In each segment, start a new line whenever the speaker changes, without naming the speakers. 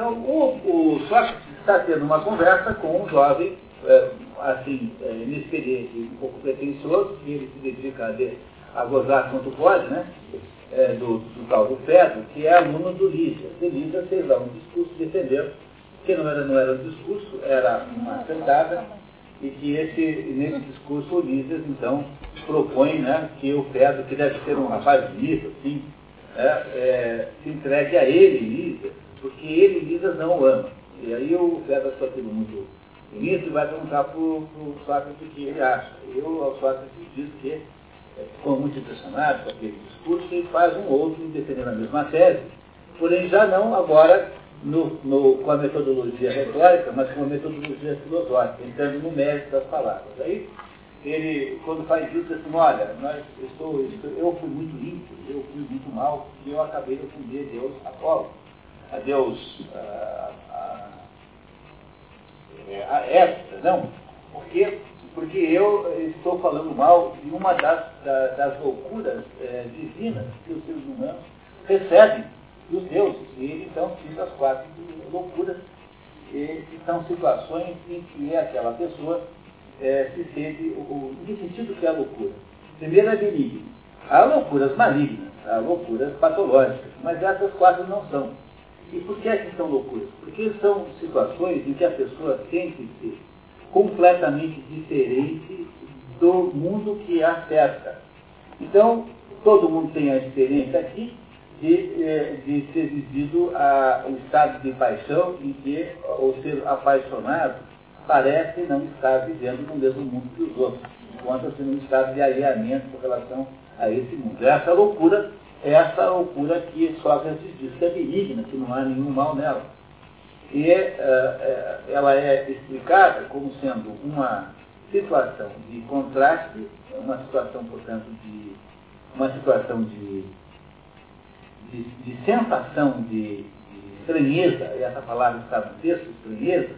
Então, o, o Sócrates está tendo uma conversa com um jovem, é, assim, é, inexperiente, um pouco pretencioso, que ele se dedica a, a gozar quanto pode, né? É, do, do tal do Fedro, que é aluno do Lígia. E Lígia fez lá um discurso defendendo que não era, não era um discurso, era uma sentada, e que esse, nesse discurso o Lísias, então, propõe né, que o Fedro, que deve ser um rapaz bonito, assim, é, é, se entregue a ele, Lísias, porque ele, Lísias, não o ama. E aí o Fedro achou aquilo muito bonito e vai perguntar para o Sócrates o que ele acha. Eu, ao Sócrates, diz que é, ficou muito impressionado com aquele discurso e faz um outro defendendo a mesma tese, porém já não agora no, no, com a metodologia retórica, mas com a metodologia filosófica, entrando no mérito das palavras. Aí, ele, quando faz isso, diz assim, olha, nós, eu, estou, eu fui muito limpo, eu fui muito mal, e eu acabei de ofender Deus Apolo, a Deus a, a, a Éfita, não, porque, porque eu estou falando mal de uma das, das, das loucuras é, divinas que os seres humanos recebem dos deuses. E ele então cita as quatro loucuras, e, que são situações em que aquela pessoa é, se sente. O, o, que sentido que é a loucura? Primeiro é benigno. Há loucuras malignas, há loucuras patológicas, mas essas quatro não são. E por que, é que são loucuras? Porque são situações em que a pessoa sente-se completamente diferente do mundo que a cerca. Então, todo mundo tem a experiência aqui de, eh, de ter vivido a, o estado de paixão em que o ser apaixonado parece não estar vivendo no mesmo mundo que os outros, enquanto assim num estado de alinhamento com relação a esse mundo. Essa loucura essa loucura que Sócrates diz que é benigna, que não há nenhum mal nela. E uh, ela é explicada como sendo uma situação de contraste, uma situação, portanto, de uma situação de de, de sensação de, de, estranheza, e essa palavra está no texto, estranheza,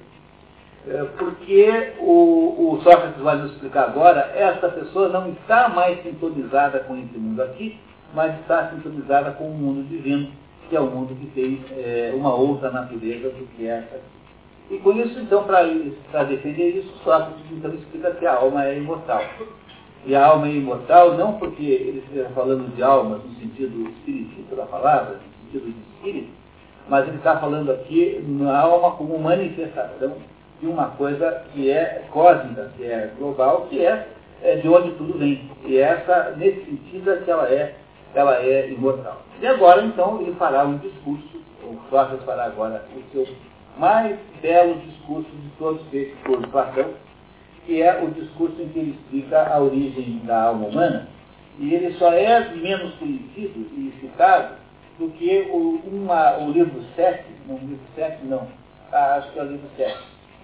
é, porque o, o Sócrates vai nos explicar agora, essa pessoa não está mais sintonizada com esse mundo aqui, mas está sintonizada com o mundo divino, que é o mundo que tem é, uma outra natureza do que essa aqui. E com isso, então, para defender isso, Sócrates então explica que a alma é imortal e a alma é imortal, não porque ele esteja falando de alma no sentido espiritista da palavra, no sentido de espírito, mas ele está falando aqui na alma como manifestação de uma coisa que é cósmica, que é global, que é, é de onde tudo vem. E essa, nesse sentido, é que ela é, ela é imortal. E agora, então, ele fará um discurso, o Sócrates fará agora o seu mais belo discurso de todos feitos por Platão, que é o discurso em que ele explica a origem da alma humana, e ele só é menos conhecido e citado do que o, uma, o livro 7, não, o livro 7 não, ah, acho que é o livro 7,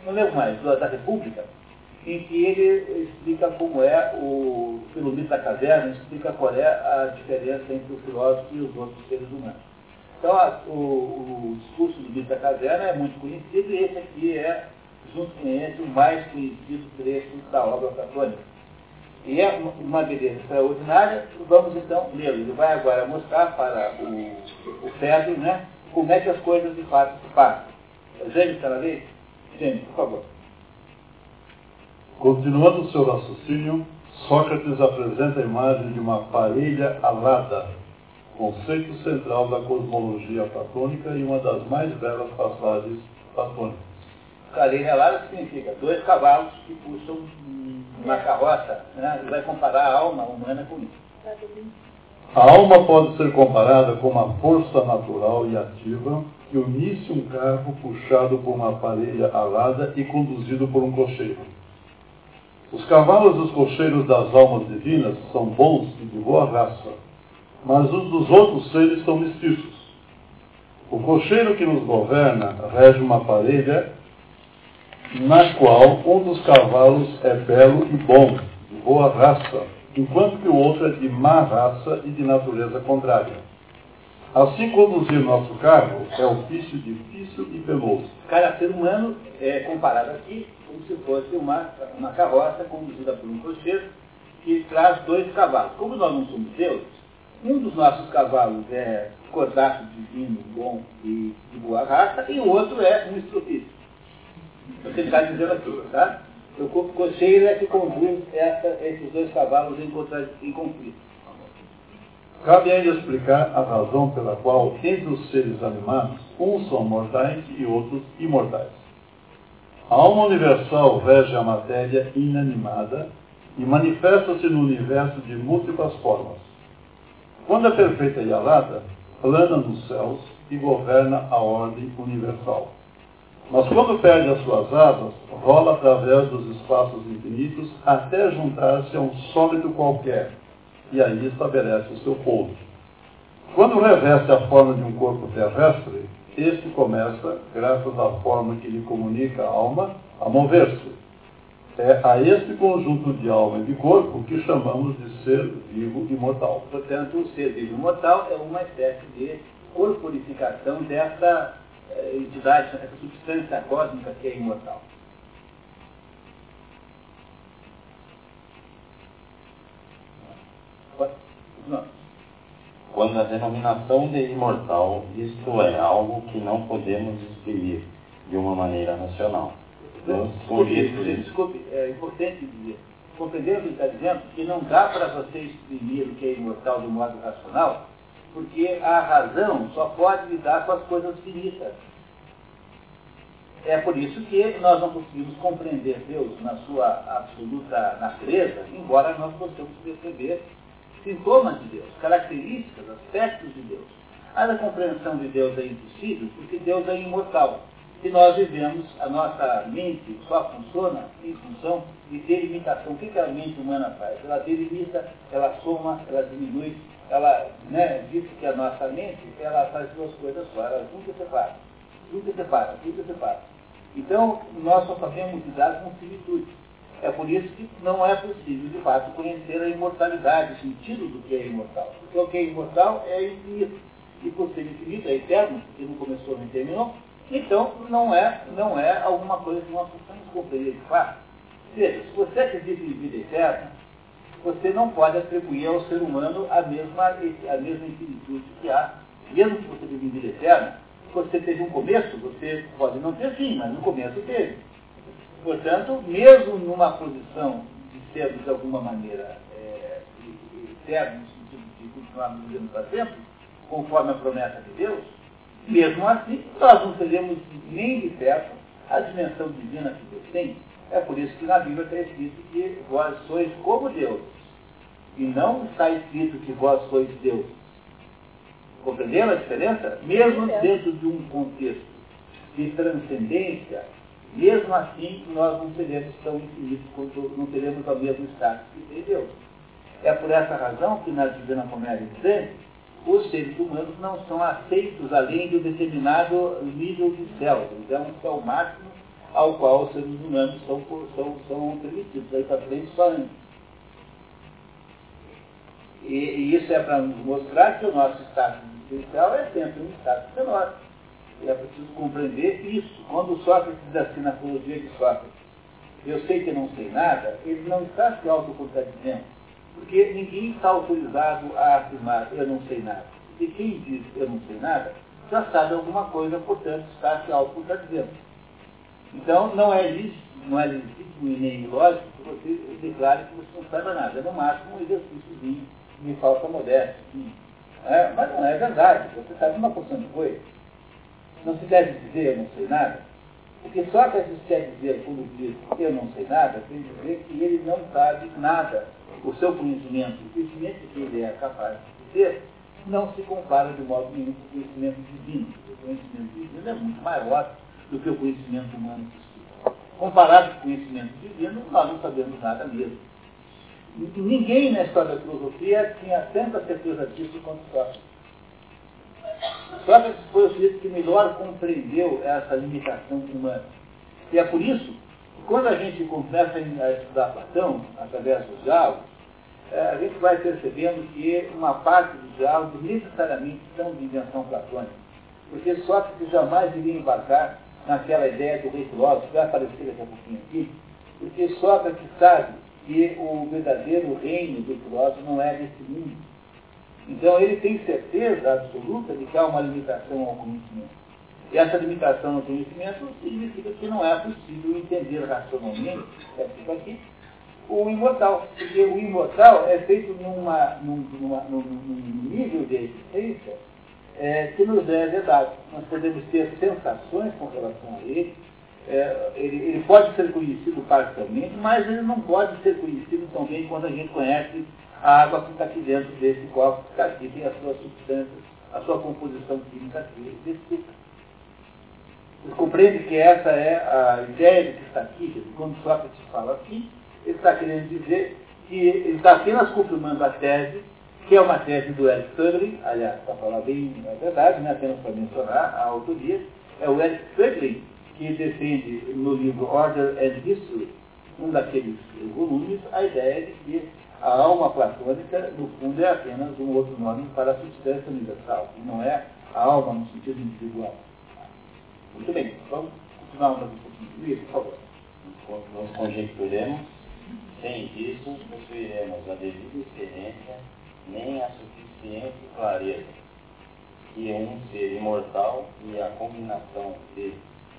não lembro mais, da República, em que ele explica como é o, pelo mito da caverna, explica qual é a diferença entre o filósofo e os outros seres humanos. Então, a, o, o discurso do mito da caverna é muito conhecido e esse aqui é junto com esse, o mais conhecido trecho da obra platônica. E é uma beleza extraordinária, vamos então lê-lo. Ele vai agora mostrar para o, o Pedro né, como é que as coisas de fato se passam. Gênio, está na lei? Gênio, por favor.
Continuando o seu raciocínio, Sócrates apresenta a imagem de uma parelha alada, conceito central da cosmologia platônica e uma das mais belas passagens platônicas.
Carinha lá significa dois cavalos que puxam uma carroça. Né? Ele vai comparar a alma humana com isso.
A alma pode ser comparada com uma força natural e ativa que unisse um carro puxado por uma parelha alada e conduzido por um cocheiro. Os cavalos dos cocheiros das almas divinas são bons e de boa raça, mas os dos outros seres são mestiços. O cocheiro que nos governa rege uma parelha na qual um dos cavalos é belo e bom, de boa raça, enquanto que o outro é de má raça e de natureza contrária. Assim conduzir nosso carro é ofício difícil e penoso.
Cada ser humano é comparado aqui como se fosse uma, uma carroça conduzida por um cocheiro que traz dois cavalos. Como nós não somos deuses, Um dos nossos cavalos é cordaço divino, bom e de boa raça, e o outro é um que ele está dizendo aqui, tá? O cocheiro é que conduz essa, esses dois cavalos em, em conflito.
Cabe ainda explicar a razão pela qual, entre os seres animados, uns são mortais e outros imortais. A alma universal rege a matéria inanimada e manifesta-se no universo de múltiplas formas. Quando é perfeita e alada, plana nos céus e governa a ordem universal. Mas quando perde as suas asas, rola através dos espaços infinitos até juntar-se a um sólido qualquer, e aí estabelece o seu pouso. Quando reveste a forma de um corpo terrestre, este começa, graças à forma que lhe comunica a alma, a mover-se. É a este conjunto de alma e de corpo que chamamos de ser vivo imortal.
Portanto, o ser vivo imortal é uma espécie de corporificação dessa eh, entidade, essa substância cósmica que é imortal.
Quando a denominação de imortal, isto é, algo que não podemos exprimir de uma maneira racional.
Então, desculpe, desculpe, é importante dizer, compreender o que ele está dizendo, que não dá para você exprimir o que é imortal de modo racional, porque a razão só pode lidar com as coisas finitas. É por isso que nós não conseguimos compreender Deus na sua absoluta natureza, embora nós possamos perceber sintomas de Deus, características, aspectos de Deus. Mas a compreensão de Deus é impossível porque Deus é imortal. E nós vivemos, a nossa mente só funciona em função de delimitação. O que, a mente humana faz? Ela delimita, ela soma, ela diminui, ela né, diz que a nossa mente ela faz duas coisas só, ela junta e separa. Junta e separa, junta e separa. Então, nós só sabemos lidar com finitude. É por isso que não é possível, de fato, conhecer a imortalidade, o sentido do que é imortal. Porque o que é imortal é infinito. E por ser infinito, é eterno, porque não começou nem terminou, então não é, não é alguma coisa que nós possamos compreender de fato. Veja, se você acredita em vida eterna, você não pode atribuir ao ser humano a mesma, a mesma infinitude que há. Mesmo que você vive em vida eterna, você teve um começo, você pode não ter fim, mas no começo teve. Portanto, mesmo numa posição de sermos de alguma maneira é, eternos, no sentido de continuarmos vivendo para sempre, conforme a promessa de Deus, mesmo assim, nós não teremos nem de perto a dimensão divina que Deus tem. É por isso que na Bíblia está escrito que vós sois como Deus. E não está escrito que vós sois Deus. Compreenderam a diferença? Mesmo dentro de um contexto de transcendência, mesmo assim, nós não seremos tão infinitos quanto não teremos o mesmo status que tem Deus. É por essa razão que na Divina Comédia de os seres humanos não são aceitos além de um determinado nível de céu. Eles é um céu máximo ao qual os seres humanos são, são, são permitidos. Aí para frente só antes. E, e, isso é para nos mostrar que o nosso status espiritual é sempre um status menor. É preciso compreender isso. Quando Sócrates diz assim na filosofia de Sócrates, eu sei que não sei nada, ele não está se autocontradizendo. Porque ninguém está autorizado a afirmar eu não sei nada. E quem diz eu não sei nada, já sabe alguma coisa, portanto está se autocontradizendo. Então não é lícito, não é legítimo e nem lógico que você declare que você não sabe nada. É no máximo um exercíciozinho de falta modéstia. É, mas não é verdade. Você sabe uma porção de coisa. Não se deve dizer eu não sei nada? Porque só que a gente quer dizer, quando diz eu não sei nada, tem que dizer que ele não sabe nada. O seu conhecimento, o conhecimento que ele é capaz de ter, não se compara de modo nenhum com o conhecimento divino. O conhecimento divino é muito maior do que o conhecimento humano que estuda. Comparado com o conhecimento divino, nós não sabemos nada mesmo. Ninguém na história da filosofia tinha tanta certeza disso quanto Sócrates. Sócrates foi o sujeito que melhor compreendeu essa limitação humana. E é por isso que quando a gente começa a estudar Platão, através dos diálogos, é, a gente vai percebendo que uma parte dos diálogos necessariamente são de invenção platônica. Porque Sócrates jamais iria embarcar naquela ideia do rei filósofo, que vai aparecer daqui a pouquinho aqui, porque Sócrates sabe que o verdadeiro reino do filósofo não é desse mundo Então ele tem certeza absoluta de que há uma limitação ao conhecimento. E essa limitação no conhecimento significa que não é possível entender racionalmente, é tipo aqui, o imortal. Porque o imortal é feito numa, num, numa, num, num nível de existência é, que nos é vedado. Nós podemos ter sensações com relação a ele, é, ele, ele, pode ser conhecido parcialmente, mas ele não pode ser conhecido tão bem quanto a gente conhece a água que está aqui dentro desse copo, que está aqui, tem as suas substâncias, a sua composição química descrita. Você compreende que essa é a ideia que está aqui, quando Sócrates fala assim, ele está querendo dizer que ele está apenas confirmando a tese, que é uma tese do Eric Fögling, aliás, para falar bem a verdade, não é apenas para mencionar a autoria, é o Eric Fögling que defende no livro Order and History, um daqueles volumes, a ideia de que a alma platônica, no fundo, é apenas um outro nome para a substância universal, e não é a alma no sentido individual. Muito bem, vamos continuar mais um pouquinho. Luiz, por favor.
Conjecturemos, sem isso, possuiremos a devida experiência, nem a suficiente clareza, que é um ser imortal e a combinação de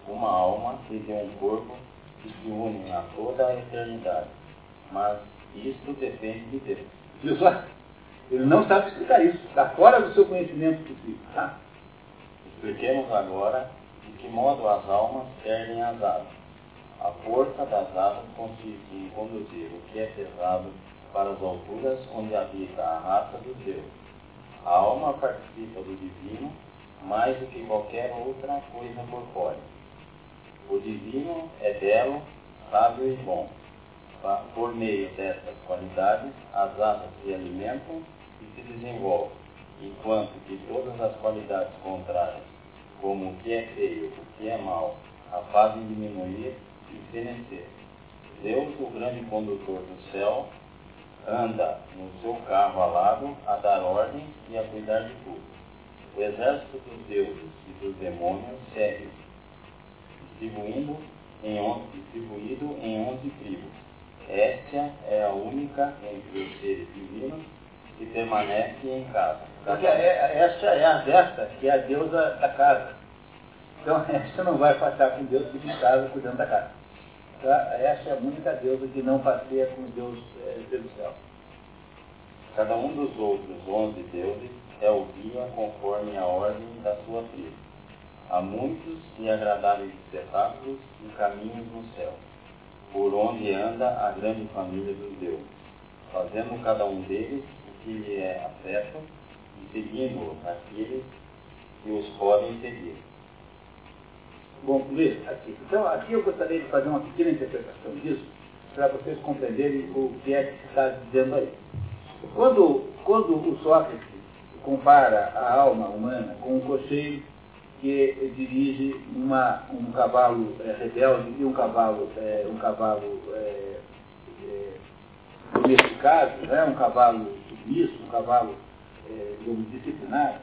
uma alma e de um corpo que se unem a toda a eternidade. Mas isso depende de Deus.
Viu só? Ele não sabe explicar isso. Está fora do seu conhecimento possível. Tá?
Expliquemos agora de que modo as almas perdem as asas. A força das asas consiste em conduzir o que é pesado para as alturas onde habita a raça dos deuses. A alma participa do divino mais do que qualquer outra coisa por fora. O divino é belo, sábio e bom. Por meio dessas qualidades, as asas se alimentam e se desenvolvem, enquanto que todas as qualidades contrárias como o que é feio, o que é mal, a fazem diminuir e fenecer. Deus, o grande condutor do céu, anda no seu carro alado a dar ordens e a cuidar de tudo. O exército dos deuses e dos demônios segue, distribuindo em distribuído em onze tribos. Esta é a única entre os seres divinos que permanece em casa.
Porque é, esta é a Vesta, que é a deusa da casa. Então, esta não vai passar com Deus que em casa cuidando da casa. Tá? Esta é a única deusa que não passeia com Deus é, pelo céu.
Cada um dos outros onze deuses é o guia conforme a ordem da sua tribo. Há muitos e agradáveis espetáculos e caminhos no céu, por onde anda a grande família dos deuses, fazendo cada um deles o que lhe é afeto e seguindo aqueles que os podem seguir.
Bom, Luiz, aqui. Então, aqui eu gostaria de fazer uma pequena interpretação disso, para vocês compreenderem o que é que está dizendo aí. Quando, quando o Sócrates compara a alma humana com um cocheiro que dirige uma, um cavalo é, rebelde e um cavalo, é, um cavalo é, é domesticado, né, um cavalo submisso, um cavalo é, disciplinado,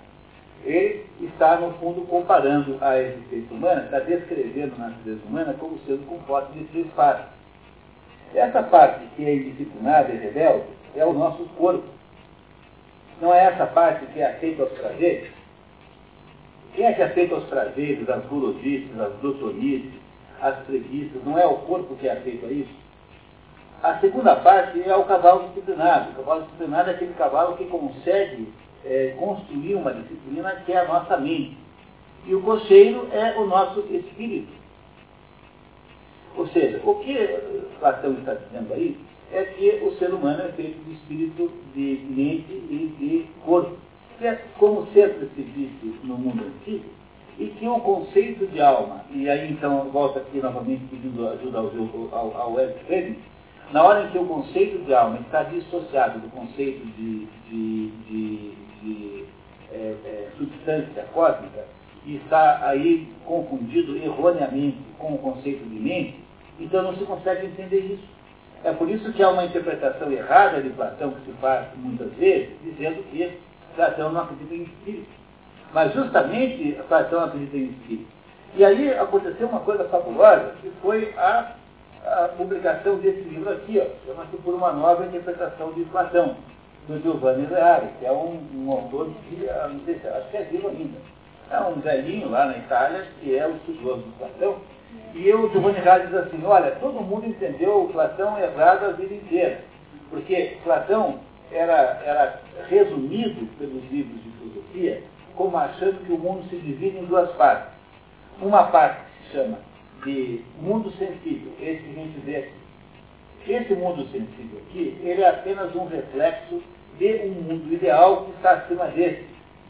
ele está, no fundo, comparando a existência humana, está descrevendo a natureza humana como sendo composta de três partes. Essa parte que é indisciplinada e rebelde é o nosso corpo. Não é essa parte que é aceita aos prazeres? Quem é que aceita os prazeres, as gulosices, as glutonices, as preguiças? Não é o corpo que é aceito a isso? A segunda parte é o cavalo disciplinado. O cavalo disciplinado é aquele cavalo que consegue é, construir uma disciplina que é a nossa mente. E o cocheiro é o nosso espírito. Ou seja, o que Platão está dizendo aí é que o ser humano é feito de espírito, de mente e de corpo. Que é como sempre se disse no mundo antigo, e que o conceito de alma, e aí então volta aqui novamente pedindo ajuda ao, ao, ao Eric na hora em que o conceito de alma está dissociado do conceito de, de, de de é, é, substância cósmica e está aí confundido erroneamente com o conceito de mente, então não se consegue entender isso. É por isso que há uma interpretação errada de Platão que se faz muitas vezes, dizendo que Platão não acredita em espírito. Mas justamente Platão acredita em espírito. E aí aconteceu uma coisa fabulosa, que foi a, a publicação desse livro aqui, chama-se Por uma Nova Interpretação de Platão do Giovanni Reale, que é um, um autor que, ah, não sei se, acho que é vivo ainda. É um velhinho lá na Itália, que é o estudioso do Platão. E o Giovanni Reale diz assim, olha, todo mundo entendeu o Platão errado a vida inteira. Porque Platão era, era resumido pelos livros de filosofia como achando que o mundo se divide em duas partes. Uma parte que se chama de mundo sensível, esse que a gente vê aqui. Esse mundo sensível aqui, ele é apenas um reflexo de um mundo ideal que está acima desse,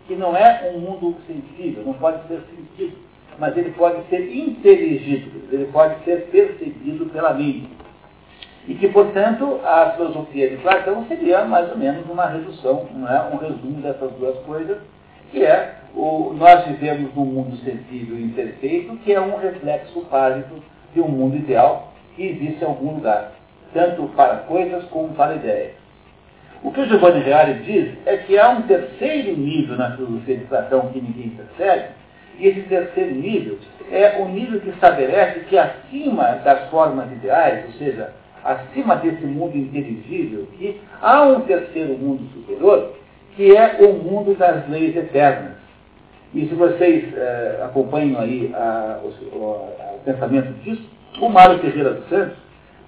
que não é um mundo sensível, não pode ser sentido, mas ele pode ser inteligido, ele pode ser percebido pela mente. E que, portanto, a filosofia de Platão seria mais ou menos uma redução, é? um resumo dessas duas coisas, que é o, nós vivemos num mundo sensível e imperfeito, que é um reflexo pálido de um mundo ideal que existe em algum lugar, tanto para coisas como para ideias. O que o Giovanni Reale diz é que há um terceiro nível na filosofia de Platão que ninguém percebe, e esse terceiro nível é o nível que estabelece que acima das formas ideais, ou seja, acima desse mundo inteligível, que há um terceiro mundo superior, que é o mundo das leis eternas. E se vocês é, acompanham aí a, o, o, pensamento disso, o Mário Ferreira dos Santos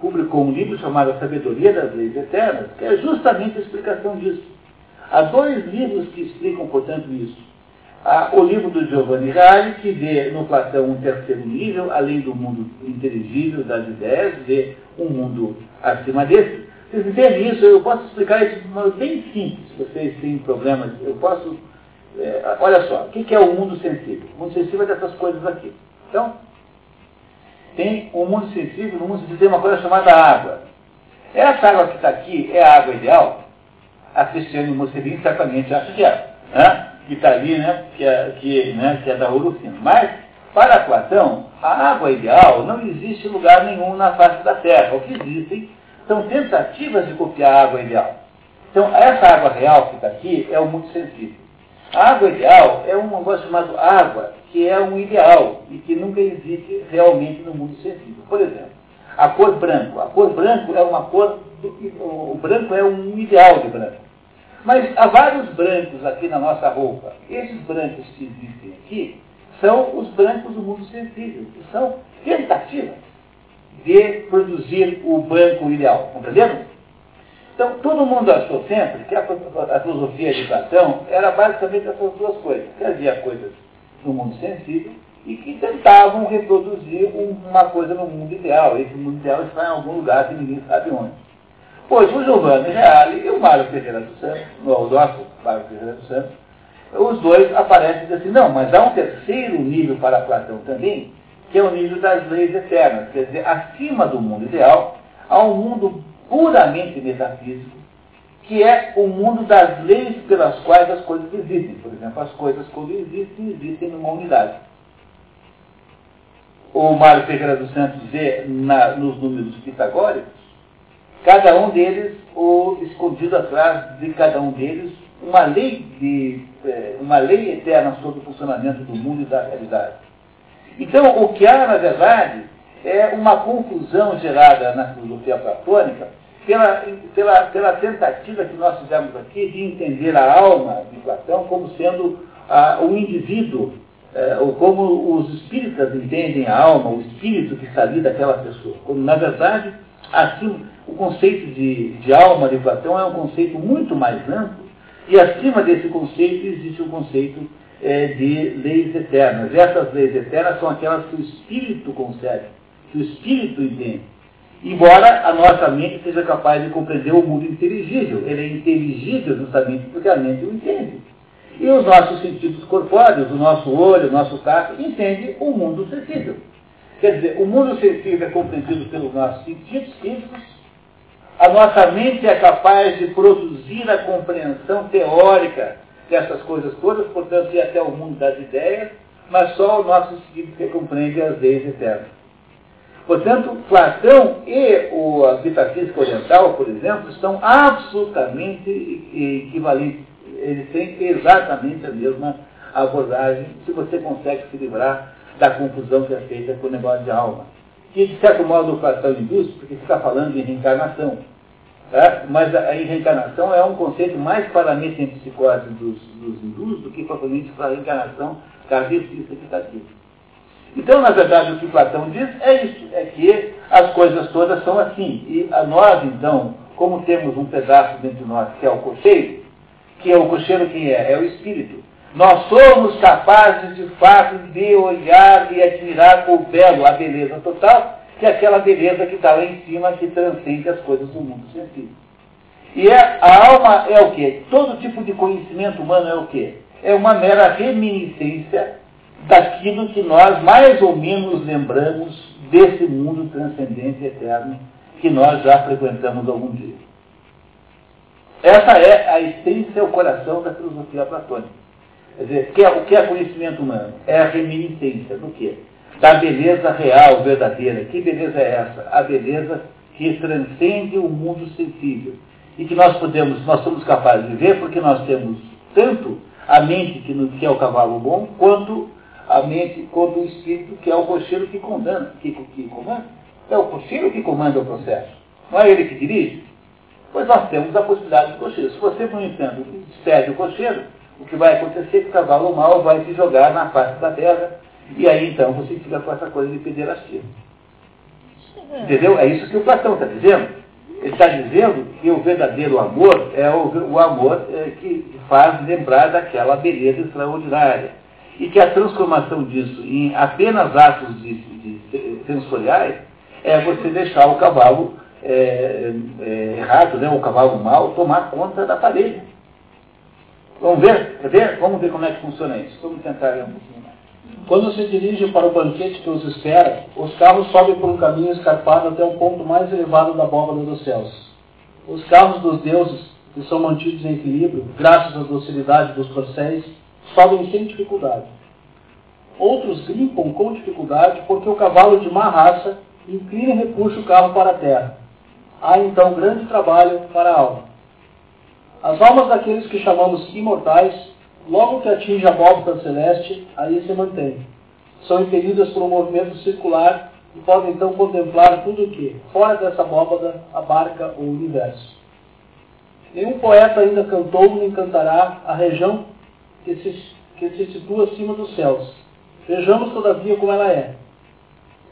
publicou um livro chamado A Sabedoria das Leis Eternas, que é justamente a explicação disso. Há dois livros que explicam, portanto, isso. Há o livro do Giovanni Reale, que vê no Platão um terceiro nível, além do mundo inteligível das ideias, vê um mundo acima desse. Vocês entendem isso? Eu posso explicar isso de modo bem simples, vocês têm problemas. Eu posso. É, olha só, o que é o mundo sensível? O mundo sensível é dessas coisas aqui. Então, tem o um mundo sensível, no mundo sensível tem uma coisa chamada água. Essa água que está aqui é a água ideal? A Cristiane Mussolini certamente acha que é. Né? Que está ali, né? Que é, que, né? que é da Urufina. Mas, para Platão, a água ideal não existe lugar nenhum na face da Terra. O que existem são tentativas de copiar a água ideal. Então, essa água real que está aqui é o mundo sensível. A água ideal é um negócio chamado água, que é um ideal e que nunca existe realmente no mundo sensível. Por exemplo, a cor branco. A cor branco é uma cor, o branco é um ideal de branco. Mas há vários brancos aqui na nossa roupa. Esses brancos que existem aqui são os brancos do mundo sensível, que são tentativas de produzir o branco ideal. Compreenderam? Então, todo mundo achou sempre que a, a, filosofia de Platão era basicamente essas duas coisas. Que havia coisas no mundo sensível e que tentavam reproduzir uma coisa no mundo ideal. Esse mundo ideal está em algum lugar que ninguém sabe onde. Pois o Giovanni Reale e o Mário Ferreira dos Santos, o nosso Mário Ferreira dos Santos, os dois aparecem e dizem assim, não, mas há um terceiro nível para Platão também, que é o nível das leis eternas. Quer dizer, acima do mundo ideal, há um mundo puramente metafísico, que é o mundo das leis pelas quais as coisas existem. Por exemplo, as coisas quando existem, existem numa unidade. O Mário Ferreira dos Santos vê na, nos números pitagóricos, cada um deles, o escondido atrás de cada um deles, uma lei, de, é, uma lei eterna sobre o funcionamento do mundo e da realidade. Então, o que há, na verdade, é uma confusão gerada na filosofia platônica pela, pela, pela tentativa que nós fizemos aqui de entender a alma de Platão como sendo ah, o indivíduo, eh, ou como os espíritas entendem a alma, o espírito que está ali daquela pessoa. Quando, na verdade, assim, o conceito de, de alma de Platão é um conceito muito mais amplo, e acima desse conceito existe o conceito eh, de leis eternas. Essas leis eternas são aquelas que o espírito concebe, que o espírito entende embora a nossa mente seja capaz de compreender o mundo inteligível. Ele é inteligível justamente porque a mente o entende. E os nossos sentidos corpóreos, o nosso olho, o nosso tato, entende o mundo sensível. Quer dizer, o mundo sensível é compreendido pelos nossos sentidos físicos, a nossa mente é capaz de produzir a compreensão teórica dessas coisas todas, portanto, ir até o mundo das ideias, mas só o nosso espírito que compreende as leis eternas. Portanto, Platão e o, a metafísica oriental, por exemplo, são absolutamente equivalentes. Eles têm exatamente a mesma abordagem, se você consegue se livrar da confusão que é feita com o negócio de alma. Que, de certo modo, o Platão induz, porque está falando em reencarnação. Tá? Mas a, a reencarnação é um conceito mais para a metempsicose dos, dos hindus do que propriamente para a reencarnação kardecista que está. Então, na verdade, o que Platão diz é isso, é que as coisas todas são assim. E a nós, então, como temos um pedaço dentro de nós que é o cocheiro, que é o cocheiro quem é? É o espírito. Nós somos capazes, de fato, de olhar e admirar o belo, a beleza total, que é aquela beleza que está lá em cima, que transcende as coisas do mundo sensível. E é, a alma é o quê? Todo tipo de conhecimento humano é o quê? É uma mera reminiscência daquilo que nós mais ou menos lembramos desse mundo transcendente e eterno que nós já frequentamos algum dia. Essa é a essência, o coração da filosofia platônica. Quer dizer, que é, o que é conhecimento humano? É a reminiscência do quê? Da beleza real, verdadeira. Que beleza é essa? A beleza que transcende o mundo sensível. E que nós podemos, nós somos capazes de ver porque nós temos tanto a mente que, que é o cavalo bom, quanto a mente contra o espírito, que é o cocheiro que comanda. Que, que comanda? É o cocheiro que comanda o processo. Não é ele que dirige? Pois nós temos a possibilidade do cocheiro. Se você, no entanto, despede o cocheiro, o que vai acontecer é que o cavalo mal vai se jogar na face da terra, e aí então você fica com essa coisa de pederastia. Entendeu? É isso que o Platão está dizendo. Ele está dizendo que o verdadeiro amor é o, o amor é, que faz lembrar daquela beleza extraordinária e que a transformação disso em apenas atos de, de sensoriais é você deixar o cavalo é, é, errado, né, o cavalo mal, tomar conta da parede. Vamos ver? Ver? Vamos ver como é que funciona isso. Vamos tentar ver um pouquinho mais.
Quando se dirige para o banquete que os espera, os carros sobem por um caminho escarpado até o ponto mais elevado da abóbada dos céus. Os carros dos deuses, que são mantidos em equilíbrio, graças à docilidade dos corcéis, sobem sem dificuldade. Outros grimpam com dificuldade porque o cavalo de má raça inclina e repuxa o carro para a terra. Há então grande trabalho para a alma. As almas daqueles que chamamos imortais, logo que atingem a bóveda celeste, aí se mantêm. São impelidas por um movimento circular e podem então contemplar tudo o que, fora dessa bóveda, abarca o universo. Nenhum poeta ainda cantou nem cantará a região que se, que se situa acima dos céus. Vejamos, todavia, como ela é.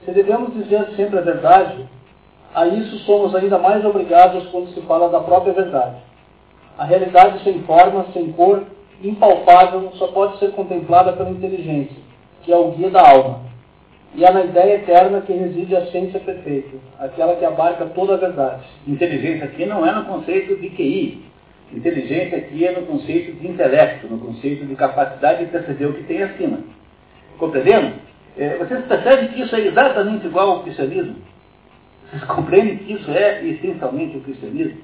Se devemos dizer sempre a verdade, a isso somos ainda mais obrigados quando se fala da própria verdade. A realidade sem forma, sem cor, impalpável, só pode ser contemplada pela inteligência, que é o guia da alma. E é na ideia eterna que reside a ciência perfeita, aquela que abarca toda a verdade.
Inteligência aqui não é no conceito de QI. Inteligência aqui é no conceito de intelecto, no conceito de capacidade de perceber o que tem acima. Compreendendo? É, vocês percebem que isso é exatamente igual ao cristianismo? Vocês compreendem que isso é essencialmente o cristianismo?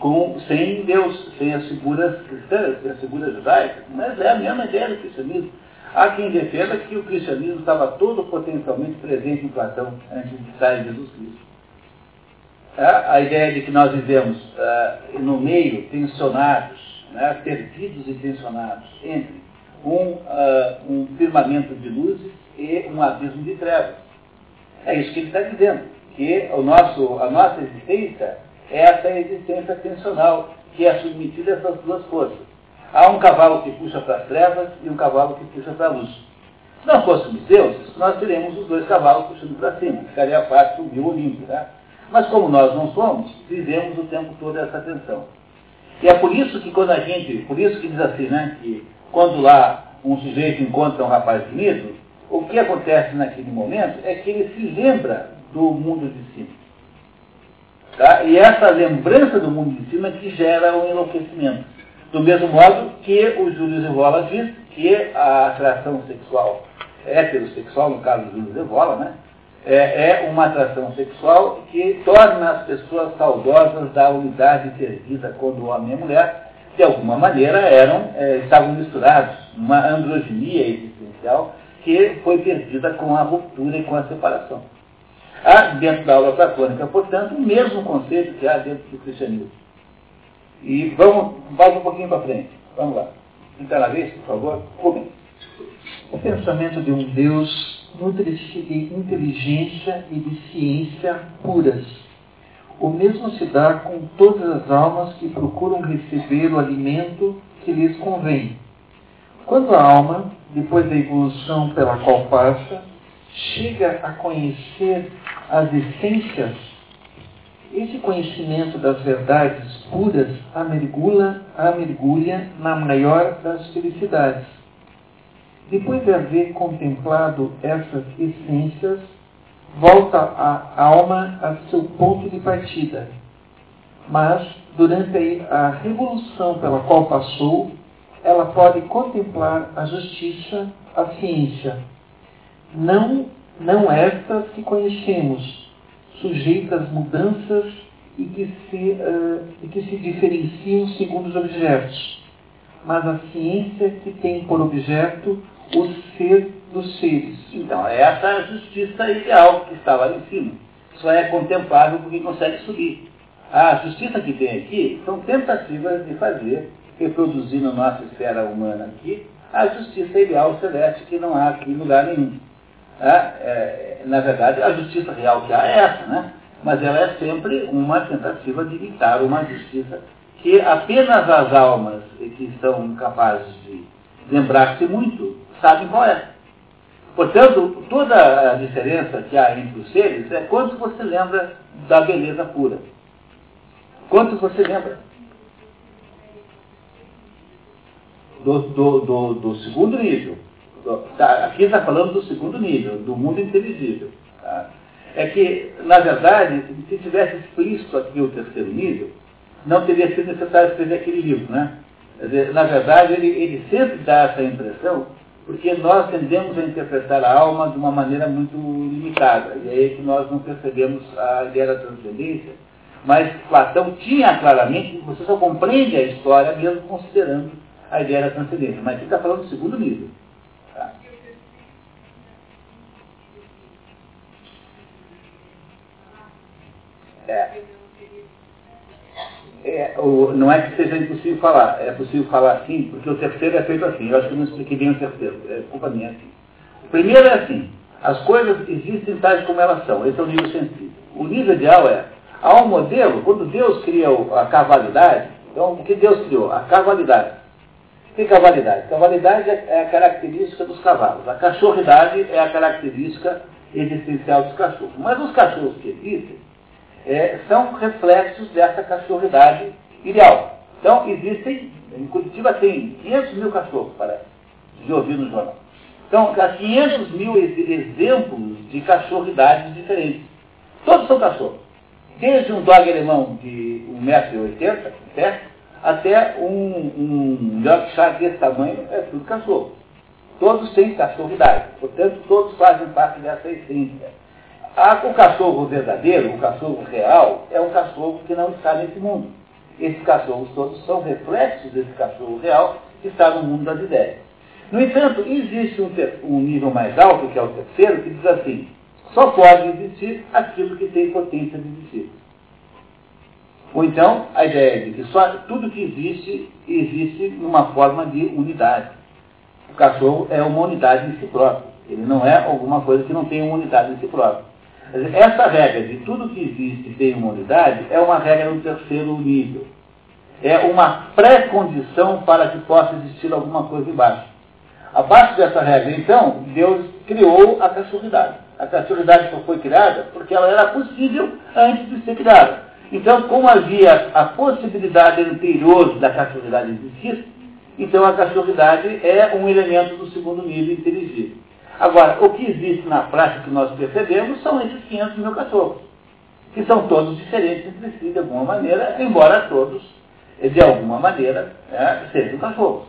Com, sem Deus, sem as figuras cristãs, sem as figuras judaicas, mas é a mesma ideia do cristianismo. Há quem defenda que o cristianismo estava todo potencialmente presente em Platão antes de em Jesus Cristo. É, a ideia de que nós vivemos uh, no meio tensionados, né, perdidos e tensionados entre um, uh, um firmamento de luzes e um abismo de trevas. É isso que ele está dizendo, que o nosso, a nossa existência é essa existência tensional, que é submetida a essas duas forças. Há um cavalo que puxa para as trevas e um cavalo que puxa para a luz. Se não fôssemos deuses, nós teríamos os dois cavalos puxando para cima, ficaria fácil subir o Olimpo. Né? Mas como nós não somos, vivemos o tempo todo essa tensão. E é por isso que quando a gente, por isso que diz assim, né, que quando lá um sujeito encontra um rapaz bonito, o que acontece naquele momento é que ele se lembra do mundo de cima. Tá? E essa lembrança do mundo de cima que gera um enlouquecimento. Do mesmo modo que o Júlio Zevola diz que a atração sexual heterossexual, no caso do Júlio Zevola, né, é, é, uma atração sexual que torna as pessoas saudosas da unidade perdida quando o homem e a mulher, de alguma maneira, eram, é, estavam misturados, uma androginia existencial que foi perdida com a ruptura e com a separação. Há dentro da aula platônica, portanto, o mesmo conceito que há dentro do cristianismo. E vamos, mais um pouquinho para frente. Vamos lá. Então, na vez, por favor, comece.
O pensamento de um Deus nutre-se de inteligência e de ciência puras.
o mesmo se dá com todas as almas que procuram receber o alimento que lhes convém. Quando a alma, depois da evolução pela qual passa, chega a conhecer as essências, esse conhecimento das verdades puras a mergulha, a mergulha na maior das felicidades. Depois de haver contemplado essas essências, volta a alma a seu ponto de partida. Mas, durante a revolução pela qual passou, ela pode contemplar a justiça, a ciência. Não, não estas que conhecemos, sujeitas às mudanças e que, se, uh, e que se diferenciam segundo os objetos, mas a ciência que tem por objeto o ser dos seres.
Então, essa é a justiça ideal que está lá em cima. Só é contemplável porque consegue subir. A justiça que tem aqui são tentativas de fazer, reproduzir na nossa esfera humana aqui, a justiça ideal celeste que não há aqui em lugar nenhum. É, é, na verdade, a justiça real que há é essa, né? mas ela é sempre uma tentativa de imitar uma justiça que apenas as almas que são capazes de lembrar-se muito sabem qual é. Portanto, toda a diferença que há entre os seres é quanto você lembra da beleza pura. Quanto você lembra do, do, do, do segundo nível. Tá, aqui está falando do segundo nível, do mundo inteligível. Tá? É que, na verdade, se tivesse explícito aqui o terceiro nível, não teria sido necessário escrever aquele livro, né? Dizer, na verdade, ele, ele sempre dá essa impressão porque nós tendemos a interpretar a alma de uma maneira muito limitada. E é aí que nós não percebemos a ideia da transcendência. Mas Platão tinha claramente, você só compreende a história mesmo considerando a ideia da transcendência. Mas aqui está falando do segundo nível. Tá? É é, o, não é que seja impossível falar, é possível falar assim, porque o terceiro é feito assim. Eu acho que eu não expliquei bem o terceiro, é culpa minha assim. O primeiro é assim, as coisas existem tais como elas são, esse é o nível sensível. O nível ideal é, há um modelo, quando Deus cria a cavalidade, então o que Deus criou? A cavalidade. O que é cavalidade? Cavalidade é, é a característica dos cavalos. A cachorridade é a característica existencial dos cachorros. Mas os cachorros que existem, é, são reflexos dessa cachorridade ideal. Então, existem, em Curitiba tem 500 mil cachorros, parece, de ouvir no jornal. Então, há 500 mil exemplos de cachorridades diferentes. Todos são cachorros. Desde um dog alemão de 1,80m, certo? até um, um Yorkshire desse tamanho, é tudo cachorro. Todos têm cachorridade. Portanto, todos fazem parte dessa essência. O cachorro verdadeiro, o cachorro real, é um cachorro que não está nesse mundo. Esses cachorros todos são reflexos desse cachorro real que está no mundo das ideias. No entanto, existe um, um nível mais alto, que é o terceiro, que diz assim, só pode existir aquilo que tem potência de existir. Ou então, a ideia de que só tudo que existe, existe numa forma de unidade. O cachorro é uma unidade em si próprio. Ele não é alguma coisa que não tem uma unidade em si próprio. Essa regra de tudo que existe tem uma unidade é uma regra no terceiro nível. É uma pré-condição para que possa existir alguma coisa embaixo. Abaixo dessa regra, então, Deus criou a cachorridade. A cachorridade só foi criada porque ela era possível antes de ser criada. Então, como havia a possibilidade anterior da cachorridade existir, então a cachorridade é um elemento do segundo nível inteligível. Agora, o que existe na prática que nós percebemos são esses 500 mil cachorros, que são todos diferentes entre si de alguma maneira, embora todos, de alguma maneira, né, sejam cachorros.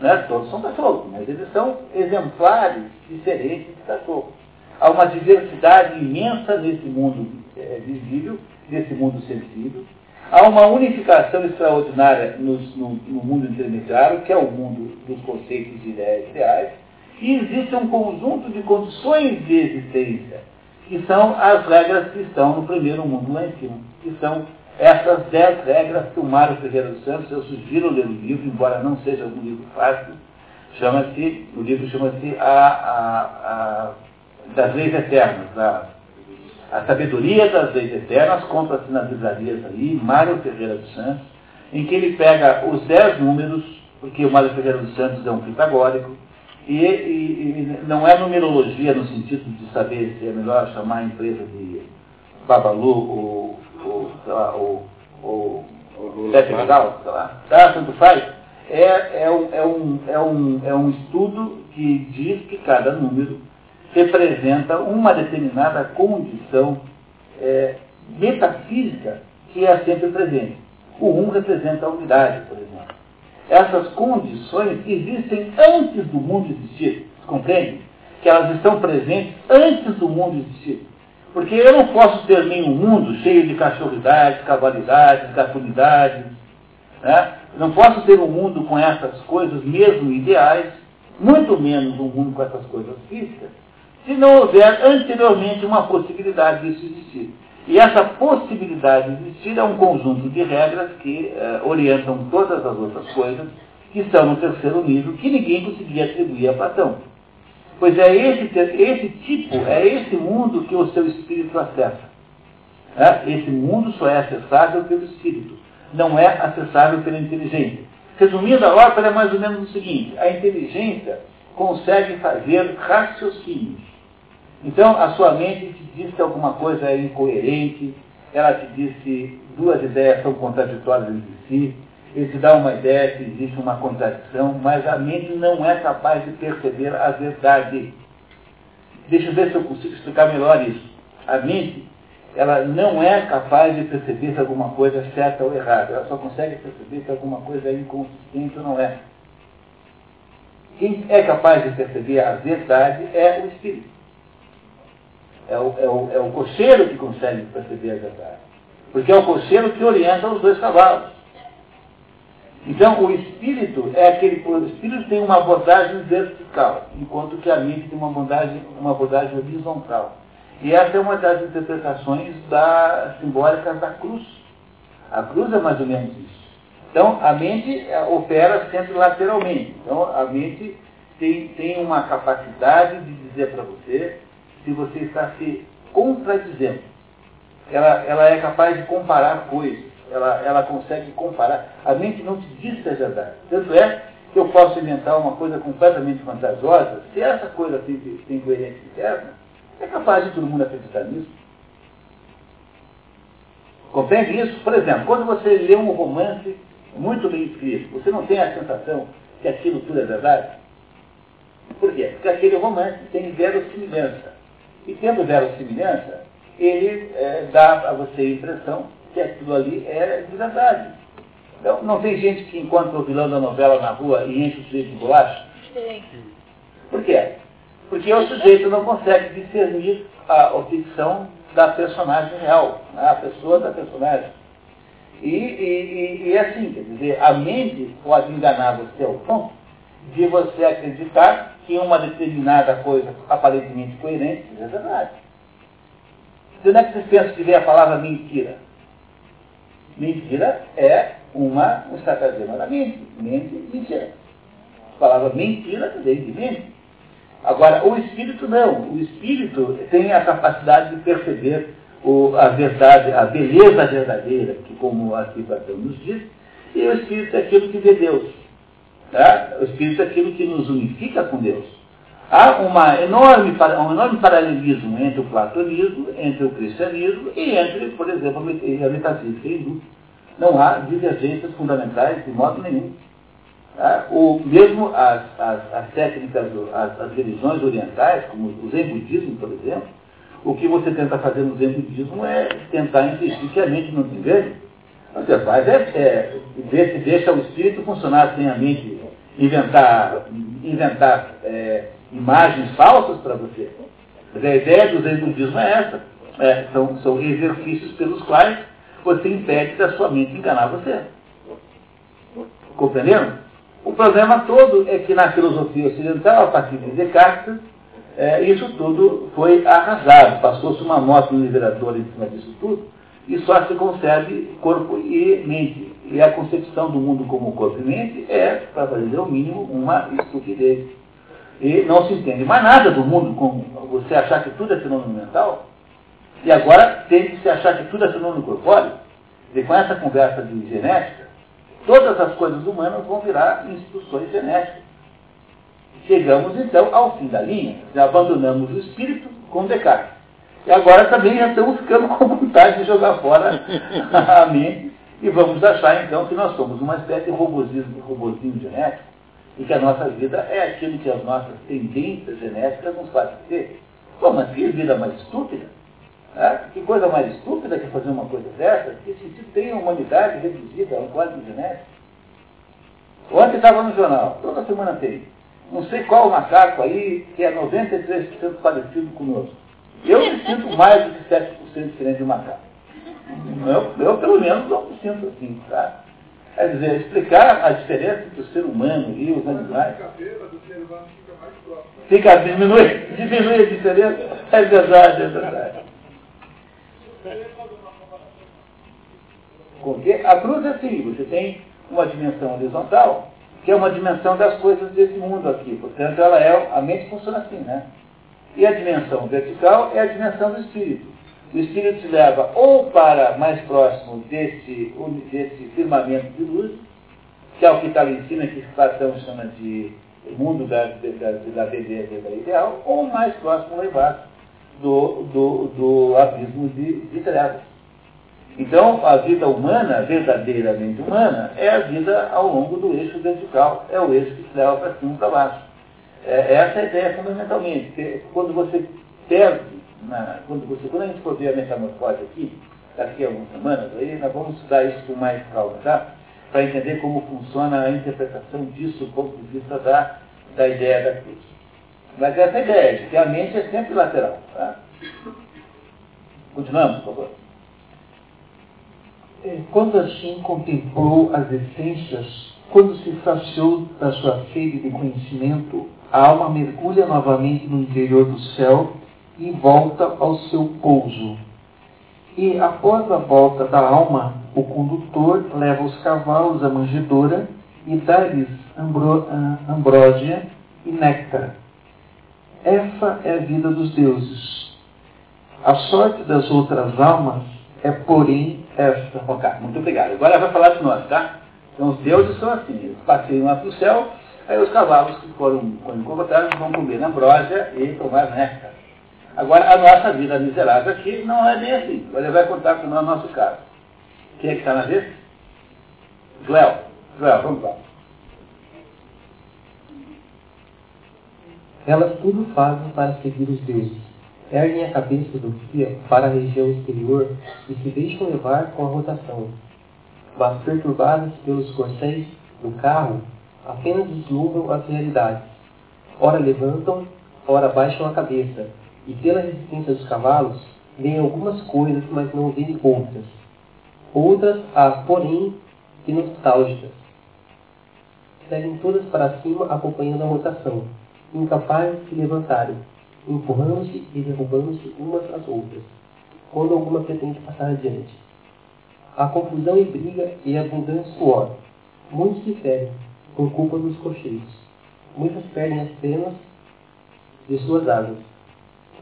Né? Todos são cachorros, mas eles são exemplares diferentes de cachorros. Há uma diversidade imensa nesse mundo é, visível, nesse mundo sensível. Há uma unificação extraordinária no, no, no mundo intermediário, que é o mundo dos conceitos de ideias reais e existe um conjunto de condições de existência, que são as regras que estão no primeiro mundo lá em cima, que são essas dez regras que o Mário Ferreira dos Santos, eu sugiro ler o livro, embora não seja um livro fácil, chama-se, o livro chama-se a, a, a, das leis eternas, a, A Sabedoria das Leis Eternas, compra-se nas livrarias aí, Mário Ferreira dos Santos, em que ele pega os dez números, porque o Mário Ferreira dos Santos é um pitagórico, e, e, e, não é numerologia no sentido de saber se é melhor chamar a empresa de Babalu ou, ou, sei lá, ou, ou, Pepe Legal, sei lá, tá, tanto faz. É, é, um, é, um, é, um, é um estudo que diz que cada número representa uma determinada condição é, metafísica que é sempre presente. O 1 um representa a unidade, por exemplo. Essas condições existem antes do mundo existir. Compreende? Que elas estão presentes antes do mundo existir. Porque eu não posso ter nenhum mundo cheio de cachorridades, cavalidades, gatunidades. Né? Não posso ter um mundo com essas coisas, mesmo ideais, muito menos um mundo com essas coisas físicas, se não houver anteriormente uma possibilidade disso existir. E essa possibilidade de existir é um conjunto de regras que eh, orientam todas as outras coisas que estão no terceiro nível, que ninguém conseguia atribuir a Platão. Pois é esse, esse tipo, é esse mundo que o seu espírito acessa. É? Esse mundo só é acessável pelo espírito, não é acessável pela inteligência. Resumindo, a ópera é mais ou menos o seguinte: a inteligência consegue fazer raciocínios então, a sua mente te diz que alguma coisa é incoerente, ela te diz que duas ideias são contraditórias entre si, ele te dá uma ideia que existe uma contradição, mas a mente não é capaz de perceber a verdade. Deixa eu ver se eu consigo explicar melhor isso. A mente, ela não é capaz de perceber se alguma coisa é certa ou errada. Ela só consegue perceber se alguma coisa é inconsistente ou não é. Quem é capaz de perceber a verdade é o espírito. É o, é, o, é o cocheiro que consegue perceber a verdade. Porque é o cocheiro que orienta os dois cavalos. Então, o espírito é aquele. O espírito tem uma abordagem vertical, enquanto que a mente tem uma abordagem, uma abordagem horizontal. E essa é uma das interpretações da, simbólicas da cruz. A cruz é mais ou menos isso. Então, a mente é, opera sempre lateralmente. Então, a mente tem, tem uma capacidade de dizer para você se você está se contradizendo. Ela, ela é capaz de comparar coisas, ela, ela consegue comparar. A mente não te diz que é verdade. Tanto é que eu posso inventar uma coisa completamente fantasiosa, se essa coisa tem, tem coerência interna, é capaz de todo mundo acreditar nisso. Compreende isso? Por exemplo, quando você lê um romance muito bem escrito, você não tem a sensação que aquilo tudo é verdade? Por quê? Porque aquele romance tem verossimilhança. E tendo verossimilhança, ele é, dá a você a impressão que aquilo ali é de verdade. Então, não tem gente que encontra o vilão da novela na rua e enche o sujeito de bolacha? Sim. Por quê? Porque o sujeito não consegue discernir a, ficção da personagem real, né? a pessoa da personagem. E, e, e, é assim, quer dizer, a mente pode enganar você ao ponto de você acreditar que uma determinada coisa aparentemente coerente é verdade. De onde é que vocês pensam que vem a palavra mentira? Mentira é uma, um estratagema da mente. Mente, mentira. A palavra mentira vem de mente. Agora, o espírito não. O espírito tem a capacidade de perceber o, a verdade, a beleza verdadeira, que como aqui Platão nos diz, e o espírito é aquilo que vê Deus. Tá? O Espírito é aquilo que nos unifica com Deus. Há uma enorme, um enorme paralelismo entre o platonismo, entre o cristianismo e entre, por exemplo, a metafísica hindu. Não há divergências fundamentais de modo nenhum. Tá? O, mesmo as, as, as técnicas, as, as, religiões orientais, como o Zen budismo, por exemplo, o que você tenta fazer no Zen budismo é tentar insistir que a mente não se engane. Você faz é, é ver se deixa o espírito funcionar sem a mente inventar, inventar é, imagens falsas para você. Mas a ideia do Zen é essa. É, são, são exercícios pelos quais você impede da sua mente enganar você. Compreendendo? O problema todo é que na filosofia ocidental, a partir de Descartes, é, isso tudo foi arrasado. Passou-se uma moto liberadora em cima disso tudo, e só se concebe corpo e mente. E a concepção do mundo como corpo e mente é, para dizer o mínimo, uma estupidez. E não se entende mais nada do mundo como você achar que tudo é fenômeno mental. E agora tem que se achar que tudo é fenômeno corpóreo. E com essa conversa de genética, todas as coisas humanas vão virar instituições genéticas. Chegamos então ao fim da linha, abandonamos o espírito com Descartes. E agora também já estamos ficando com vontade de jogar fora a mente e vamos achar então que nós somos uma espécie de robozinho, robozinho genético e que a nossa vida é aquilo que as nossas tendências genéticas nos fazem ter. Pô, mas que vida mais estúpida! É? Que coisa mais estúpida que fazer uma coisa dessa? Que sentido tem a humanidade reduzida a um código genético? Ontem estava no jornal, toda semana tem. Não sei qual macaco aí que é 93% parecido conosco. Eu me sinto mais do que 7% diferente de macaco. Eu, eu pelo menos não me sinto assim, tá? Quer dizer, explicar a diferença entre o ser humano e os animais. Fica, diminui, diminui a diferença. É verdade, é verdade. Porque a cruz é assim, você tem uma dimensão horizontal, que é uma dimensão das coisas desse mundo aqui. Portanto, ela é, a mente funciona assim, né? E a dimensão vertical é a dimensão do espírito. O espírito te leva ou para mais próximo desse, desse firmamento de luz, que é o que está lá em cima, que Platão chama de mundo da, da, da da ideal, ou mais próximo embaixo do, do, do abismo de, de trevas. Então, a vida humana, verdadeiramente humana, é a vida ao longo do eixo vertical, é o eixo que se leva para cima e para baixo. É, essa é a ideia fundamentalmente. Quando você perde, na, quando, você, quando a gente for ver a metamorfose aqui, daqui a algumas semanas, aí nós vamos estudar isso com mais calma, tá? Para entender como funciona a interpretação disso do ponto de vista da, da ideia da cruz. Mas essa é a ideia, de que a mente é sempre lateral. Tá? Continuamos, por favor.
É, quando assim contemplou as essências, quando se saciou da sua sede de conhecimento, a alma mergulha novamente no interior do céu e volta ao seu pouso. E após a volta da alma, o condutor leva os cavalos à manjedoura e dá-lhes ambro, ambrósia e néctar. Essa é a vida dos deuses. A sorte das outras almas é, porém, esta.
Ok, muito obrigado. Agora vai falar de nós, tá? Então, os deuses são assim: eles passeiam lá para o céu, aí os cavalos que foram, foram encontrados vão comer na ambrósia e tomar néctar. Agora, a nossa vida miserável aqui não é bem assim. Ele vai contar com o nosso caso. Quem é que está na vez? Joel. Joel, vamos lá.
Elas tudo fazem para seguir os deuses. Erguem a cabeça do dia para a região exterior e se deixam levar com a rotação. Mas perturbadas pelos corcéis do carro, apenas deslumbram as realidades. Ora levantam, ora baixam a cabeça, e pela resistência dos cavalos, veem algumas coisas, mas não veem outras. Outras, há, porém, que nostálgicas. Seguem todas para cima, acompanhando a rotação, incapazes de se levantarem, empurrando-se e derrubando-se umas às outras, quando alguma pretende passar adiante. Há confusão e briga e abundante suor. Muitos se ferem, por culpa dos cocheiros. Muitas perdem as penas de suas asas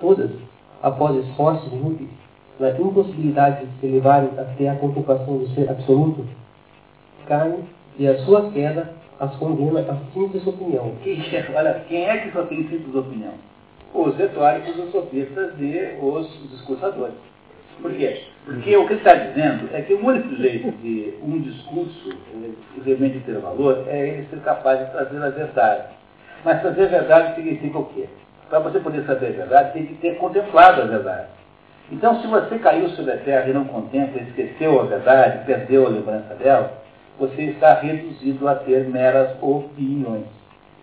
todas, após esforços inúteis, na impossibilidade de se levarem até a contemplação do ser absoluto, caem e a sua queda as condena a simples opinião.
olha, quem é que só tem simples opinião? Os retóricos, os sofistas e os discursadores. Por quê? Porque o que ele está dizendo é que o único jeito de um discurso realmente ter valor é ele ser capaz de trazer a verdade. Mas trazer a verdade significa o quê? para você poder saber a verdade, tem que ter contemplado a verdade. Então, se você caiu sobre a terra e não contempla, esqueceu a verdade, perdeu a lembrança dela, você está reduzido a ter meras opiniões.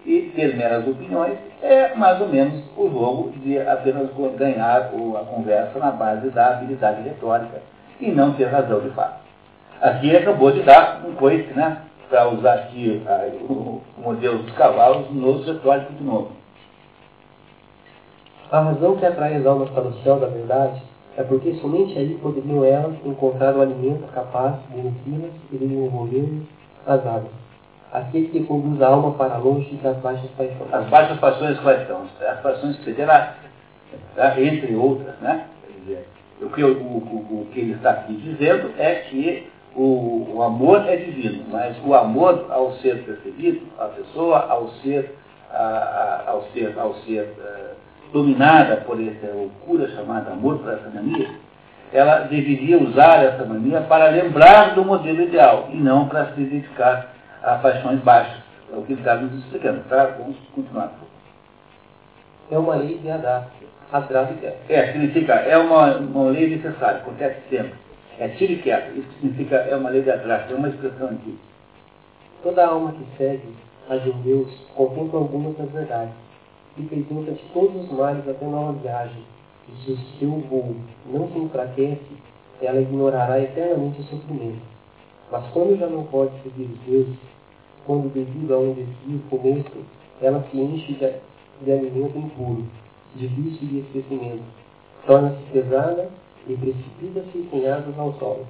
E ter meras opiniões é mais ou menos o jogo de apenas ganhar a conversa na base da habilidade retórica e não ter razão de fato. Aqui acabou de dar um coice, né? Para usar aqui o modelo dos cavalos nos retóricos de novo.
A razão que atrai as almas para o céu da verdade é porque somente aí poderiam elas encontrar o alimento capaz de nutri-las e de envolver as águas. Aquele que conduz a alma para longe das baixas paixões.
As baixas paixões quais são? As paixões federais, tá? entre outras, né? Dizer, que, o, o, o que ele está aqui dizendo é que o, o, amor é divino, mas o amor ao ser percebido, a pessoa ao ser, a, a, ao ser, ao ser uh, dominada por essa loucura chamada amor para essa mania, ela deveria usar essa mania para lembrar do modelo ideal e não para se dedicar a paixões baixas. É o que ele está nos explicando, tá? Vamos continuar.
É uma lei de Adá. Adráfica.
É, significa, é uma, uma lei necessária, acontece sempre. É tiro e queda. Isso significa, é uma lei de Adráfica, é uma expressão aqui.
Toda alma que segue a de Deus contempla algumas das verdades fica isenta de todos os males até nova viagem, e se o seu voo não se enfraquece, ela ignorará eternamente o sofrimento. Mas quando já não pode seguir os deuses, quando devido a um desvio funesto, ela se enche de, de alimento impuro, de vício e esquecimento, torna-se pesada e precipita-se sem asas ao solo.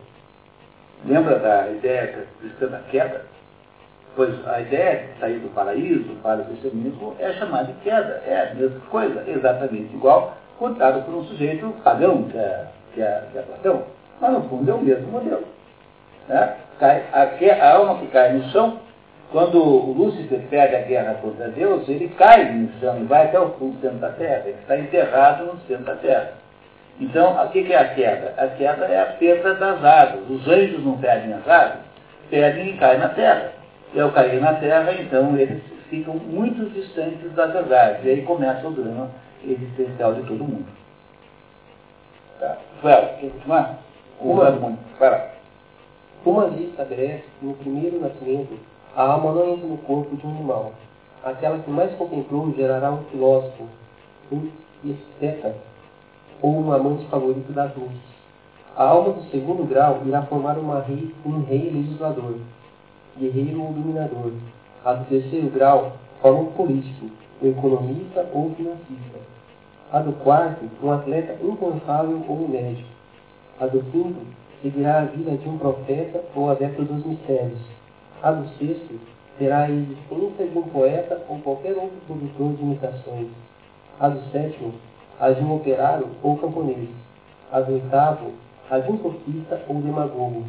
Lembra da ideia cristã da queda? Pois a ideia de sair do paraíso para o cristianismo é chamada de queda. É a mesma coisa, exatamente igual, contado por um sujeito pagão, que é, que é, que é Platão. Mas no fundo é o mesmo modelo. Né? Cai, a, a alma que cai no chão, quando o Lúcifer perde a guerra contra Deus, ele cai no chão e vai até o fundo centro da terra. Ele está enterrado no centro da terra. Então, o que é a queda? A queda é a perda das asas. Os anjos não perdem as asas, perdem e caem na terra. E ao cair na terra, então, eles ficam muito distantes da verdade. E aí começa o drama existencial de todo mundo. Tá? Quer continuar?
Uma, vai lá. Uma lei estabelece no primeiro nascimento a alma não entra no corpo de um animal. Aquela que mais contemplou gerará um filósofo, um esteta ou um amante favorito das luzes. A alma do segundo grau irá formar uma rei, um rei legislador guerreiro ou dominador. A do terceiro grau forma um político, um economista ou financista. A do quarto, um atleta incansável ou um médico. A do quinto, seguirá a vida de um profeta ou adepto dos mistérios. A do sexto, terá a existência de um poeta ou qualquer outro produtor de imitações. A do sétimo, a de um operário ou camponês. A do oitavo, a de um sofista ou demagogo.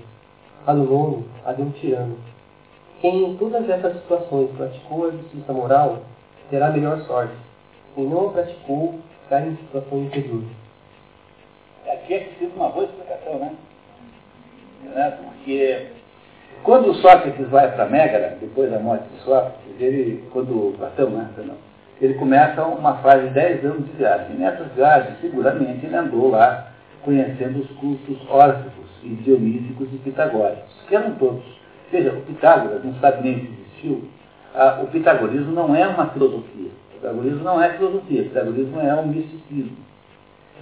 A do nono, a de um tirano. Quem em todas essas situações praticou a justiça moral terá melhor sorte. Quem não a praticou cai em situação inferior.
Aqui é preciso uma boa explicação, né? Né? Porque quando Sócrates vai para Mégara, depois da morte de Sócrates, ele, quando Platão, né? Não, ele começa uma fase de 10 anos de viagem. E nessas viagens, seguramente, ele andou lá conhecendo os cultos órficos e dionísicos e pitagóricos, que eram todos Veja, o Pitágoras não sabe nem se existiu. Ah, o pitagorismo não é uma filosofia. O pitagorismo não é filosofia. O pitagorismo é um misticismo.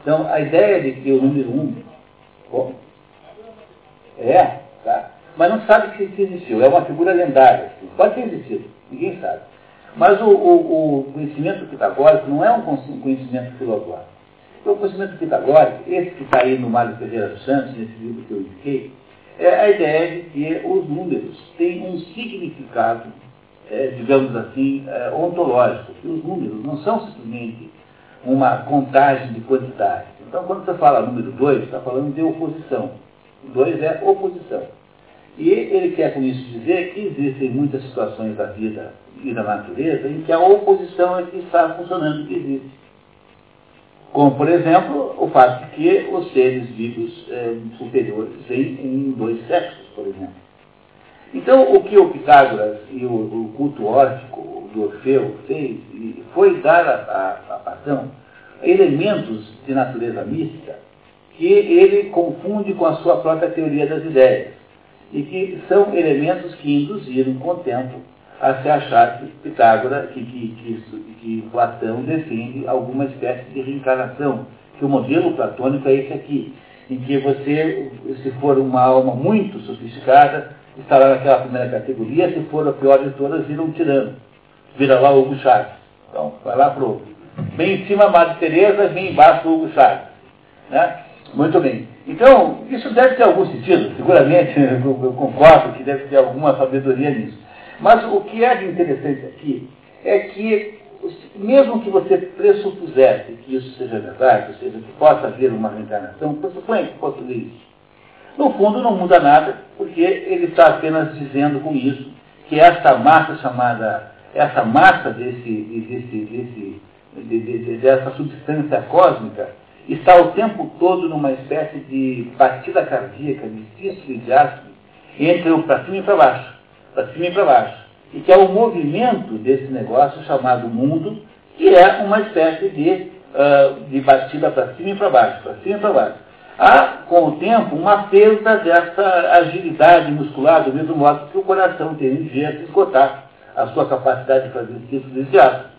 Então, a ideia de que o número um... é, tá? Mas não sabe se existiu. É uma figura lendária. Pode ter existido. Ninguém sabe. Mas o, o, o conhecimento pitagórico não é um conhecimento filosófico. O conhecimento pitagórico, esse que está aí no Mário Ferreira dos Santos, nesse livro que eu indiquei, é a ideia de que os números têm um significado, é, digamos assim, é, ontológico. Que os números não são simplesmente uma contagem de quantidade. Então, quando você fala número 2, está falando de oposição. 2 é oposição. E ele quer com isso dizer que existem muitas situações da vida e da natureza em que a oposição é que está funcionando, que existe. Como, por exemplo, o fato de que os seres vivos é, superiores vêm em dois sexos, por exemplo. Então, o que o Pitágoras e o, o culto órfico do Orfeu fez foi dar a, a Platão elementos de natureza mística que ele confunde com a sua própria teoria das ideias e que são elementos que induziram com o tempo a se achar que Pitágoras, que, que, que, que, Platão defende alguma espécie de reencarnação, que o modelo platônico é esse aqui, em que você, se for uma alma muito sofisticada, estará naquela primeira categoria, se for a pior de todas, vira um tirano, vira lá o Hugo Chaves. Então, vai lá pro bem em cima Madre Teresa, bem embaixo o Hugo Chaves. Né? Muito bem. Então, isso deve ter algum sentido, seguramente, eu concordo que deve ter alguma sabedoria nisso. Mas o que é de interessante aqui é que mesmo que você pressupusesse que isso seja verdade, ou seja, que possa haver uma reencarnação, pressuponha que possa haver isso. No fundo não muda nada, porque ele está apenas dizendo com isso que essa massa chamada, essa massa desse, desse, desse, de, de, dessa substância cósmica está o tempo todo numa espécie de batida cardíaca, de sístole de ácido, entre o para cima e para baixo, para cima e para baixo. E que é o movimento desse negócio chamado mundo, que é uma espécie de, uh, de batida para cima e para baixo, para cima e para baixo. Há, com o tempo, uma perda dessa agilidade muscular, do mesmo modo que o coração tem um dia se esgotar a sua capacidade de fazer ciclos de ácido.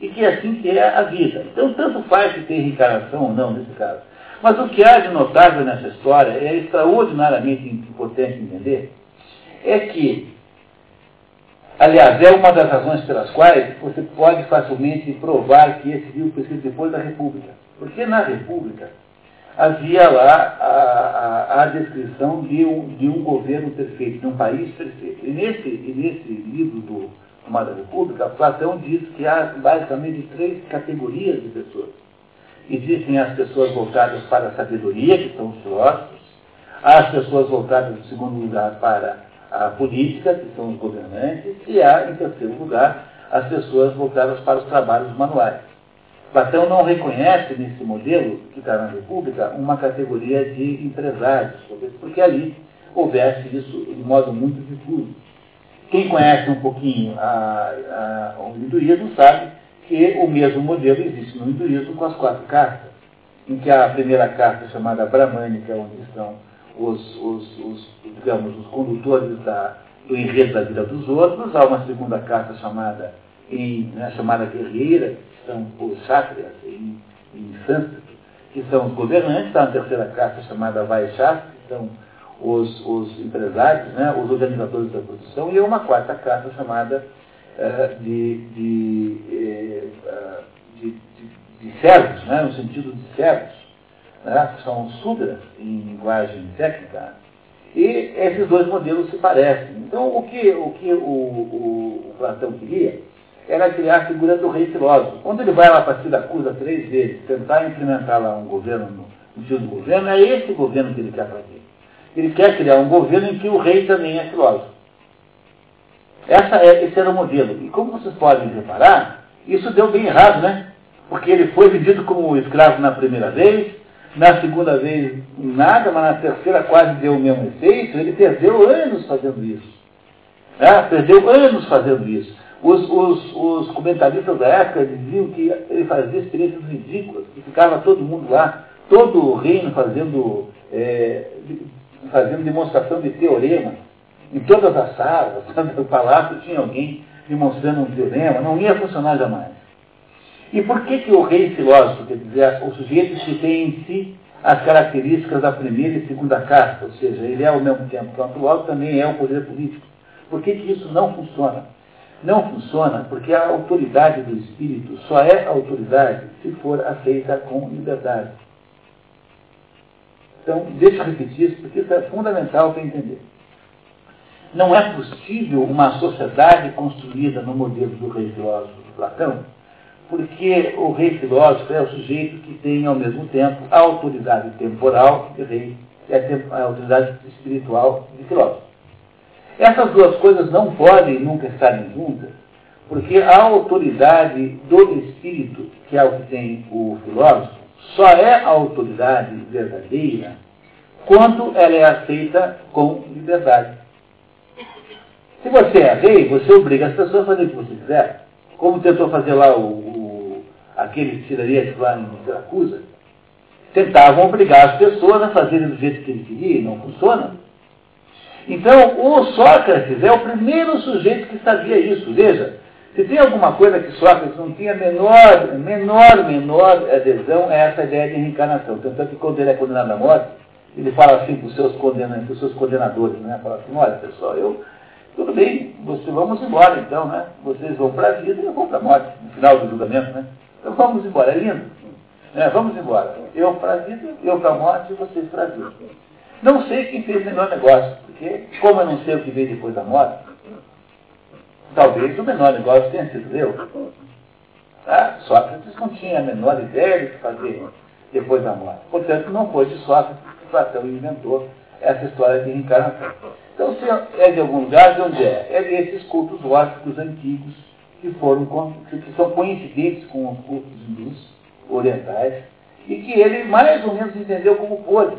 E que é assim que é a vida. Então, tanto faz se tem reencarnação ou não, nesse caso. Mas o que há de notável nessa história, é extraordinariamente importante entender, é que, aliás, é uma das razões pelas quais você pode facilmente provar que esse livro foi escrito depois da República. Porque na República, havia lá a, a, a descrição de um, de um, governo perfeito, de um país perfeito. E nesse, e nesse livro do Amada República, Platão diz que há basicamente três categorias de pessoas. Existem as pessoas voltadas para a sabedoria, que são os filósofos, há as pessoas voltadas, em segundo lugar, para a política, que são os governantes, e há, em terceiro lugar, as pessoas voltadas para os trabalhos manuais. Platão não reconhece nesse modelo que está na República uma categoria de empresários, porque ali houvesse isso de modo muito difuso. Quem conhece um pouquinho a, a, o hinduísmo sabe que o mesmo modelo existe no hinduísmo com as quatro castas, em que a primeira casta chamada Brahmânica, onde estão os, os, os, digamos, os condutores da, do enredo da vida dos outros, há uma segunda casta chamada, em, né, chamada guerreira, são os chátrias em, em sânscrito, que são os governantes, está na terceira casta chamada Vaishas, que são os, os empresários, né, os organizadores da produção, e uma quarta casta chamada uh, de, de, uh, de, de, de, servos, né, no sentido de servos, né, que são sudras em linguagem técnica. E esses dois modelos se parecem. Então, o que o, que o, o, o Platão queria era criar a figura do rei filósofo. Quando ele vai lá para Siracusa três vezes, tentar implementar lá um governo, no estilo do governo, é esse governo que ele quer fazer. Ele quer criar um governo em que o rei também é filósofo. Essa é, esse era o modelo. E como vocês podem reparar, isso deu bem errado, né? Porque ele foi vendido como escravo na primeira vez, na segunda vez nada, mas na terceira quase deu o mesmo efeito. Ele perdeu anos fazendo isso. Né? Perdeu anos fazendo isso. Os, os, os, comentaristas da época diziam que ele fazia experiências ridículas, que ficava todo mundo lá, todo o reino fazendo, é, fazendo demonstração de teorema. Em todas as salas do palácio tinha alguém demonstrando um teorema, não ia funcionar jamais. E por que, que o rei filósofo, quer dizer, o sujeito que tem em si as características da primeira e segunda casta, ou seja, ele é ao mesmo tempo que o filósofo, também é o poder político. Por que, que isso não funciona? Não funciona porque a autoridade do espírito só é autoridade se for aceita com liberdade. Então, deixa eu repetir isso, porque isso é fundamental para entender. Não é possível uma sociedade construída no modelo do rei filósofo de Platão, porque o rei filósofo é o sujeito que tem, ao mesmo tempo, a autoridade temporal de rei e a autoridade espiritual de filósofo. Essas duas coisas não podem nunca estarem juntas, porque a autoridade do espírito, que é o que tem o filósofo, só é a autoridade verdadeira quando ela é aceita com liberdade. Se você é rei, você obriga as pessoas a fazer o que você quiser. Como tentou fazer lá o, o aquele tirarias lá em Siracusa. Tentavam obrigar as pessoas a fazerem do jeito que ele queria e não funciona. Então, o Sócrates é o primeiro sujeito que sabia isso. Veja, se tem alguma coisa que Sócrates não tinha menor, menor, menor adesão, é essa ideia de reencarnação. Tanto é que quando ele é condenado à morte, ele fala assim para os seus, para os seus condenadores, né? Fala assim, olha pessoal, eu, tudo bem, você, vamos embora então, né? Vocês vão para a vida e eu vou para a morte, no final do julgamento, né? Então vamos embora, é lindo. É, vamos embora. Eu para a vida, eu para a morte e vocês para a vida. Não sei quem fez o melhor negócio, porque como eu não sei o que veio depois da morte, talvez o menor negócio tenha sido eu. Tá? Sócrates não tinha a menor ideia que fazer depois da morte. Portanto, não foi de Sócrates que Platão inventou essa história de reencarnação. Então, se é de algum lugar, de onde é? É desses cultos óticos antigos que foram que são coincidentes com os cultos hindus orientais e que ele mais ou menos entendeu como pôde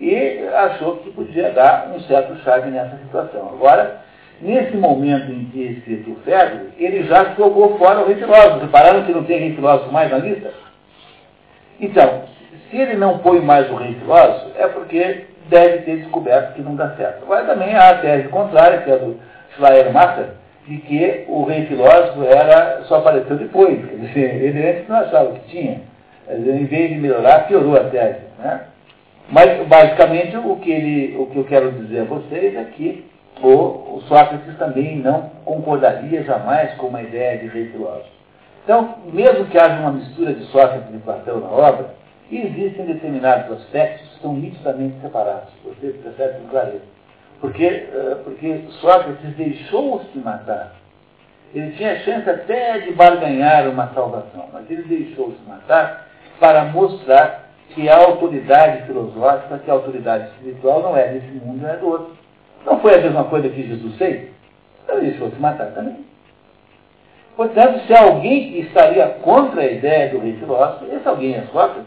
e achou que podia dar um certo charme nessa situação. Agora, nesse momento em que o Fedro, ele já jogou fora o rei filósofo. Repararam que não tem rei filósofo mais na lista? Então, se ele não põe mais o rei filósofo, é porque deve ter descoberto que não dá certo. Agora também há a tese contrária, que é do Schleiermacher, de que o rei filósofo era, só apareceu depois. Quer dizer, ele antes não achava que tinha. Em vez de melhorar, piorou a tese. Né? Mas, basicamente, o que, ele, o que eu quero dizer a vocês é que o, o Sócrates também não concordaria jamais com uma ideia de rei filósofo. Então, mesmo que haja uma mistura de Sócrates e Platão na obra, existem determinados aspectos que são nitidamente separados. Você percebe com clareza. Porque, eh, porque Sócrates deixou-se matar. Ele tinha chance até de barganhar uma salvação, mas ele deixou-se matar para mostrar que a autoridade filosófica, que a autoridade espiritual não é desse mundo, não é do outro. Não foi a mesma coisa que Jesus fez? Ele deixou-se matar também. Portanto, se alguém que estaria contra a ideia do rei filósofo, esse alguém é Sócrates.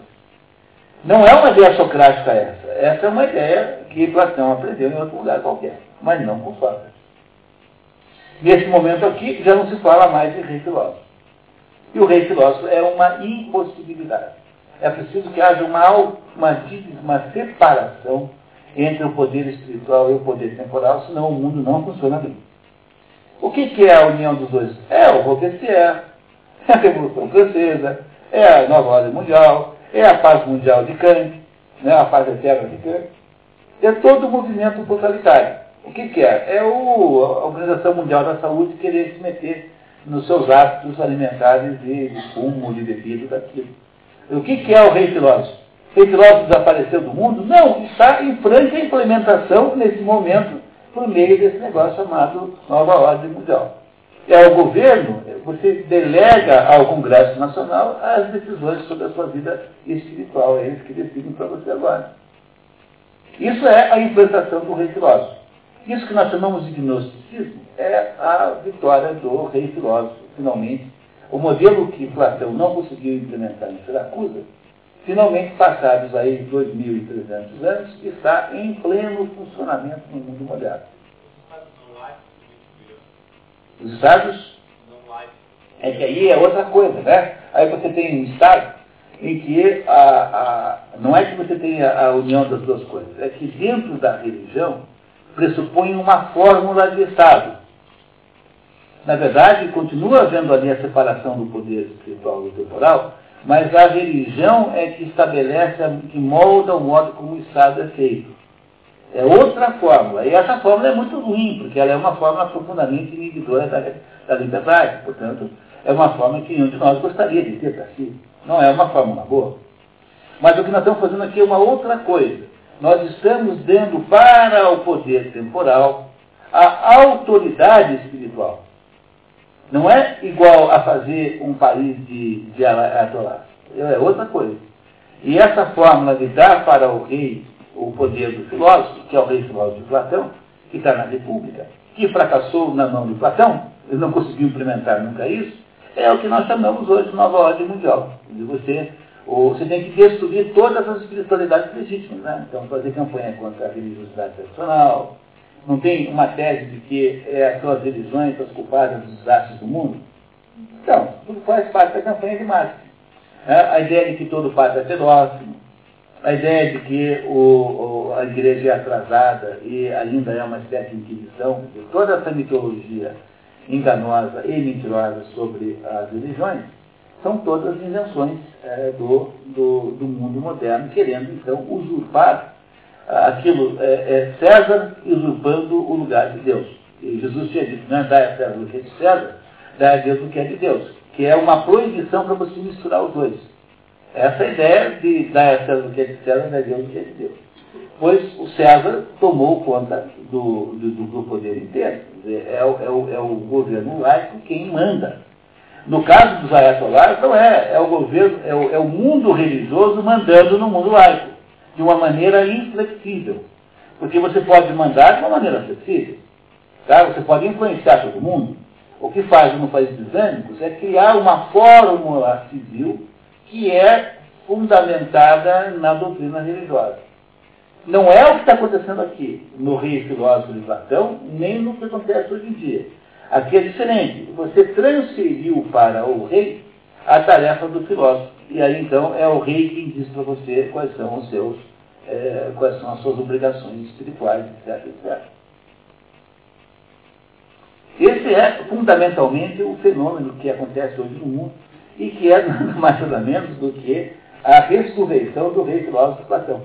Não é uma ideia socrática essa. Essa é uma ideia que Platão aprendeu em outro lugar qualquer, mas não com Sócrates. Nesse momento aqui, já não se fala mais de rei filósofo. E o rei filósofo é uma impossibilidade. É preciso que haja uma, uma, uma separação entre o poder espiritual e o poder temporal, senão o mundo não funciona bem. O que, que é a união dos dois? É o Robespierre, é a Revolução Francesa, é a nova ordem mundial, é a paz mundial de Kant, né, a paz eterna de Kant. É todo o movimento totalitário. O que, que é? É o, a Organização Mundial da Saúde querer se meter nos seus hábitos alimentares de, de fumo, de bebida, daquilo. O que, que é o rei filósofo? O rei filósofo desapareceu do mundo? Não, está em franca implementação nesse momento por meio desse negócio chamado Nova Ordem Mundial. É o governo, você delega ao Congresso Nacional as decisões sobre a sua vida espiritual. É eles que decidem para você agora. Isso é a implantação do rei filósofo. Isso que nós chamamos de gnosticismo é a vitória do rei filósofo, finalmente. O modelo que Platão não conseguiu implementar em Siracusa, finalmente, passados aí 2.300 anos, está em pleno funcionamento no mundo moderno. Os estados? É que aí é outra coisa, né? Aí você tem um estado em que a, a, não é que você tenha a união das duas coisas, é que dentro da religião pressupõe uma fórmula de estado. Na verdade, continua havendo ali a separação do poder espiritual e temporal, mas a religião é que estabelece, que molda o modo como o Estado é feito. É outra fórmula. E essa fórmula é muito ruim, porque ela é uma fórmula profundamente inibidora da, da liberdade. Portanto, é uma fórmula que nenhum de nós gostaria de ter para si. Não é uma fórmula boa. Mas o que nós estamos fazendo aqui é uma outra coisa. Nós estamos dando para o poder temporal a autoridade espiritual. Não é igual a fazer um país de, de. É outra coisa. E essa fórmula de dar para o rei o poder do filósofo, que é o rei filósofo de Platão, que está na República, que fracassou na mão de Platão, ele não conseguiu implementar nunca isso, é o que nós chamamos hoje de nova ordem mundial. Você, você tem que destruir todas as espiritualidades legítimas. Né? Então, fazer campanha contra a religiosidade tradicional, não tem uma tese de que é, são as religiões as culpadas dos desastres do mundo? Então, tudo faz parte da campanha de marketing. É, a ideia de que todo padre é pedófilo, a ideia de que o, o, a igreja é atrasada e ainda é uma espécie de inquisição, toda essa mitologia enganosa e mentirosa sobre as religiões, são todas invenções é, do, do, do mundo moderno, querendo então usurpar aquilo, é, é César usurpando o lugar de Deus. E Jesus tinha dito, não é dar a César o que é de César, dar a Deus o que é de Deus, que é uma proibição para você misturar os dois. Essa ideia de dar a César o que é de César, dar a Deus o que é de Deus. Pois o César tomou conta do, do, do poder inteiro. é, o, é, o, é o governo laico quem manda. No caso dos ayatollahs, não é. É o governo, é o, é o mundo religioso mandando no mundo laico, de uma maneira inflexível. Porque você pode mandar de uma maneira flexível. Tá? Você pode influenciar todo mundo. O que faz no país islâmicos é criar uma fórmula civil que é fundamentada na doutrina religiosa. Não é o que está acontecendo aqui no rei filósofo de Platão, nem no que acontece hoje em dia. Aqui é diferente. Você transferiu para o rei a tarefa do filósofo. E aí então é o rei quem diz para você quais são os seus, é, quais são as suas obrigações espirituais, etc, etc. Esse é fundamentalmente o fenômeno que acontece hoje no mundo e que é nada mais nada menos do que a ressurreição do rei filósofo Platão,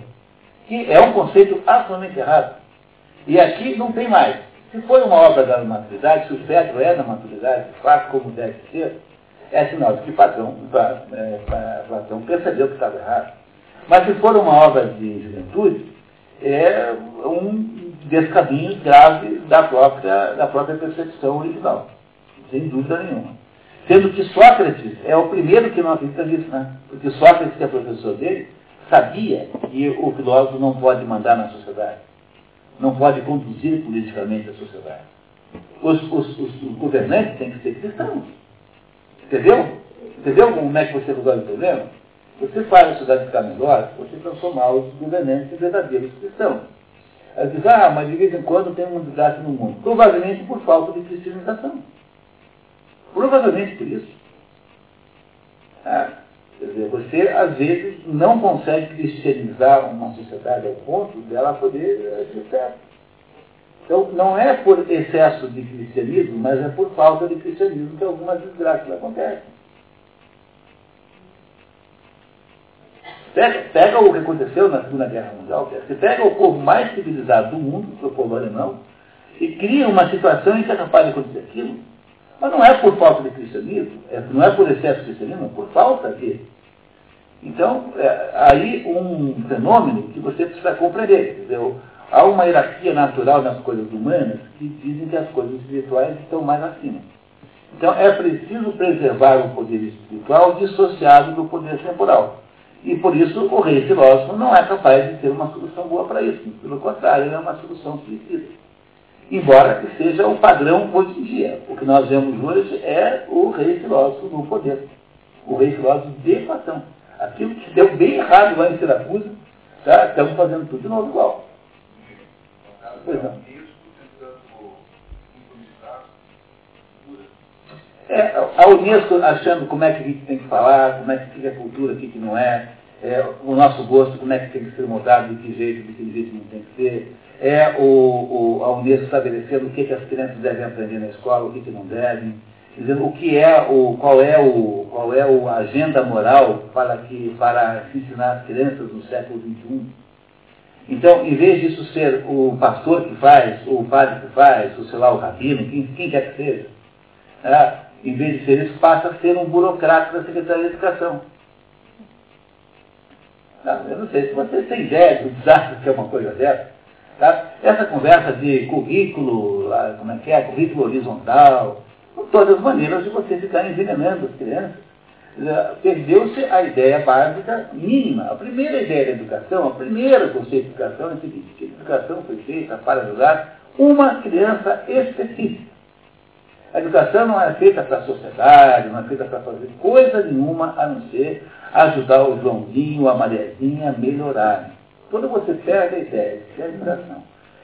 que é um conceito absolutamente errado. E aqui não tem mais. Se for uma obra da maturidade, se o cetro é da maturidade, fato como deve ser, é sinal de que Platão, é, Platão percebeu que estava errado. Mas se for uma obra de juventude, é um descaminho grave da própria, da própria percepção original, sem dúvida nenhuma. Sendo que Sócrates é o primeiro que não acredita nisso, né? Porque Sócrates, que é professor dele, sabia que o filósofo não pode mandar na sociedade, não pode conduzir politicamente a sociedade. Os, os, os, os governantes têm que ser cristãos. Entendeu? Entendeu como é que você resolve o problema? Você faz a sociedade ficar melhor, você transformar os governantes em verdadeiros cristãos. Aí diz, ah, mas de vez em quando tem um desgaste no mundo. Provavelmente por falta de cristianização. Provavelmente por isso. Ah, quer dizer, você, às vezes, não consegue cristianizar uma sociedade ao ponto dela poder ser certa. Então, não é por excesso de cristianismo, mas é por falta de cristianismo que algumas desgraças acontecem. Pega, pega o que aconteceu na Segunda Guerra Mundial, você pega o povo mais civilizado do mundo, que é o povo alemão, e cria uma situação em que é capaz de acontecer aquilo. Mas não é por falta de cristianismo, é, não é por excesso de cristianismo, é por falta de. Então, é, aí um fenômeno que você precisa compreender. Dizer, há uma hierarquia natural nas coisas humanas que dizem que as coisas espirituais estão mais acima. Então, é preciso preservar o poder espiritual dissociado do poder temporal. E por isso o rei filósofo não é capaz de ter uma solução boa para isso. Pelo contrário, ele é uma solução suicida. Embora que seja o padrão hoje em dia. O que nós vemos hoje é o rei filósofo no poder. O rei filósofo de Platão. Aquilo que deu bem errado lá em Siracusa, tá? estamos fazendo tudo de novo igual. Pois não. É, a Unesco achando como é que a gente tem que falar, como é que é cultura, o que não é, é, o nosso gosto, como é que tem que ser moldado, de que jeito, de que jeito não tem que ser, é o, o, a Unesco estabelecendo o que, que as crianças devem aprender na escola, o que, que não devem, dizendo o que é o, qual é o, qual é a agenda moral para, que, para ensinar as crianças no século XXI. Então, em vez disso ser o pastor que faz, ou o padre que faz, ou sei lá, o rabino, quem, quem quer que seja, é, em vez de ser isso, passa a ser um burocrata da Secretaria de Educação. Não, eu não sei se você tem ideia do desastre que é uma coisa dessa. Tá? Essa conversa de currículo, como é que é, currículo horizontal, com todas as maneiras de você ficar envenenando as crianças. Perdeu-se a ideia básica mínima. A primeira ideia da educação, a primeira conceito de educação é o seguinte, que a educação foi feita para ajudar uma criança específica. A educação não é feita para a sociedade, não é feita para fazer coisa nenhuma a não ser ajudar o Joãozinho, a Mariazinha a melhorarem. Quando você perde a ideia de a educação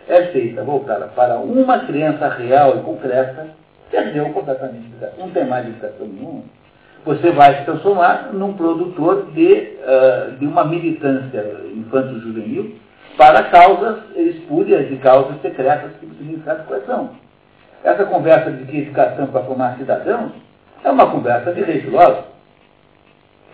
é feita voltada para uma criança real e concreta, perdeu completamente a educação. Não tem mais educação nenhuma. Você vai se transformar num produtor de, uh, de uma militância infanto-juvenil para causas espúrias e causas secretas que nem sabe quais são. Essa conversa de que educação para formar cidadãos é uma conversa de rei filósofo.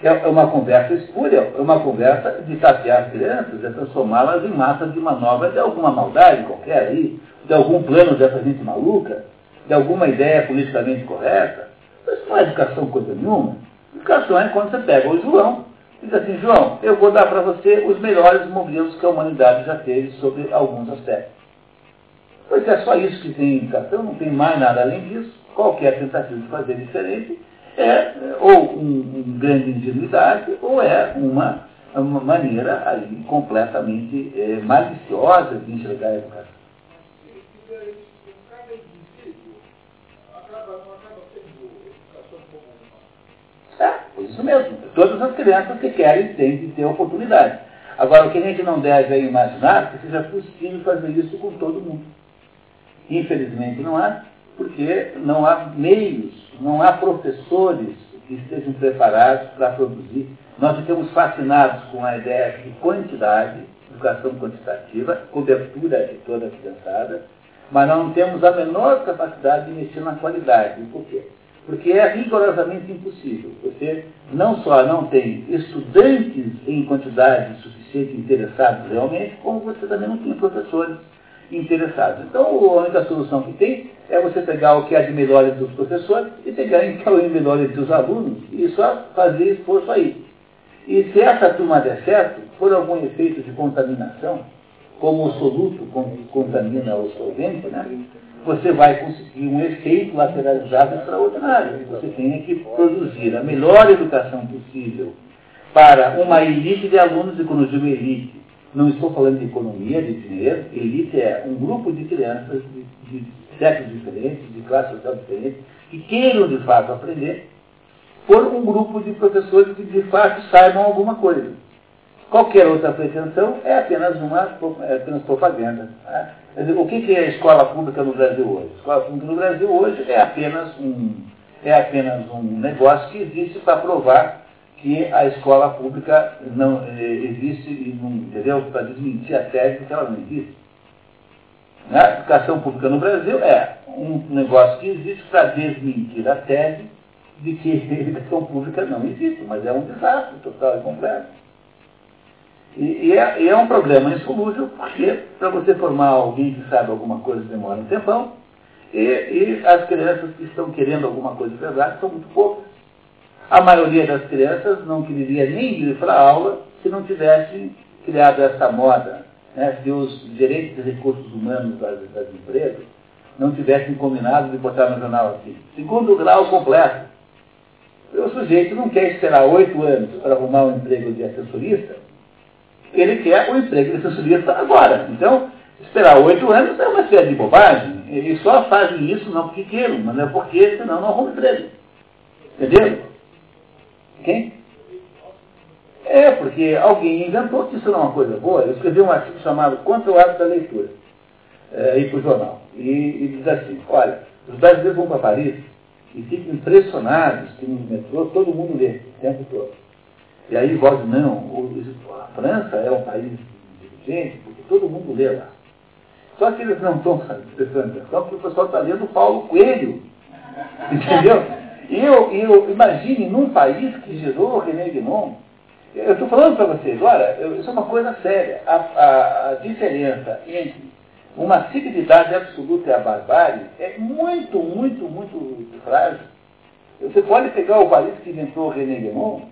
É uma conversa espúria, é uma conversa de tapear as crianças, é transformá-las em massas de manobra de alguma maldade qualquer aí, de algum plano dessa gente maluca, de alguma ideia politicamente correta. Isso não é educação coisa nenhuma. Educação é quando você pega o João e diz assim, João, eu vou dar para você os melhores modelos que a humanidade já teve sobre alguns aspectos. Pois é só isso que tem em educação, não tem mais nada além disso. Qualquer tentativa de fazer diferente é ou um, um grande ingenuidade ou é uma, uma maneira aí completamente é, maliciosa de enxergar a educação. É, isso mesmo. Todas as crianças que querem têm que ter oportunidade. Agora, o que a gente não deve é imaginar é que seja possível fazer isso com todo mundo. Infelizmente não há, porque não há meios, não há professores que estejam preparados para produzir. Nós ficamos fascinados com a ideia de quantidade, educação quantitativa, cobertura de toda a criançada, mas não temos a menor capacidade de mexer na qualidade. Por quê? Porque é rigorosamente impossível. Você não só não tem estudantes em quantidade suficiente interessados realmente, como você também não tem professores interessados. Então, a única solução que tem é você pegar o que é de melhor entre os professores e pegar o que é de melhor entre os alunos e só fazer esforço aí. E se essa turma der certo, por algum efeito de contaminação, como o soluto contamina o solvente, né, você vai conseguir um efeito lateralizado extraordinário. Você tem que produzir a melhor educação possível para uma elite de alunos, e quando eu digo elite, não estou falando de economia, de dinheiro, elite é um grupo de crianças de, de sexos diferentes, de classes social diferentes, que queiram de fato aprender, por um grupo de professores que de fato saibam alguma coisa. Qualquer outra pretensão é apenas uma é apenas propaganda. Né? Dizer, o que é a escola pública no Brasil hoje? A escola pública no Brasil hoje é apenas um, é apenas um negócio que existe para provar que a escola pública não é, existe, e não, entendeu? Para desmentir a tese de que ela não existe. Né? A educação pública no Brasil é um negócio que existe para desmentir a tese de que a educação pública não existe, mas é um desastre total e completo. E, e, é, e, é, um problema insolúvel, porque para você formar alguém que sabe alguma coisa demora um tempão, e, e, as crianças que estão querendo alguma coisa de verdade são muito poucas. A maioria das crianças não queria nem ir para a aula se não tivesse criado essa moda, né, se os gerentes de recursos humanos das, das empresas não tivessem combinado de botar no jornal assim. Segundo grau completo. O sujeito não quer esperar oito anos para arrumar um emprego de assessorista, ele quer o emprego de assessorista agora. Então, esperar oito anos é uma série de bobagem. Eles só fazem isso não porque queiram, mas é porque senão não arrumam emprego. Entendeu? Quem? É, porque alguém inventou que isso não é uma coisa boa. Eu escrevi um artigo chamado Contra o hábito da leitura, é, aí para o jornal. E, e diz assim, olha, os brasileiros vão para Paris e ficam impressionados que no metrô todo mundo lê o tempo todo. E aí Voz, não, a França é um país inteligente, porque todo mundo lê lá. Só que eles não estão prestando atenção porque o pessoal está lendo Paulo Coelho. Entendeu? Eu, eu imagine num país que gerou René Guinon, eu estou falando para vocês, agora, isso é uma coisa séria. A, a, a diferença entre uma civilidade absoluta e a barbárie é muito, muito, muito frágil. Você pode pegar o país que inventou René Guinon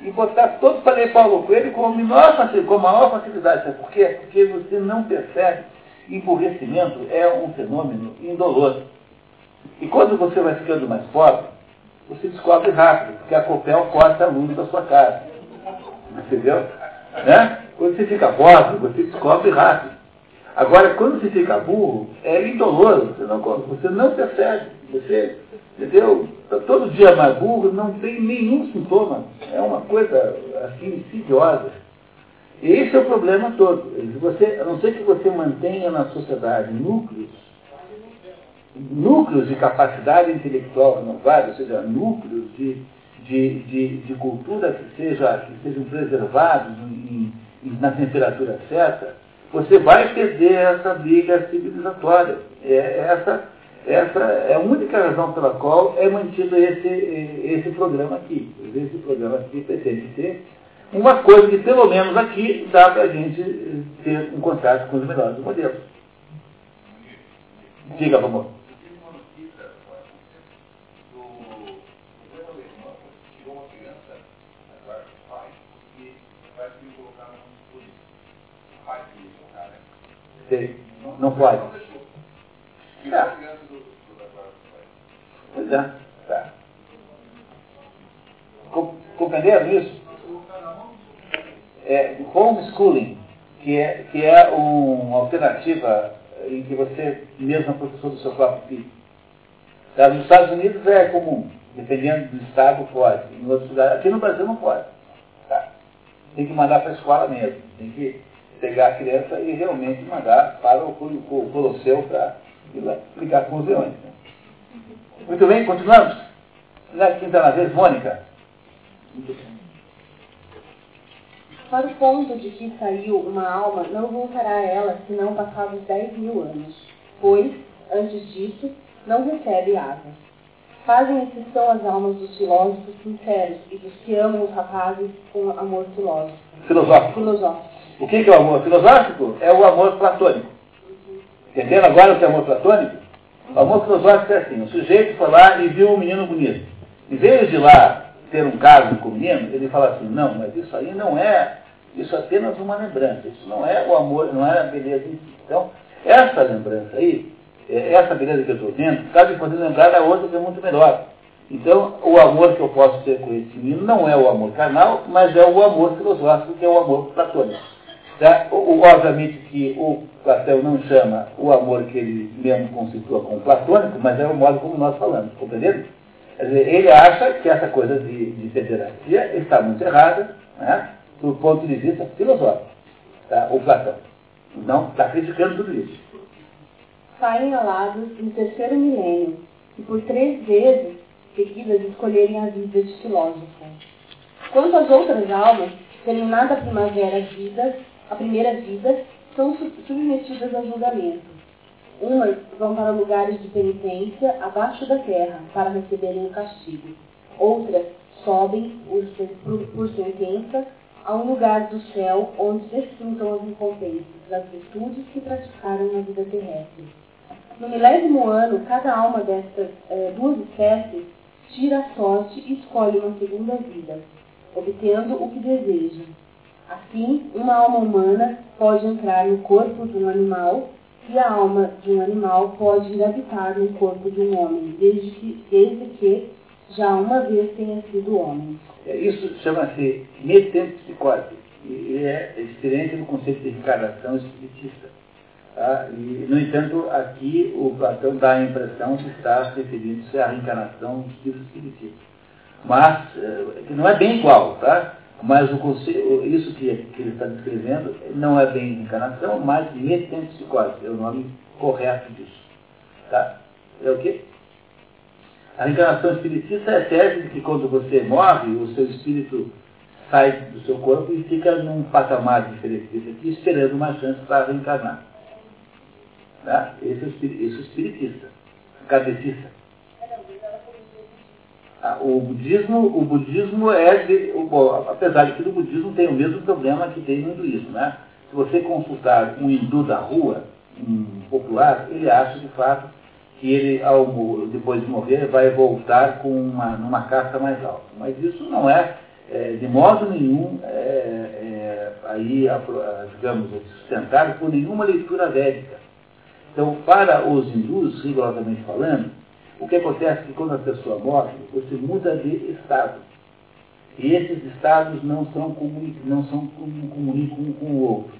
e botar todos para ler Paulo Coelho com a facilidade, com a maior facilidade. Sabe por quê? Porque você não percebe. Emburrecimento é um fenômeno indolor. E quando você vai ficando mais pobre, você descobre rápido, porque a Copel corta a luz da sua casa. Entendeu? Né? Quando você fica pobre, você descobre rápido. Agora, quando você fica burro, é indolor, você não, você não percebe. Você Entendeu? Tá todo dia mais burro, não tem nenhum sintoma. É uma coisa assim insidiosa. E esse é o problema todo. Você, a não ser que você mantenha na sociedade núcleos, núcleos de capacidade intelectual renovada, ou seja, núcleos de, de, de, de cultura que, seja, que sejam preservados em, em, na temperatura certa, você vai perder essa briga civilizatória. É essa essa é a única razão pela qual é mantido esse, esse programa aqui. Esse programa aqui pretende ser uma coisa que, pelo menos aqui, dá para a gente ter um contato com os melhores modelos. Diga, vamos. Não pode. É. Pois é. Tá. Compreenderam isso? É, homeschooling, que é, que é uma alternativa em que você mesmo é professor do seu próprio filho. Tá? Nos Estados Unidos é comum, dependendo do estado pode, em outros lugares. Aqui no Brasil não pode. Tá? Tem que mandar para a escola mesmo, tem que pegar a criança e realmente mandar para o, o, o Colosseu para explicar com os leões. Né? Muito bem, continuamos? Na quinta na vez, Mônica.
Para o ponto de que saiu uma alma, não voltará a ela senão passados dez mil anos, pois, antes disso, não recebe asas. Fazem exceção as almas dos filósofos sinceros e dos que amam os rapazes com amor filósofo.
Filosófico.
Filosófico.
O que é o amor filosófico? É o amor platônico. Entenderam agora o que é amor platônico? O amor filosófico é assim, o sujeito foi lá e viu um menino bonito. Em vez de lá ter um caso com o menino, ele fala assim, não, mas isso aí não é, isso é apenas uma lembrança, isso não é o amor, não é a beleza em si. Então, essa lembrança aí, é, essa beleza que eu estou vendo, me fazendo lembrar da outra que é muito melhor. Então, o amor que eu posso ter com esse menino não é o amor carnal, mas é o amor filosófico, que é o amor platônico. Tá? O, obviamente que o Platão não chama o amor que ele mesmo conceitua como platônico, mas é o modo como nós falamos, compreendendo? Ele acha que essa coisa de, de pederastia está muito errada, né, do ponto de vista filosófico, tá? o Platão. Não está criticando tudo isso.
Saem alados no terceiro milênio, e por três vezes seguidas escolherem a vida de filósofo. Quanto às outras almas, terminada a primavera vida, a primeira vida, são submetidas a julgamento. Umas vão para lugares de penitência abaixo da terra para receberem o castigo. Outras sobem, por, sentença, a um lugar do céu onde desfrutam as recompensas das virtudes que praticaram na vida terrestre. No milésimo ano, cada alma destas eh, duas espécies tira a sorte e escolhe uma segunda vida, obtendo o que deseja. Assim, uma alma humana pode entrar no corpo de um animal e a alma de um animal pode habitar no corpo de um homem, desde que, desde que já uma vez tenha sido homem.
É, isso chama-se metempsicose e é diferente do conceito de reencarnação espiritista. Tá? E, no entanto, aqui o Platão dá a impressão de estar referindo-se à reencarnação do espiritismo. Mas, que não é bem igual, tá? Mas o conceito, isso que, que ele está descrevendo não é bem encarnação, mas metempsicose, é o nome correto disso. Tá? É o quê? A reencarnação espiritista é a tese que quando você morre, o seu espírito sai do seu corpo e fica num patamar diferente desse aqui, esperando uma chance para reencarnar. Tá? Esse, é o, é espiritista, kardecista. Ah, o budismo, o budismo é, de, bom, apesar de que o budismo tem o mesmo problema que tem no hinduísmo, né? Se você consultar um hindu da rua, um popular, ele acha de fato que ele, ao, depois de morrer, vai voltar com uma, numa casta mais alta. Mas isso não é, é de modo nenhum, é, é, aí, digamos, sustentado por nenhuma leitura védica. Então, para os hindus, rigorosamente falando, o que acontece é que quando a pessoa morre, você muda de estado. E esses estados não são comunicam, não são um com o outro.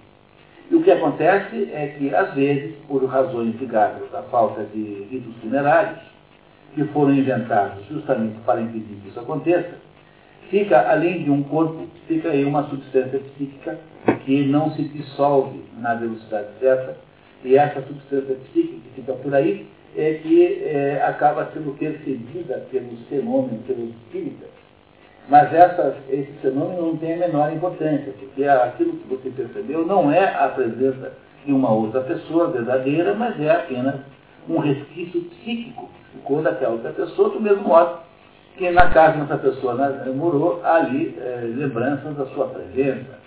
E o que acontece é que, às vezes, por razões ligadas à falta de ritos funerários, que foram inventados justamente para impedir que isso aconteça, fica, além de um corpo, fica aí uma substância psíquica que não se dissolve na velocidade certa, e essa substância psíquica que fica por aí é que é, acaba sendo percebida pelos fenômenos, pelos espíritas. Mas esse fenômeno não tem a menor importância, porque aquilo que você percebeu não é a presença de uma outra pessoa verdadeira, mas é apenas um resquício psíquico ficou daquela outra pessoa, do mesmo modo que na casa dessa pessoa morou ali é, lembranças da sua presença,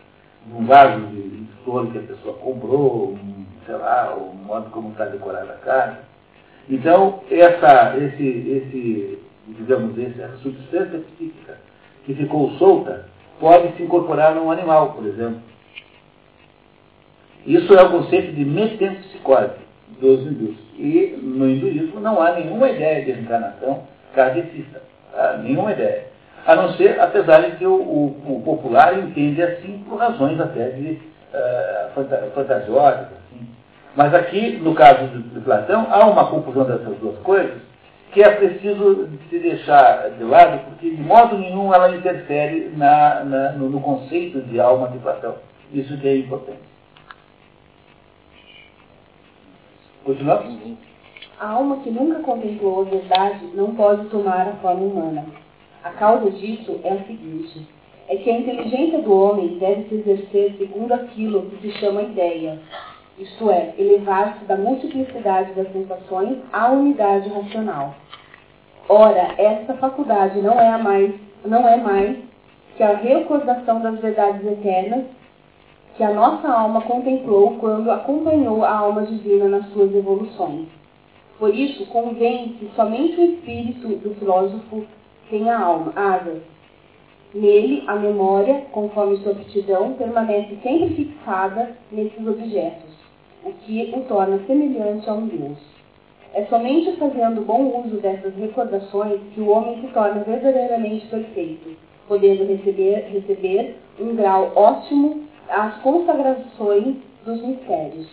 um vaso de flor que a pessoa comprou, um, sei lá, o modo como está decorada a casa. Então, essa, esse, esse, digamos, essa substância psíquica que ficou solta pode se incorporar num animal, por exemplo. Isso é o conceito de metempsicose dos hindus. E no hinduísmo não há nenhuma ideia de reencarnação kardecista. Nenhuma ideia. A não ser, apesar de que o, o, o popular entende assim por razões até de uh, fantasiosas. Mas aqui, no caso de, Platão, há uma confusão dessas duas coisas que é preciso se deixar de lado, porque de modo nenhum ela interfere na, na, no, no, conceito de alma de Platão. Isso que é importante. Continuamos?
A alma que nunca contemplou a verdade não pode tomar a forma humana. A causa disso é a seguinte: é que a inteligência do homem deve se exercer segundo aquilo que se chama ideia, isto é, elevar-se da multiplicidade das sensações à unidade racional. Ora, esta faculdade não é, mais, não é mais que a recordação das verdades eternas que a nossa alma contemplou quando acompanhou a alma divina nas suas evoluções. Por isso, convém que somente o espírito do filósofo tenha alma, asas. Nele, a memória, conforme sua aptidão, permanece sempre fixada nesses objetos, o que o torna semelhante a um Deus. É somente fazendo bom uso dessas recordações que o homem se torna verdadeiramente perfeito, podendo receber, receber um grau ótimo às consagrações dos mistérios.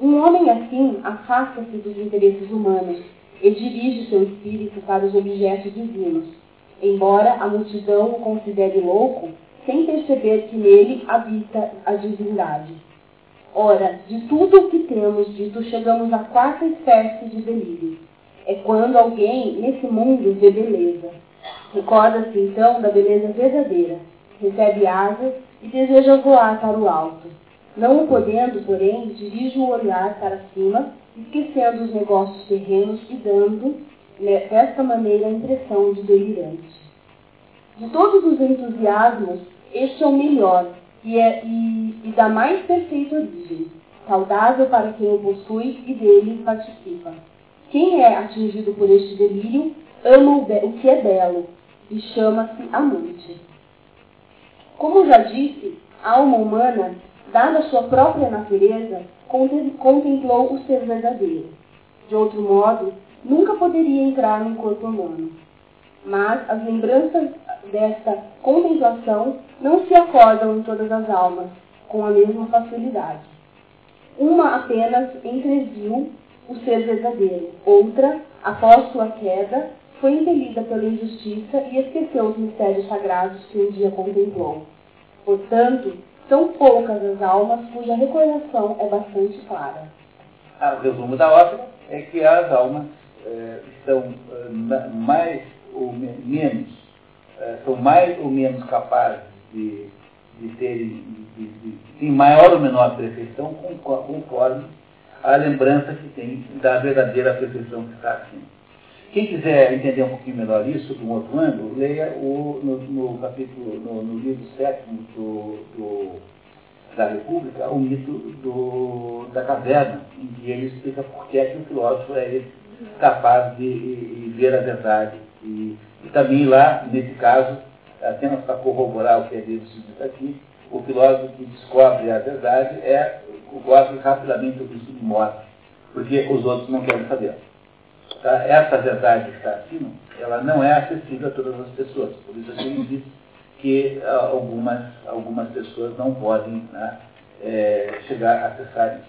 Um homem assim afasta-se dos interesses humanos e dirige seu espírito para os objetos divinos, embora a multidão o considere louco, sem perceber que nele habita a divindade. Ora, de tudo o que temos dito, chegamos à quarta espécie de delírio. É quando alguém nesse mundo vê beleza. Recorda-se então da beleza verdadeira, recebe asas e deseja voar para o alto não o podendo, porém, dirige o olhar para cima, esquecendo os negócios terrenos e dando, né, desta maneira, a impressão de delirante. De todos os entusiasmos, este é o melhor e, é, e, e da mais perfeita origem, saudável para quem o possui e dele participa. Quem é atingido por este delírio ama o, que é belo e chama-se amante. Como já disse, a alma humana dada sua própria natureza, contemplou o ser verdadeiro. De outro modo, nunca poderia entrar no corpo humano. Mas as lembranças desta contemplação não se acordam em todas as almas com a mesma facilidade. Uma apenas entreviu o ser verdadeiro, outra, após sua queda, foi impelida pela injustiça e esqueceu os mistérios sagrados que um dia contemplou. Portanto, são poucas as almas cuja recordação é bastante clara.
Ah, o resumo da ópera é que as almas é, estão é, mais ou me menos, são mais ou menos capazes de, de terem de, de, de, maior ou menor perfeição conforme a lembrança que tem da verdadeira perfeição que está acima. Quem quiser entender um pouquinho melhor isso, de um outro ângulo, leia o, no, no capítulo, no, no, livro sétimo do, do, da República, o mito do, da caverna, em que ele explica por que é que o filósofo é capaz de, de ver a verdade. E, também lá, nesse caso, apenas para corroborar o que é dito aqui, o filósofo que descobre a verdade é gosta rapidamente do risco de morte, porque os outros não querem saber. Tá? Essa verdade que está acima, ela não é acessível a todas as pessoas. Por isso a gente diz que ah, algumas, algumas pessoas não podem né, é, chegar a acessar isso.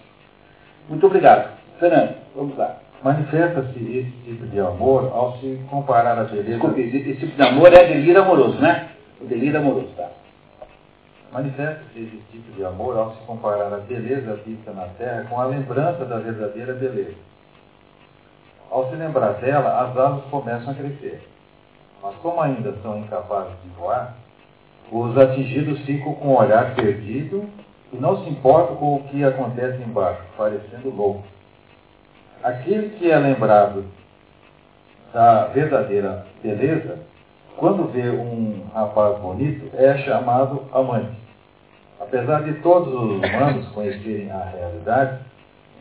Muito obrigado. Fernando, vamos lá.
Manifesta-se esse tipo de amor ao se comparar a beleza.
Desculpe, esse tipo de amor é delírio amoroso, né? O delírio amoroso, tá?
Manifesta-se esse tipo de amor ao se comparar a beleza vista na terra com a lembrança da verdadeira beleza. Ao se lembrar dela, as asas começam a crescer. Mas como ainda são incapazes de voar, os atingidos ficam com o olhar perdido e não se importam com o que acontece embaixo, parecendo louco. Aquele que é lembrado da verdadeira beleza, quando vê um rapaz bonito, é chamado amante. Apesar de todos os humanos conhecerem a realidade,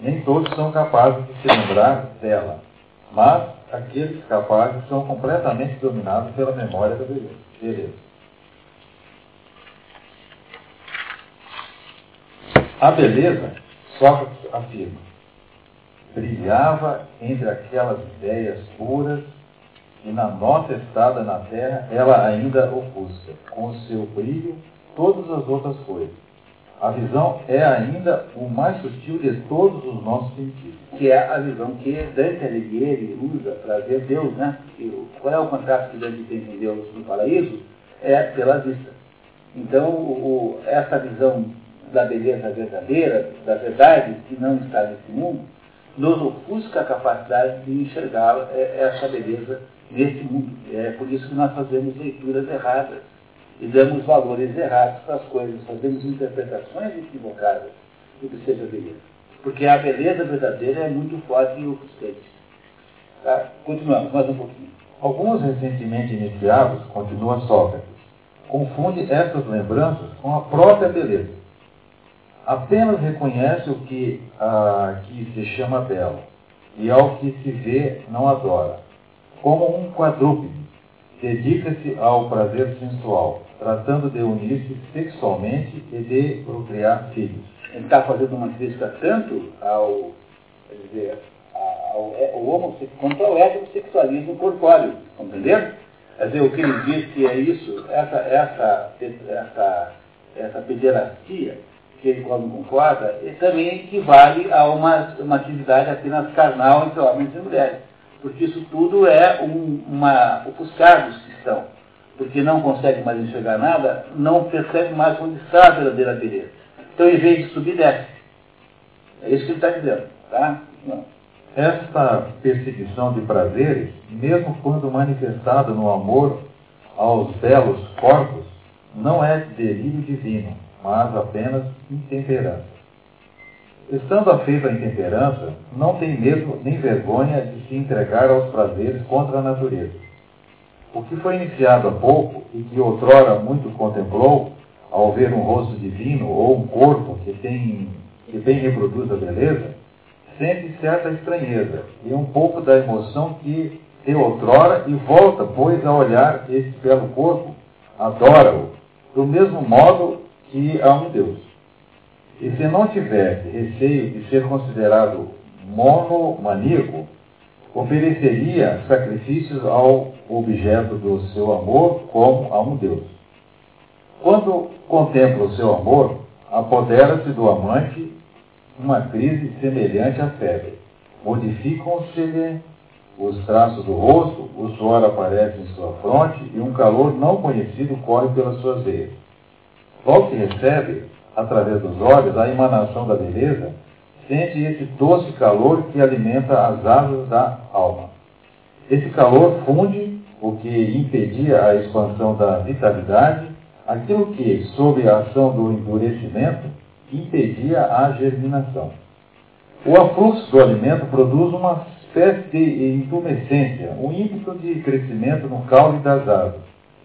nem todos são capazes de se lembrar dela. Mas aqueles capazes são completamente dominados pela memória da beleza. A beleza, Sócrates afirma, brilhava entre aquelas ideias puras e na nossa estada na terra ela ainda ofusca, com seu brilho, todas as outras coisas. A visão é ainda o mais sutil de todos os nossos sentidos.
Que é a visão que Dante Alighieri usa para ver Deus, né? E qual é o contrato que Dante tem com Deus no paraíso? É pela vista. Então, o, essa visão da beleza verdadeira, da verdade que não está nesse mundo, nos ofusca a capacidade de enxergar é, essa beleza nesse mundo. É por isso que nós fazemos leituras erradas e damos valores errados para as coisas, fazemos interpretações equivocadas do que seja beleza. Porque a beleza verdadeira é muito forte e ofuscante. Tá? Continuamos, mais um pouquinho.
Alguns recentemente iniciados, continua Sócrates, confunde essas lembranças com a própria beleza. Apenas reconhece o que aqui se chama belo, e ao que se vê não adora. Como um quadrúpede, dedica-se ao prazer sensual, tratando de unir-se sexualmente e de procriar filhos.
Ele está fazendo uma crítica tanto ao, quer dizer, ao, ao homossexual, quanto ao heterossexualismo corpóreo, compreendendo? Quer dizer, o que ele diz que é isso, essa, essa, essa, essa pederastia, que ele não concorda, também equivale a uma, uma atividade apenas carnal entre homens e mulheres. Porque isso tudo é um, uma ofuscar dos cristãos. Porque não consegue mais enxergar nada, não percebe mais onde está a verdadeira beleza. Então, em vez de subir, desce. É isso que ele está dizendo. Tá?
Esta perseguição de prazeres, mesmo quando manifestada no amor aos belos corpos, não é delírio divino, mas apenas intemperança. Estando afeito à intemperança, não tem medo nem vergonha de se entregar aos prazeres contra a natureza. O que foi iniciado há pouco e que outrora muito contemplou, ao ver um rosto divino ou um corpo que, tem, que bem reproduz a beleza, sente certa estranheza e um pouco da emoção que de outrora e volta, pois, a olhar esse belo corpo, adora-o, do mesmo modo que a um Deus. E se não tivesse receio de ser considerado monomaníaco, ofereceria sacrifícios ao objeto do seu amor como a um Deus. Quando contempla o seu amor, apodera-se do amante uma crise semelhante à febre. Modificam-se-lhe os traços do rosto, o suor aparece em sua fronte e um calor não conhecido corre pelas suas veias. Logo que recebe, através dos olhos, a emanação da beleza, sente esse doce calor que alimenta as asas da alma. Esse calor funde o que impedia a expansão da vitalidade, aquilo que, sob a ação do endurecimento, impedia a germinação. O afluxo do alimento produz uma espécie de intumescência, um ímpeto de crescimento no caule das asas.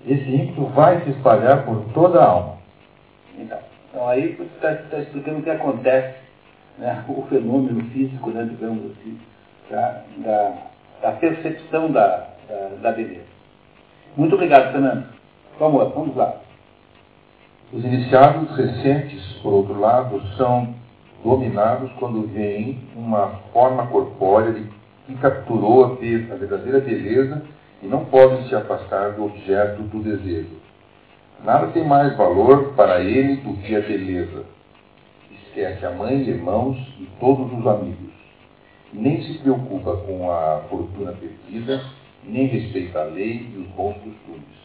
Esse ímpeto vai se espalhar por toda a alma.
Então, então aí você está tá explicando o que acontece, né, o fenômeno físico, né, digamos assim, tá, da, da percepção da, da, da beleza. Muito obrigado, Fernando. Vamos, vamos lá.
Os iniciados recentes, por outro lado, são dominados quando veem uma forma corpórea que capturou a verdadeira beleza e não podem se afastar do objeto do desejo. Nada tem mais valor para ele do que a beleza. Esquece a mãe, irmãos e todos os amigos. Nem se preocupa com a fortuna perdida, nem respeita a lei e os bons costumes.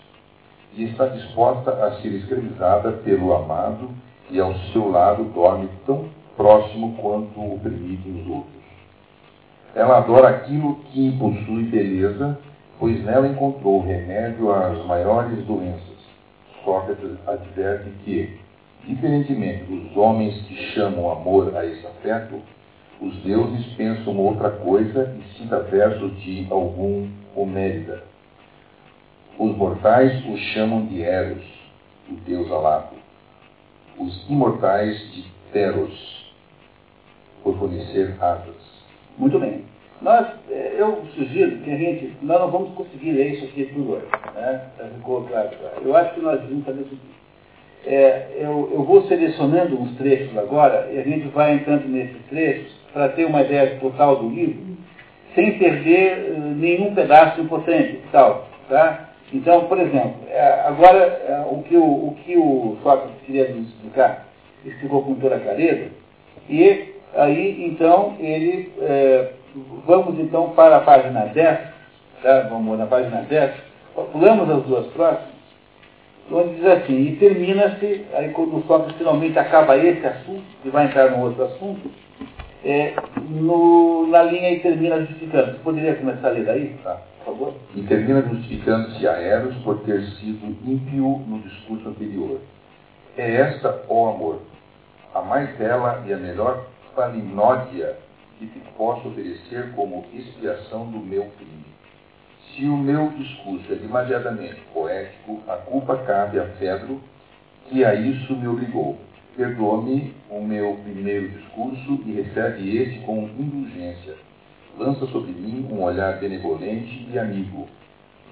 E está disposta a ser escravizada pelo amado e ao seu lado dorme tão próximo quanto o permitem os outros. Ela adora aquilo que possui beleza, pois nela encontrou remédio às maiores doenças Sócrates adverte que, diferentemente dos homens que chamam amor a esse afeto, os deuses pensam outra coisa e cita versos de algum Homérida. Os mortais o chamam de Eros, o deus alado. Os imortais de Teros, por fornecer asas.
Muito bem. Nós, eh, eu sugiro que a gente, nós não vamos conseguir ler isso aqui tudo hoje. Né? Ficou claro. Eu acho que nós vamos fazer o seguinte. É, eu, eu vou selecionando uns trechos agora e a gente vai entrando nesses trechos para ter uma ideia total do livro sem perder uh, nenhum pedaço importante. Tal, tá? Então, por exemplo, agora o que o, o, que o Sócrates queria nos explicar, explicou com toda a clareza, e aí então ele, é, vamos então para a página 10, tá? vamos na página 10, pulamos as duas próximas, onde diz assim, e termina-se, aí quando o Sócrates finalmente acaba esse assunto, e vai entrar no outro assunto, é, no, na linha e termina justificando. Você poderia começar a ler daí, tá? por favor?
E termina justificando-se a Eros por ter sido ímpio no discurso anterior. É esta, ó amor, a mais bela e a melhor palinódia que te posso oferecer como expiação do meu crime. Se o meu discurso é demasiadamente poético, a culpa cabe a Fedro, que a isso me obrigou perdoa-me o meu primeiro discurso e recebe este com indulgência. Lança sobre mim um olhar benevolente e amigo.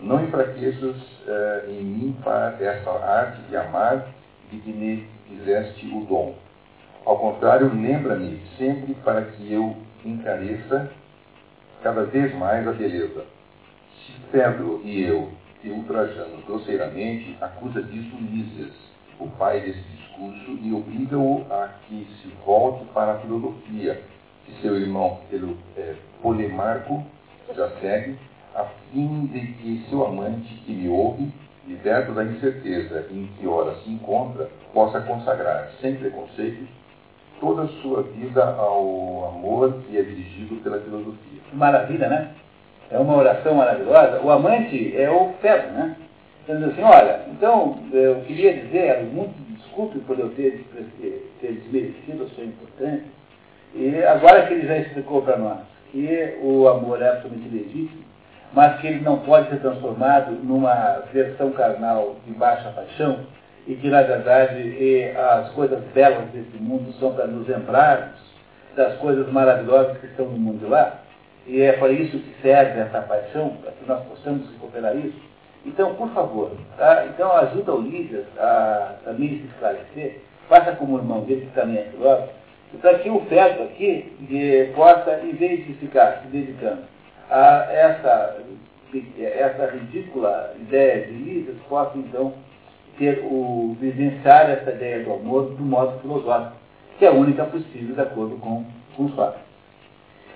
Não enfraqueças uh, em mim para essa arte de amar de que me fizeste o dom. Ao contrário, lembra-me sempre para que eu encareça cada vez mais a beleza. Se Pedro e eu te ultrajamos grosseiramente, acusa disso Lísias, o pai desse discurso e obriga-o a que se volte para a filosofia, que seu irmão, pelo é, Polemarco, já segue, a fim de que seu amante, que lhe ouve, liberto da incerteza em que hora se encontra, possa consagrar, sem preconceitos, toda a sua vida ao amor que é dirigido pela filosofia.
Maravilha, né? É uma oração maravilhosa. O amante é o Pedro, né? Dizendo assim, olha, então eu queria dizer, muito desculpe por eu ter, ter desmerecido a sua importância, e agora que ele já explicou para nós que o amor é absolutamente legítimo, mas que ele não pode ser transformado numa versão carnal de baixa paixão, e que, na verdade, as coisas belas desse mundo são para nos lembrarmos das coisas maravilhosas que estão no mundo lá, e é para isso que serve essa paixão, para que nós possamos recuperar isso. Então, por favor, tá? então ajuda o Lídias a também se esclarecer, faça como o irmão dele, que também é filósofo, para que o Pedro aqui de, possa, em vez de ficar se dedicando a essa, essa ridícula ideia de Lídias, possa então ter o vivenciar essa ideia do amor do modo filosófico, que é a única possível de acordo com, com fatos.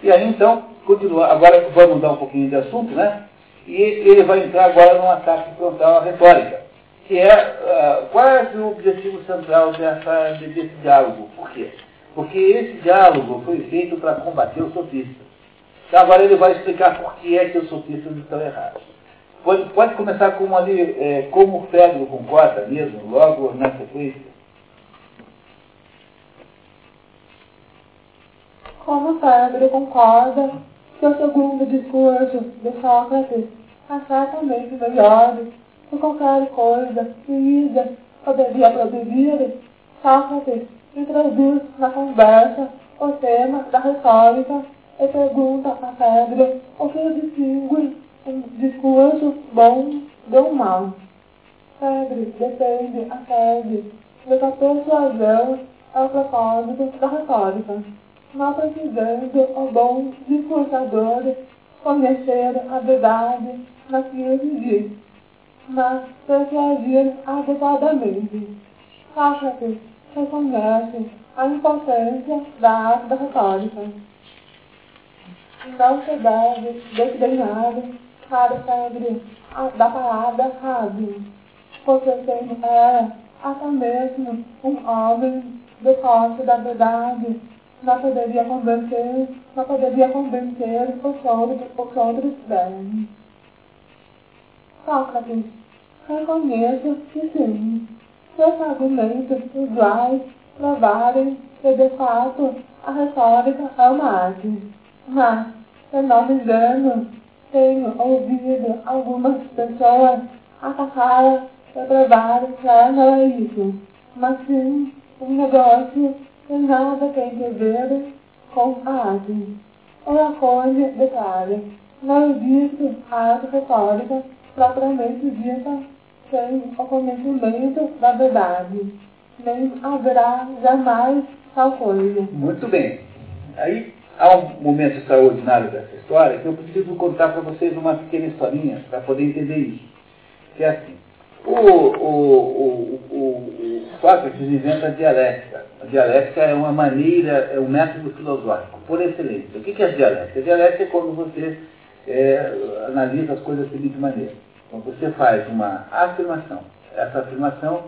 E aí então, continua, agora vamos mudar um pouquinho de assunto, né? E ele vai entrar agora num ataque frontal à retórica, que é uh, qual é o objetivo central dessa, desse diálogo. Por quê? Porque esse diálogo foi feito para combater os sofistas. Agora ele vai explicar por que é que os sofistas estão errados. Pode, pode começar com ali, é, como o Fedro concorda mesmo, logo na sequência.
Como o Fedro concorda seu segundo discurso de Sócrates certamente melhor que qualquer coisa que Ida poderia produzir. Sócrates introduz na conversa o tema da retórica e pergunta a Pedro o que distingue um discurso bom de um mau. Pedro defende a tese de que a persuasão é o propósito da retórica não precisando o bom discursador conhecer a verdade naquilo que diz, mas persuadir adequadamente. Sócrates reconhece a importância da arte da retórica. Não se deve sempre da palavra rádio, porque quem era até mesmo um homem de posse da verdade não poderia convencer, não poderia convencer os outros, os outros bem. Sócrates, reconheço que sim, seus argumentos iguais provarem que de fato a retórica é uma arte. Mas, se não me engano, tenho ouvido algumas pessoas atacar e provar que não é isso, mas sim um negócio tem nada tem que ver com a arte. Ela coisa detalhe. Não existe arte retórica propriamente dita sem o conhecimento da verdade. Nem haverá jamais tal coisa.
Muito bem. Aí, há um momento extraordinário dessa história que eu preciso contar para vocês uma pequena historinha para poder entender isso. Que é assim. O, o, o, o, Sócrates inventa a dialética. A dialética é uma maneira, é um método filosófico, por excelência. O que é a dialética? A dialética é quando você é, analisa as coisas da seguinte maneira. Então você faz uma afirmação. Essa afirmação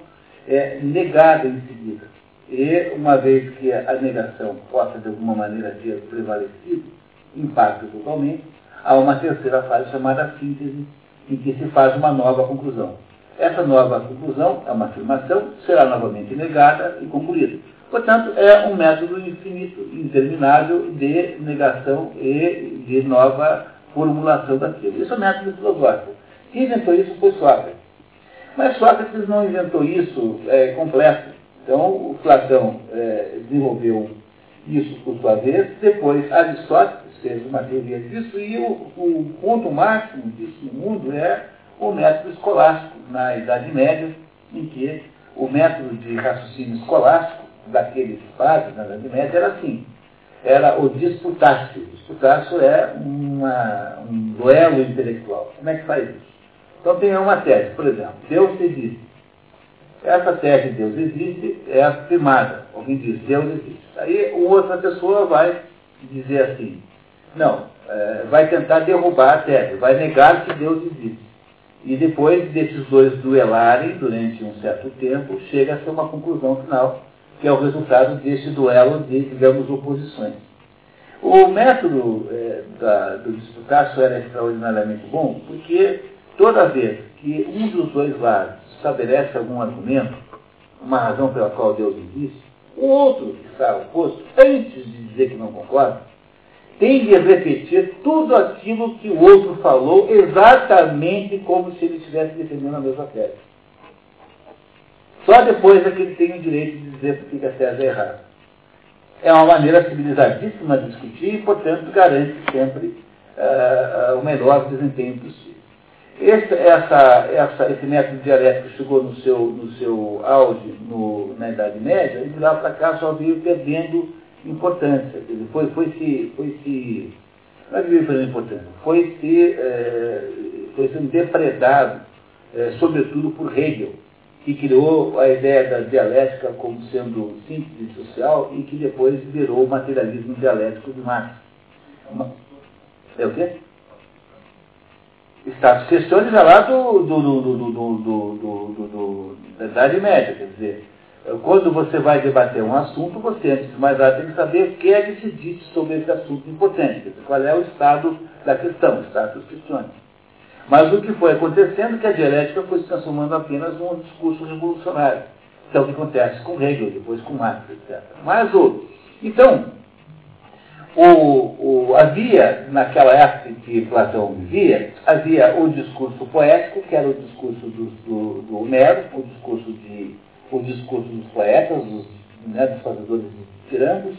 é negada em seguida. E uma vez que a negação possa de alguma maneira ter prevalecido, impacta totalmente, há uma terceira fase chamada síntese, em que se faz uma nova conclusão. Essa nova conclusão é uma afirmação, será novamente negada e concluída. Portanto, é um método infinito, interminável de negação e de nova formulação daquilo. Isso é um método filosófico. Quem inventou isso foi Sócrates. Mas Sócrates não inventou isso é, completo. Então, o Platão é, desenvolveu isso por sua vez. Depois, Aristóteles fez uma teoria disso. E o, o ponto máximo disso no mundo é o método escolástico, na Idade Média, em que o método de raciocínio escolástico daqueles padres na Idade Média era assim. Era o disputácio. Disputácio é uma, um duelo intelectual. Como é que faz isso? Então tem uma tese, por exemplo, Deus existe. Essa tese de Deus existe é afirmada. Alguém diz, Deus existe. Aí outra pessoa vai dizer assim, não, é, vai tentar derrubar a tese, vai negar que Deus existe. E depois desses dois duelarem durante um certo tempo, chega a ser uma conclusão final, que é o resultado desse duelo de, digamos, oposições. O método é, da, do disputácio era extraordinariamente bom, porque toda vez que um dos dois lados estabelece algum argumento, uma razão pela qual Deus existe, o outro que está oposto, antes de dizer que não concorda, tem de repetir tudo aquilo que o outro falou, exatamente como se ele estivesse defendendo a mesma tese. Só depois é que ele tem o direito de dizer por que a tese é errada. É uma maneira civilizadíssima de discutir e, portanto, garante sempre uh, o melhor desempenho possível. Esse, essa, essa, esse método dialético chegou no seu, no seu auge no, na Idade Média e de lá para cá só veio perdendo importância. Dizer, foi, foi se, foi se, não é veio perdendo importância, foi se, é, foi sendo depredado, é, sobretudo por Hegel, que criou a ideia da dialética como sendo síntese social e que depois virou o materialismo dialético de Marx. É o quê? Status questões já lá do, do, do, da Idade Média, quer dizer, quando você vai debater um assunto, você, antes de mais nada, tem que saber o que é que se diz sobre esse assunto importante, dizer, qual é o estado da questão, o status questões. Mas o que foi acontecendo é que a dialética foi se transformando apenas num discurso revolucionário, que é o que acontece com Hegel, depois com Marx, etc. Mas o. Então, o, o, havia, naquela época em que Platão vivia, havia o discurso poético, que era o discurso do, do, do Homero, o discurso, de, o discurso dos poetas, dos, né, dos fazedores de tirangos.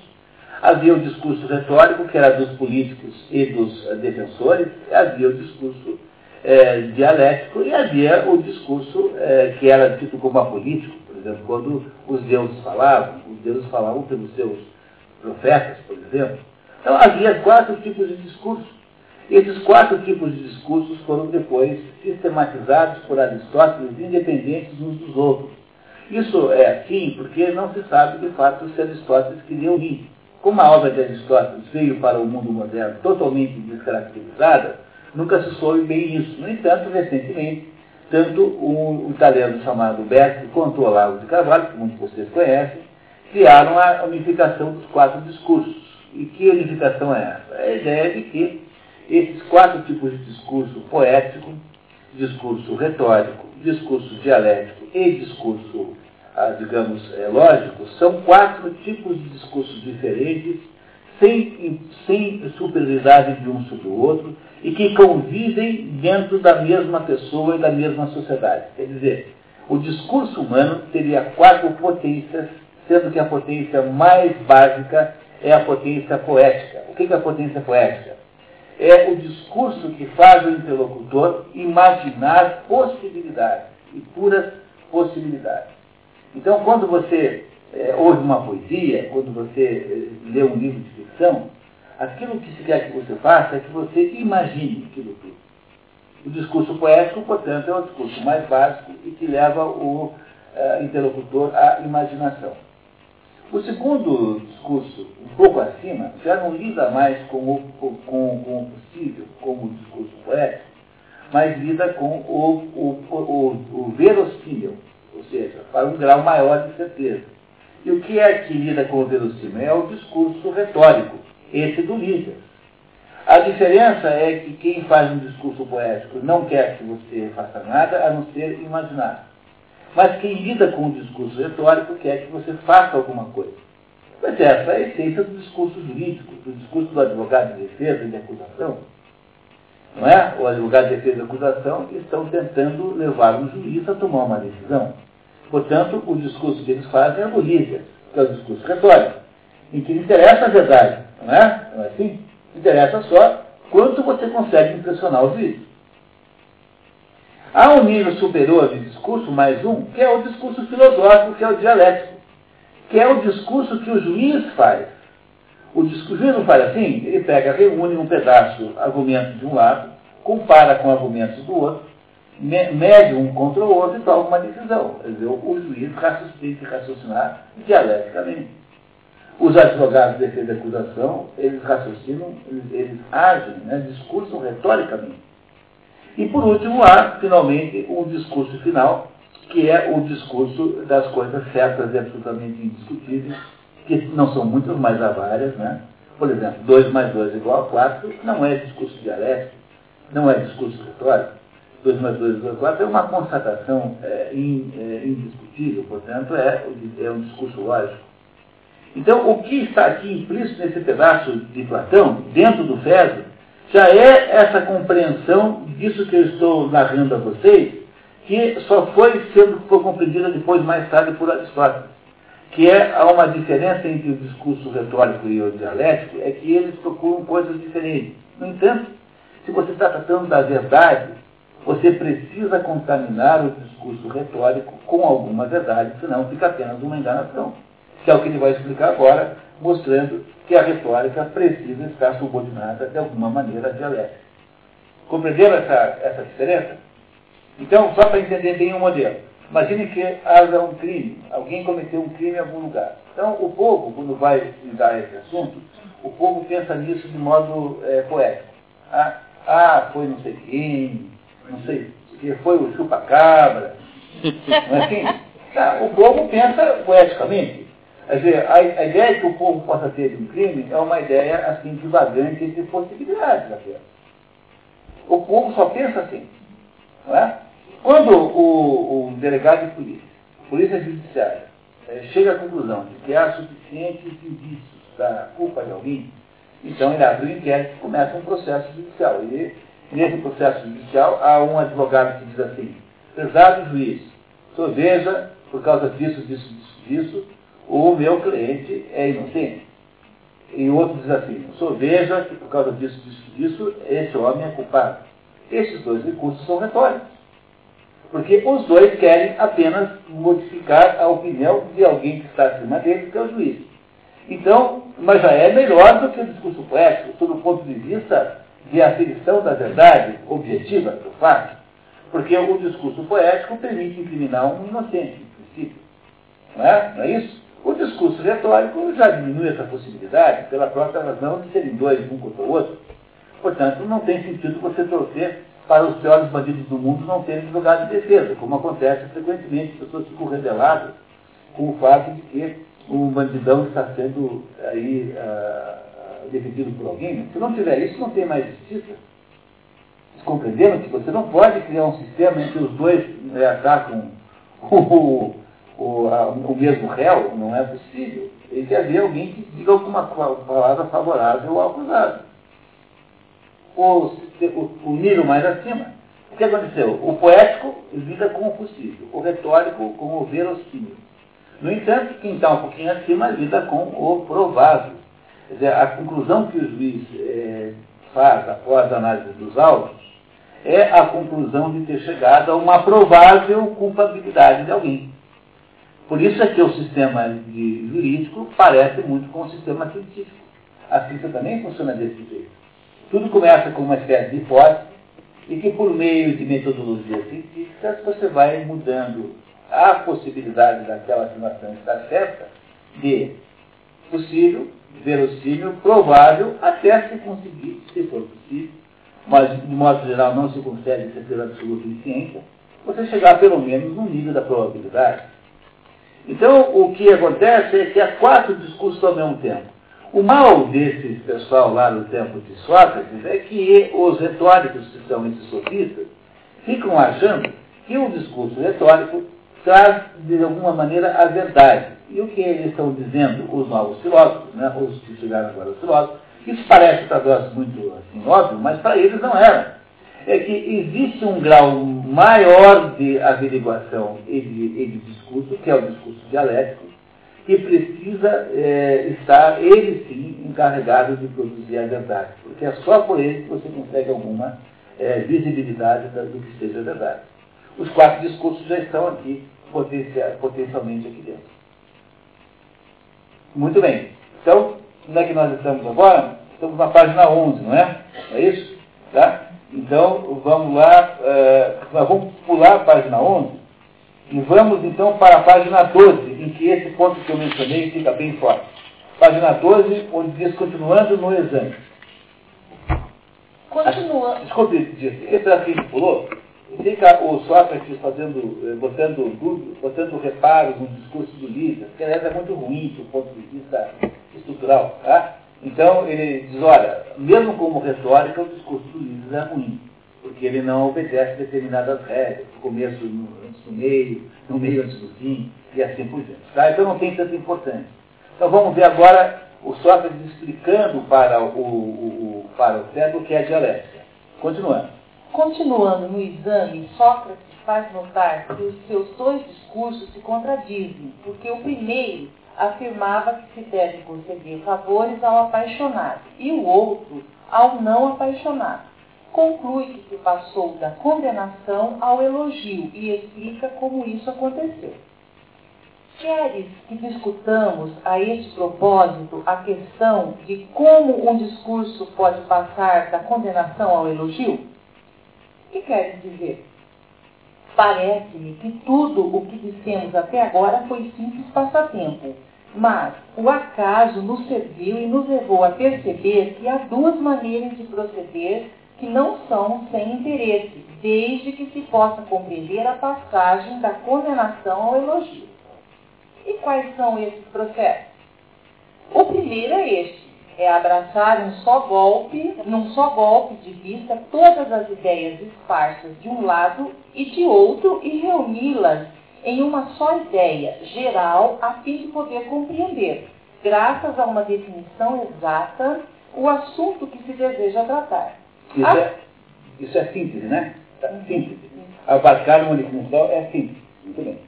Havia o discurso retórico, que era dos políticos e dos defensores. Havia o discurso é, dialético e havia o discurso é, que era dito como apolítico. Por exemplo, quando os deuses falavam, os deuses falavam pelos seus profetas, por exemplo então havia quatro tipos de discurso. Esses quatro tipos de discursos foram depois sistematizados por Aristóteles, independentes uns dos outros. Isso é assim porque não se sabe de fato se Aristóteles queria unir. Como a obra de Aristóteles veio para o mundo moderno totalmente descaracterizada, nunca se soube bem isso. No entanto, recentemente, tanto um italiano chamado Berti quanto o Olavo de Carvalho, que muitos de vocês conhecem, criaram a unificação dos quatro discursos. E que unificação é essa? É a ideia de que esses quatro tipos de discurso poético, discurso retórico, discurso dialético e discurso, ah, digamos, é, lógico, são quatro tipos de discursos diferentes, sem, sem superioridade de um sobre o outro, e que convivem dentro da mesma pessoa e da mesma sociedade. Quer dizer, o discurso humano teria quatro potências, sendo que a potência mais básica é a potência poética. O que é a potência poética? É o discurso que faz o interlocutor imaginar possibilidades, e puras possibilidades. Então, quando você é, ouve uma poesia, quando você é, lê um livro de ficção, Aquilo que se quer que você faça é que você imagine aquilo tudo. O discurso poético, portanto, é o discurso mais básico e que leva o uh, interlocutor à imaginação. O segundo discurso, um pouco acima, já não lida mais com o, com, com o possível, como o discurso poético, mas lida com o, o, o, o verossímil, ou seja, para um grau maior de certeza. E o que é que lida com o verossímil? É o discurso retórico, esse do líder. A diferença é que quem faz um discurso poético não quer que você faça nada a não ser imaginar. Mas quem lida com o discurso retórico quer que você faça alguma coisa. Mas essa é a essência do discurso jurídico, do discurso do advogado de defesa e de acusação. Não é? O advogado de defesa e acusação estão tentando levar o juiz a tomar uma decisão. Portanto, o discurso que eles fazem é o líder, que é o discurso retórico, em que interessa a verdade, não é? Não é assim? Interessa só quanto você consegue impressionar o juiz. Há um nível superior de discurso, mais um, que é o discurso filosófico, que é o dialético, que é o discurso que o juiz faz. O, discurso, o juiz não faz assim, ele pega, reúne um pedaço, argumentos de um lado, compara com argumentos do outro, mede um contra o outro e toma uma decisão. Quer dizer, o juiz tem que raciocinar dialeticamente. Os advogados de defesa e acusação, eles raciocinam, eles, eles agem, né, discursam retoricamente. E por último, há, finalmente, um discurso final, que é o discurso das coisas certas e absolutamente indiscutíveis, que não são muitas, mas há várias, né? Por exemplo, 2 mais 2 é igual a 4 não é discurso dialético, não é discurso retórico. 2 mais 2 é igual a 4 é uma constatação é, in, é, indiscutível, portanto, é, é um discurso lógico. Então, o que está aqui implícito nesse pedaço de Platão, dentro do Fésio, já é essa compreensão disso que eu estou narrando a vocês, que só foi sendo foi compreendida depois, mais tarde, por Aristóteles. Que é há uma diferença entre o discurso retórico e o dialético, é que eles procuram coisas diferentes. No entanto, se você está tratando da verdade, você precisa contaminar o discurso retórico com alguma verdade, senão fica apenas uma enganação. Que é o que ele vai explicar agora, mostrando que a retórica precisa estar subordinada de alguma maneira à dialética. Compreenderam essa, essa diferença? Então, só para entender bem o modelo. Imagine que haja um crime, alguém cometeu um crime em algum lugar. Então, o povo, quando vai estudar esse assunto, o povo pensa nisso de modo é, poético. Ah, ah, foi não sei quem, não sei que foi o chupa-cabra. É assim? Tá, o povo pensa poeticamente. Quer dizer, a, a, ideia que o povo possa ter de um crime é uma ideia assim divagante de possibilidades até. O povo só pensa assim. Não é? Quando o, o delegado de polícia, polícia judiciária, é, chega à conclusão de que há suficientes indícios da culpa de alguém, então ele abre um inquérito e começa um processo judicial. E nesse processo judicial há um advogado que diz assim, prezado juiz, senhor veja, por causa disso, disso, disso, disso, o meu cliente é inocente. E outro diz assim, veja que por causa disso, disso, disso, esse homem é culpado. Esses dois recursos são retóricos. Porque os dois querem apenas modificar a opinião de alguém que está acima dele, que é o juiz. Então, mas já é melhor do que o discurso poético, sob o ponto de vista de aferição da verdade objetiva do fato. Porque o discurso poético permite incriminar um inocente, em princípio. Não é? Não é isso? O discurso retórico já diminui essa possibilidade pela própria razão de serem dois, um contra o outro. Portanto, não tem sentido você torcer para os piores bandidos do mundo não terem lugar de defesa, como acontece frequentemente, as pessoas ficam rebeladas com o fato de que um bandidão está sendo aí uh, defendido por alguém. Se não tiver isso, não tem mais justiça. Vocês compreenderam que você não pode criar um sistema em que os dois né, atacam o, o, a, o mesmo réu, não é possível. Tem que haver alguém que diga alguma palavra favorável ao acusado. O, o, o nível mais acima. O que aconteceu? O poético lida com o possível, o retórico com o verossímil. No entanto, quem está um pouquinho acima lida com o provável. Quer dizer, a conclusão que o juiz é, faz após a análise dos autos é a conclusão de ter chegado a uma provável culpabilidade de alguém. Por isso é que o sistema de jurídico parece muito com o sistema científico. A ciência também funciona desse jeito. Tudo começa com uma espécie de hipótese e que por meio de metodologias científicas você vai mudando a possibilidade daquela afirmação estar certa de possível, verossímil, provável, até se conseguir, se for possível, mas de modo geral não se consegue certeza absoluta em ciência, você chegar pelo menos no nível da probabilidade. Então, o que acontece é que há quatro discursos ao mesmo tempo. O mal desse pessoal lá no tempo de Sócrates é que os retóricos, que são esses sofistas, ficam achando que o discurso retórico traz, de alguma maneira, a verdade. E o que eles estão dizendo, os novos filósofos, né, os que chegaram agora os filósofos, isso parece para nós muito assim, óbvio, mas para eles não era. É que existe um grau maior de averiguação e de, e de discurso, que é o discurso dialético, que precisa é, estar, ele sim, encarregado de produzir a verdade. Porque é só por ele que você consegue alguma é, visibilidade do que seja verdade. Os quatro discursos já estão aqui, potencialmente aqui dentro. Muito bem. Então, onde é que nós estamos agora? Estamos na página 11, não é? É isso? Tá? Então, vamos lá, uh, vamos pular a página 11 e vamos então para a página 12, em que esse ponto que eu mencionei fica bem forte. Página 12, onde diz continuando no exame.
Continua.
Desculpe, esse pedacinho que pulou, fica o Sócrates fazendo, eh, botando, botando reparos no discurso do Líder, que aliás é muito ruim do ponto de vista estrutural. Tá? Então ele diz, olha, mesmo como retórica, o discurso do Líder é ruim, porque ele não obedece determinadas regras, no começo antes do meio, no meio antes do fim, e assim por diante. Tá? Então não tem tanta importância. Então vamos ver agora o Sócrates explicando para o, o, o para o Cérebro o que é dialética. Continuando.
Continuando no exame, Sócrates faz notar que os seus dois discursos se contradizem, porque o primeiro afirmava que se deve conceder favores ao apaixonado e o outro ao não apaixonado. Conclui que se passou da condenação ao elogio e explica como isso aconteceu. Queres que discutamos a esse propósito a questão de como um discurso pode passar da condenação ao elogio? que queres dizer? Parece-me que tudo o que dissemos até agora foi simples passatempo, mas o acaso nos serviu e nos levou a perceber que há duas maneiras de proceder que não são sem interesse, desde que se possa compreender a passagem da condenação ao elogio. E quais são esses processos? O primeiro é este é abraçar um só golpe, num só golpe de vista, todas as ideias esparsas de um lado e de outro e reuni-las em uma só ideia geral a fim de poder compreender, graças a uma definição exata, o assunto que se deseja tratar.
Isso, a... é, isso é síntese, né? Síntese. Abarcar uma definição é síntese. Muito bem.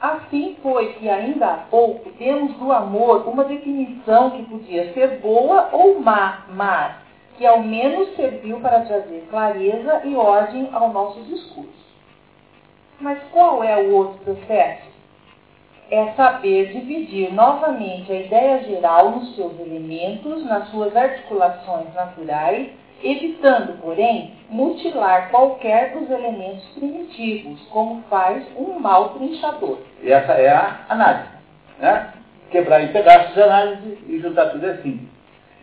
Assim foi que ainda há pouco temos do amor uma definição que podia ser boa ou má, mas que ao menos serviu para trazer clareza e ordem ao nosso discurso. Mas qual é o outro processo? É saber dividir novamente a ideia geral nos seus elementos, nas suas articulações naturais evitando, porém, mutilar qualquer dos elementos primitivos, como faz um mau trinchador.
Essa é a análise. Né? Quebrar em pedaços de análise e juntar tudo assim.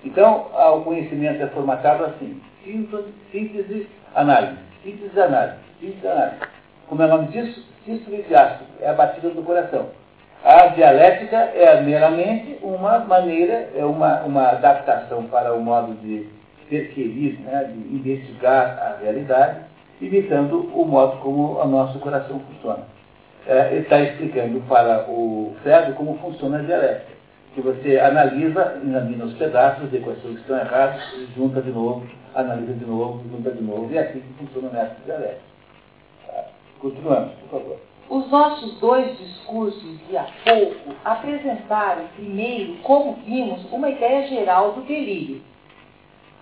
Então, o conhecimento é formatado assim. Síntese, síntese análise. Síntese, análise. Síntese, análise. Como é o nome disso? Sístole diástole. É a batida do coração. A dialética é meramente uma maneira, é uma, uma adaptação para o modo de perquerir, né, de investigar a realidade, imitando o modo como o nosso coração funciona. É, ele está explicando para o cérebro como funciona a dialética. Que você analisa, examina os pedaços, vê quais são que estão errados, junta de novo, analisa de novo, junta de novo, e é assim que funciona o método dialético. Tá? Continuamos, por favor.
Os nossos dois discursos de há pouco apresentaram primeiro, como vimos, uma ideia geral do delírio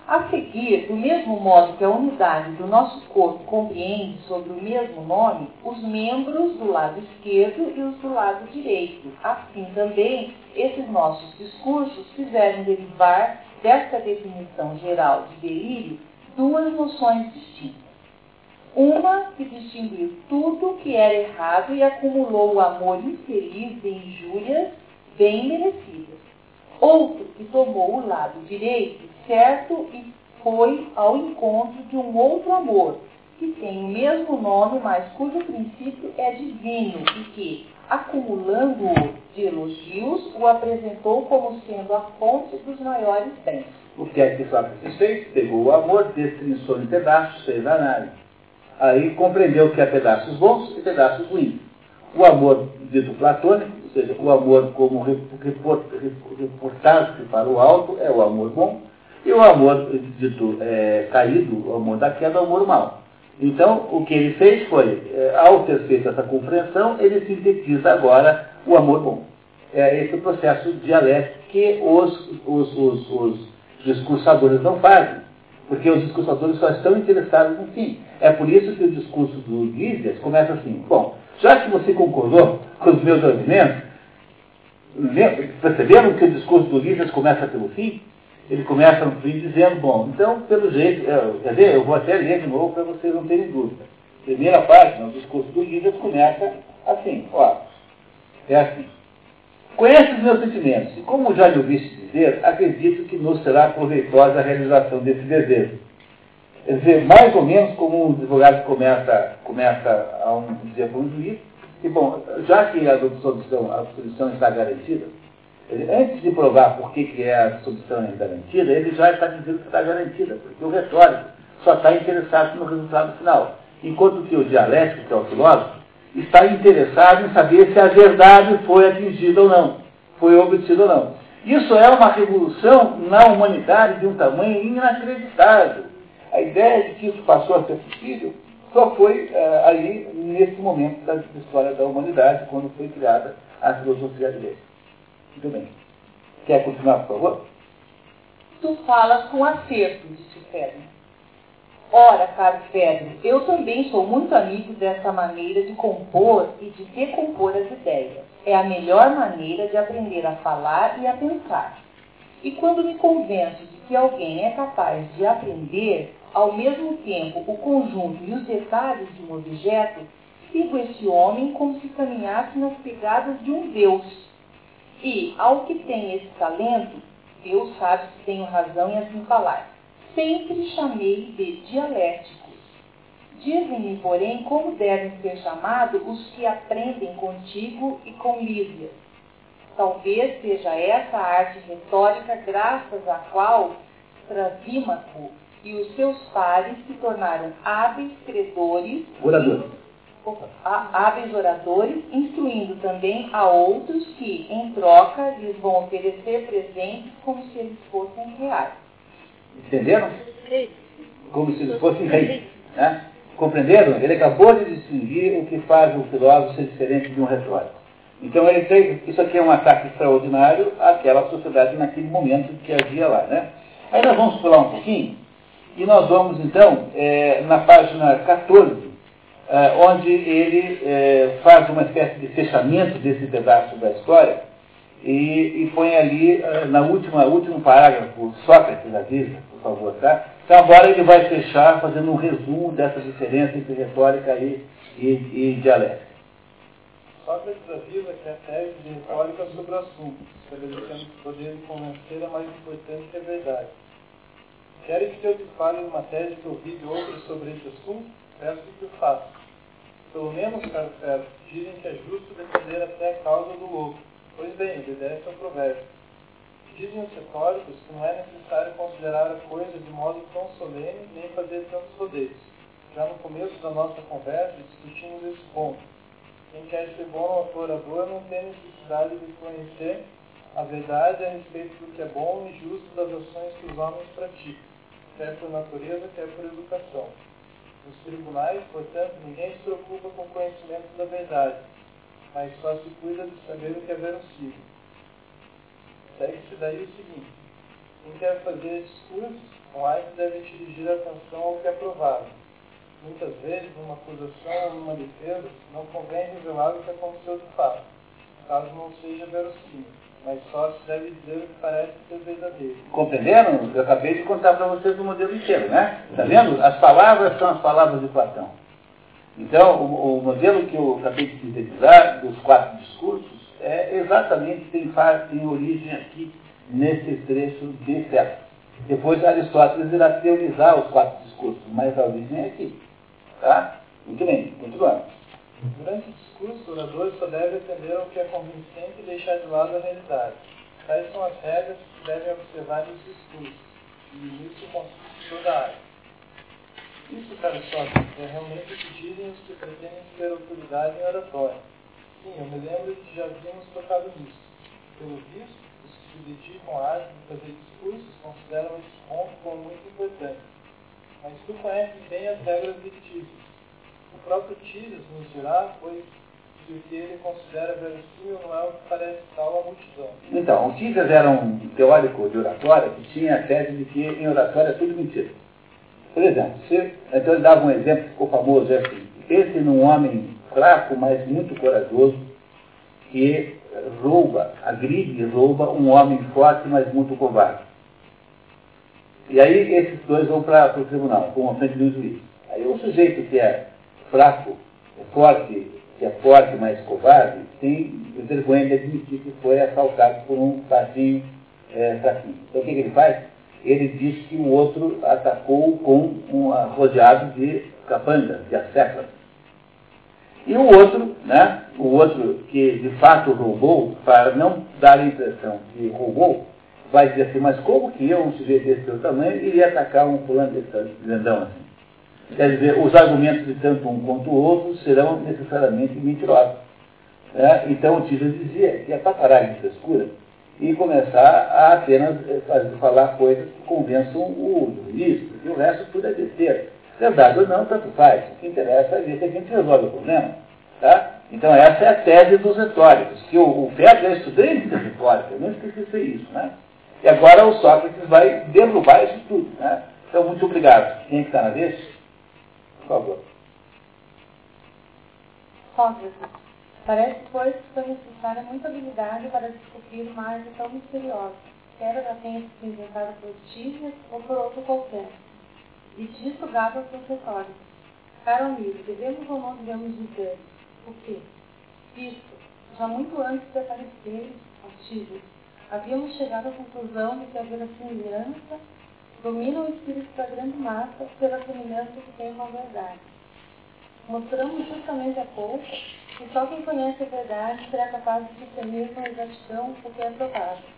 a seguir, do mesmo modo que a unidade do nosso corpo compreende sobre o mesmo nome os membros do lado esquerdo e os do lado direito. Assim também, esses nossos discursos fizeram derivar desta definição geral de delírio duas noções distintas. Uma que distinguiu tudo que era errado e acumulou o amor infeliz de injúrias bem merecidas. Outro que tomou o lado direito, certo, e foi ao encontro de um outro amor, que tem o mesmo nome, mas cujo princípio é divino e que, acumulando-o de elogios, o apresentou como sendo a fonte dos maiores bens.
O que é que Sócrates fez? Pegou o amor, destrinçou em pedaços, fez análise. Aí compreendeu que há pedaços bons e pedaços ruins. O amor dito platônico, ou seja, o amor como reportagem para o alto, é o amor bom, e o amor dito é, caído, o amor da queda, é o amor mau. Então, o que ele fez foi, é, ao ter feito essa compreensão, ele sintetiza agora o amor bom. É esse processo dialético que os, os, os, os discursadores não fazem, porque os discursadores só estão interessados no fim. É por isso que o discurso do Lísias começa assim, bom, já que você concordou com os meus argumentos, perceberam que o discurso do Lísias começa pelo fim? Ele começa no fim dizendo, bom, então, pelo jeito, eu, quer ver, eu vou até ler de novo para vocês não terem dúvida. Primeira página, o discurso do Lísias começa assim, ó, é assim. Conhece os meus sentimentos, e como já lhe ouviste dizer, acredito que nos será proveitosa a realização desse desejo. Quer dizer, mais ou menos como um advogado começa, começa a um, dizer para um juiz, que, bom, já que a absolvição, a absolvição está garantida, antes de provar por que, que é a absolvição garantida, ele já está dizendo que está garantida, porque o retórico só está interessado no resultado final. Enquanto que o dialético, que é o filósofo, está interessado em saber se a verdade foi atingida ou não, foi obtida ou não. Isso é uma revolução na humanidade de um tamanho inacreditável. A ideia de que isso passou a ser possível só foi uh, ali, nesse momento da história da humanidade, quando foi criada a filosofia grega. Bem. Quer continuar, por favor?
Tu falas com acerto, disse Fedro. Ora, caro Fedro, eu também sou muito amigo dessa maneira de compor e de decompor as ideias. É a melhor maneira de aprender a falar e a pensar. E quando me convenço de que alguém é capaz de aprender, ao mesmo tempo, o conjunto e os detalhes de um objeto, sigo esse homem como se caminhasse nas pegadas de um Deus. E, ao que tem esse talento, Deus sabe que tenho razão em assim falar, sempre chamei de dialéticos. Dizem-me, porém, como devem ser chamados os que aprendem contigo e com Lísias. Talvez seja essa a arte retórica graças à qual Trasímaco e os seus pares se tornaram hábeis credores,
oradores.
Hábeis oradores, instruindo também a outros que, em troca, lhes vão oferecer presentes como se eles fossem reais.
Entenderam? Como se eles fossem reis. Né? Compreenderam? Ele acabou de distinguir o que faz o filósofo ser diferente de um retórico. Então ele tem, isso aqui é um ataque extraordinário àquela sociedade naquele momento que havia lá. Né? Aí nós vamos pular um pouquinho e nós vamos, então, é, na página 14, é, onde ele é, faz uma espécie de fechamento desse pedaço da história e, e põe ali, é, na última, último parágrafo, Sócrates avisa, por favor, tá? Então agora ele vai fechar fazendo um resumo dessa diferença entre retórica e, e, e dialética.
Sócrates avisa que a tese de retórica sobre o assunto, estabelecendo que poder de convencer é mais importante que a verdade. Queres que eu te fale uma tese que ouvi de outros sobre esse assunto? Peço que o faça. Pelo menos, caro Ferro, dizem que é justo defender até a causa do louco. Pois bem, obedece ao provérbio. Dizem os retóricos que não é necessário considerar a coisa de modo tão solene nem fazer tantos rodeios. Já no começo da nossa conversa discutimos esse ponto. Quem quer ser bom orador não tem necessidade de conhecer a verdade a respeito do que é bom e justo das ações que os homens praticam quer por natureza, quer por educação. Nos tribunais, portanto, ninguém se preocupa com o conhecimento da verdade, mas só se cuida de saber o que é verossímil. Segue-se daí o seguinte: quem quer fazer discursos, mais deve dirigir a atenção ao que é provável. Muitas vezes, numa acusação ou numa defesa, não convém revelar o que aconteceu de fato, caso não seja verossímil. Mas só deve dizer o que parece ser verdadeiro.
Compreenderam? Eu acabei de contar para vocês o modelo inteiro, né? Está vendo? As palavras são as palavras de Platão. Então, o, o modelo que eu acabei de sintetizar, dos quatro discursos, é exatamente, tem, tem origem aqui nesse trecho de Félix. Depois Aristóteles irá teorizar os quatro discursos, mas a origem é aqui. Tá? Muito bem, continuando.
Durante o discurso, o orador só deve atender ao que é convincente e deixar de lado a realidade. Tais são as regras que devem observar nos discursos, e nisso consiste toda a arte. Isso, caro Sócrates, é realmente o que dizem os que pretendem ter autoridade em oratória. Sim, eu me lembro que já havíamos tocado nisso. Pelo visto, os que se dedicam à arte de fazer discursos consideram esse ponto como muito importante. Mas tu conheces bem as regras Tísios. O próprio Tísios nos dirá, pois que o que ele considera verossímil não é o que parece tal à multidão.
Então, o Tísios era um teórico de oratória que tinha a tese de que em oratória é tudo mentira. Por exemplo, se, então ele dava um exemplo que ficou famoso, é assim, pense num homem fraco, mas muito corajoso, que rouba, agride e rouba um homem forte, mas muito covarde. E aí esses dois vão para o tribunal, com a frente do juiz. Aí o sujeito que é fraco, é forte, que é forte, mas covarde, tem vergonha de admitir que foi assaltado por um baixinho é, fraquinho. Então o que, que ele faz? Ele diz que o outro atacou com um rodeado de capangas, de acéfalas. E o outro, né, o outro que de fato roubou, para não dar a impressão que roubou, vai dizer assim, mas como que eu, um sujeito desse seu tamanho, iria atacar um fulano desse grandão assim? Quer dizer, os argumentos de tanto um quanto o outro serão necessariamente mentirosos. Né? Então o Tito dizia que é para parar de frescura e começar a apenas eh, fazer, falar coisas que convençam o juiz, porque o resto tudo é besteira. Verdade ou não, tanto faz. O que interessa é ver que a gente resolve o problema. Tá? Então essa é a tese dos retóricos, que o, o é estudante de retórica, não esqueci isso, né? E agora o Sócrates vai derrubar isso tudo. Né? Então, muito obrigado. Quem é está na vez? Favor.
Sócrates. Parece, pois, que foi necessária muita habilidade para descobrir uma arte tão misteriosa, quer ela tenha sido inventada por Tísias ou por outro qualquer. E disso gaba seus retóricos. Caro amigo, devemos ou não devemos dizer o quê? Visto, já muito antes de aparecer as Tísias, havíamos chegado à conclusão de que a verossimilhança domina o espírito da grande massa pela semelhança que tem com a verdade. Mostramos justamente há pouco que só quem conhece a verdade será capaz de discernir com exatidão o que é provável.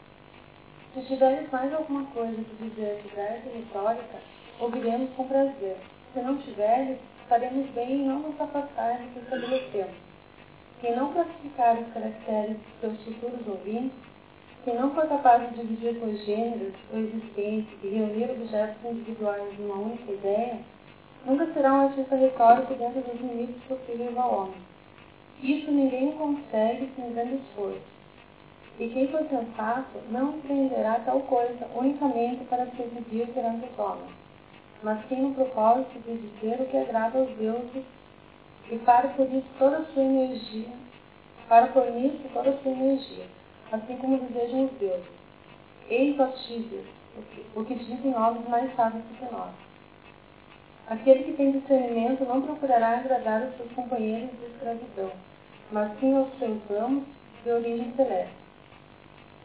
Se tiveres mais alguma coisa que dizer sobre a arte retórica, ouviremos com prazer. Se não tiveres, faremos bem em não nos afastar do que estabelecemos. Quem não classificar os caracteres dos seus futuros ouvintes, quem não for capaz de dividir por gêneros o existente e reunir objetos individuais numa única ideia, nunca será um artista retórico dentro dos limites possíveis ao homem. Isso ninguém consegue sem grande esforço. E quem for sensato não empreenderá tal coisa unicamente para se exibir perante os homens, mas quem no propósito de dizer o que agrada aos deuses e para por isso toda a sua energia, para por nisso toda a sua energia assim como desejam os deuses. Eis, ó Tísias, o que dizem homens mais sábios do que nós. Aquele que tem discernimento não procurará agradar os seus companheiros de escravidão, mas sim aos seus amos de origem celeste.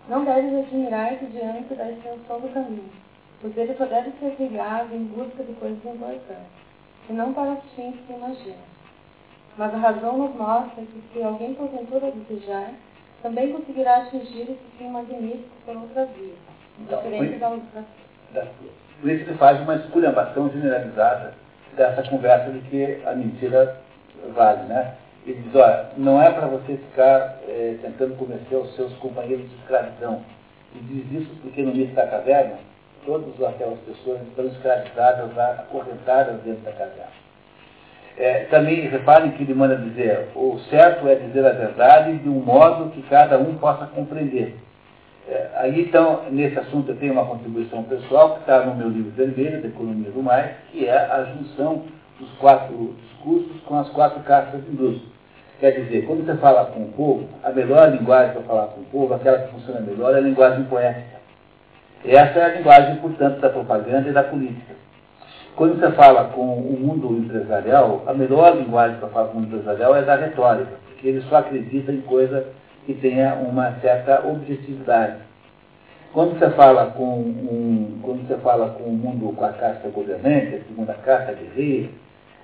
Não deves admirar-te diante da extensão do caminho, pois ele só deve ser trilhado em busca de coisas importantes, e não para os fins que imagina. Mas a razão nos mostra que se alguém porventura desejar, também conseguirá atingir esse fim magnífico por outra via, então, diferente da outra.
Por isso ele faz uma esculhambação generalizada dessa conversa de que a mentira vale, né? Ele diz, olha, não é para você ficar é, tentando convencer os seus companheiros de escravidão. Ele diz isso porque no início da caverna, todas aquelas pessoas estão escravizadas, acorrentadas dentro da caverna. É, também reparem que ele manda dizer, o certo é dizer a verdade de um modo que cada um possa compreender. É, aí então, nesse assunto eu tenho uma contribuição pessoal que está no meu livro vermelho, da Economia do Mais, que é a junção dos quatro discursos com as quatro cartas de indústria. Quer dizer, quando você fala com o povo, a melhor linguagem para falar com o povo, aquela que funciona melhor, é a linguagem poética. Essa é a linguagem, portanto, da propaganda e da política. Quando você fala com o mundo empresarial, a melhor linguagem para falar com o mundo empresarial é da retórica, porque ele só acredita em coisa que tenha uma certa objetividade. Quando você fala com um, quando você fala com o mundo, com a casta governante, a segunda casta guerreira,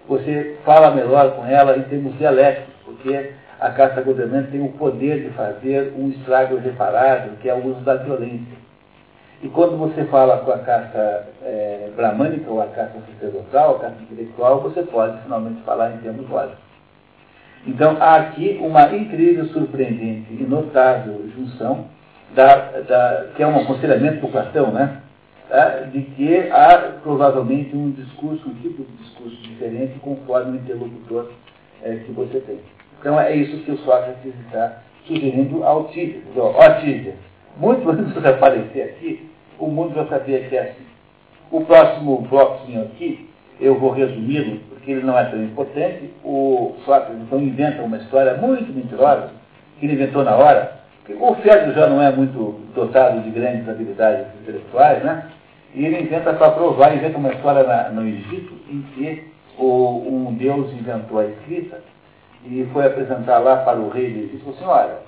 você fala melhor com ela em termos dialéticos, porque a casta governante tem o poder de fazer um estrago irreparável, que é o uso da violência. E quando você fala com a casta é, bramânica ou a casta sacerdotal, a casta intelectual, você pode finalmente falar em termos lógicos. Então, há aqui uma incrível, surpreendente e notável junção, da, da, que é um aconselhamento do Platão, né? Tá? de que há provavelmente um discurso, um tipo de discurso diferente conforme o interlocutor é, que você tem. Então é isso que o Sócrates está sugerindo ao Tíger. Ó, Tíger, muito antes de aparecer aqui, o mundo vai saber que é assim. O próximo bloquinho aqui, eu vou resumi-lo, porque ele não é tão importante. O Sócrates então inventa uma história muito mentirosa, que ele inventou na hora. O Fedro já não é muito dotado de grandes habilidades intelectuais, né? E ele inventa para provar, inventa uma história na, no Egito em que o, um deus inventou a escrita e foi apresentar lá para o rei e disse assim, olha,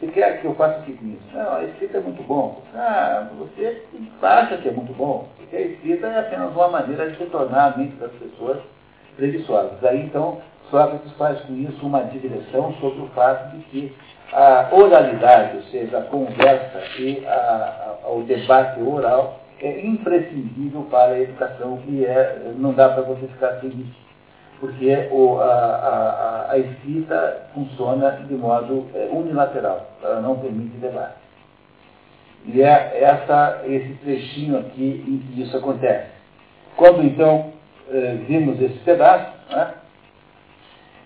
você quer que eu faça o que com isso? Não, a escrita é muito bom. Ah, você acha que é muito bom, porque a escrita é apenas uma maneira de se tornar a mente das pessoas preguiçosas. Aí então Sócrates faz com isso uma digressão sobre o fato de que a oralidade, ou seja, a conversa e a, a, o debate oral é imprescindível para a educação e é, não dá para você ficar sem isso. Porque o, a, a, a, escrita funciona de modo é, unilateral, ela não permite debate. E é essa, esse trechinho aqui em que isso acontece. Quando então é, vimos esse pedaço, né,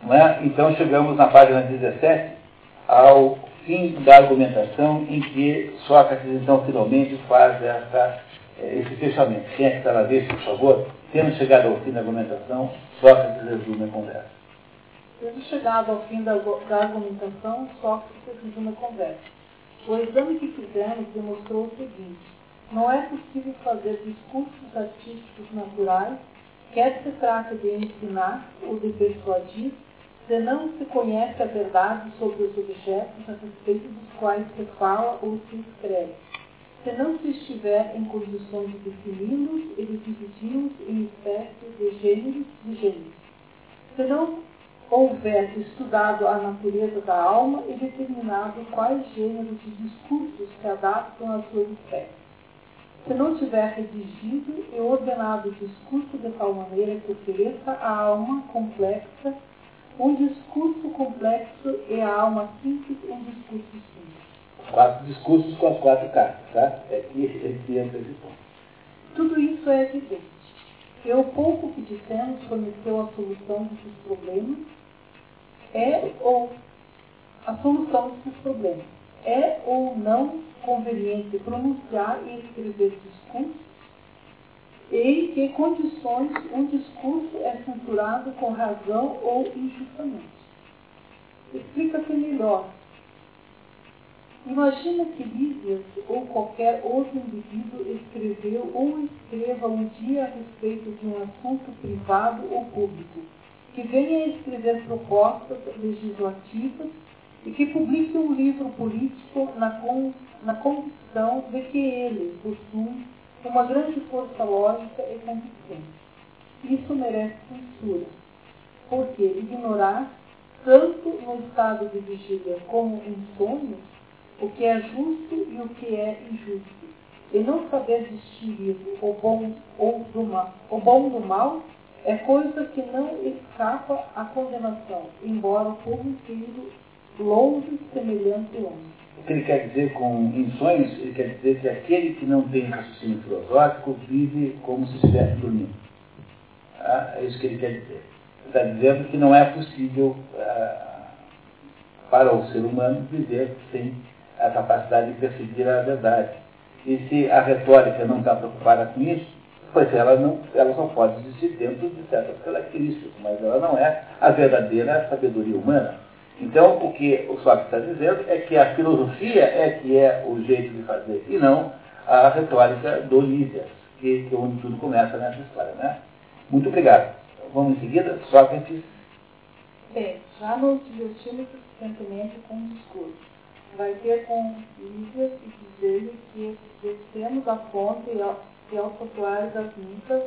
né, então chegamos na página 17 ao fim da argumentação em que Sócrates então finalmente faz essa é, esse fechamento. Quem é que está na vez, por favor? Tendo chegado ao fim da argumentação, Sócrates resume a conversa.
Tendo chegado ao fim da, da argumentação, Sócrates resume a conversa. O exame que fizemos demonstrou o seguinte: não é possível fazer discursos artísticos naturais, quer se trate de ensinar ou de persuadir, se não se conhece a verdade sobre os objetos a respeito dos quais se fala ou se escreve se não se estiver em condições de defini-los e de dividir-os em espécies de gêneros e gêneros. Se não houver estudado a natureza da alma e determinado quais gêneros de discursos se adaptam às suas espécies. Se não tiver redigido e ordenado o discurso de tal maneira que ofereça à alma complexa um discurso complexo e à alma simples um discurso simples
quatro discursos com as quatro cartas, tá? É que esse entra esse ponto.
Tudo isso é evidente. E o pouco que dissemos forneceu a solução desses problemas é ou a solução desses problemas. É ou não conveniente pronunciar e escrever discursos e em que condições um discurso é censurado com razão ou injustamente. Explica-se melhor Imagina que Lísias ou qualquer outro indivíduo escreveu ou escreva um dia a respeito de um assunto privado ou público, que venha a escrever propostas legislativas e que publique um livro político na, con, na convicção de que ele possui uma grande força lógica e convincente. Isso merece censura, porque ignorar, tanto no estado de vigília como em sonhos, o que é justo e o que é injusto, e não saber distinguir o bom ou do mal, o bom do mal é coisa que não escapa à condenação, embora o povo inteiro longe semelhante homem.
O que ele quer dizer com em sonhos, ele quer dizer que aquele que não tem raciocínio filosófico vive como se estivesse dormindo. Ah, é isso que ele quer dizer. Está dizendo que não é possível ah, para o ser humano viver sem a capacidade de perseguir a verdade. E se a retórica não está preocupada com isso, pois ela, não, ela só pode existir dentro de certas características, mas ela não é a verdadeira sabedoria humana. Então, o que o Sócrates está dizendo é que a filosofia é que é o jeito de fazer, e não a retórica do Lísias, que, que é onde tudo começa nessa história. Né? Muito obrigado. Vamos em seguida, Sócrates.
Bem, já nos divertimos suficientemente com o discurso. Vai ter com Lísias e dizer-lhe que descemos a fonte e ao, e ao das ninfas,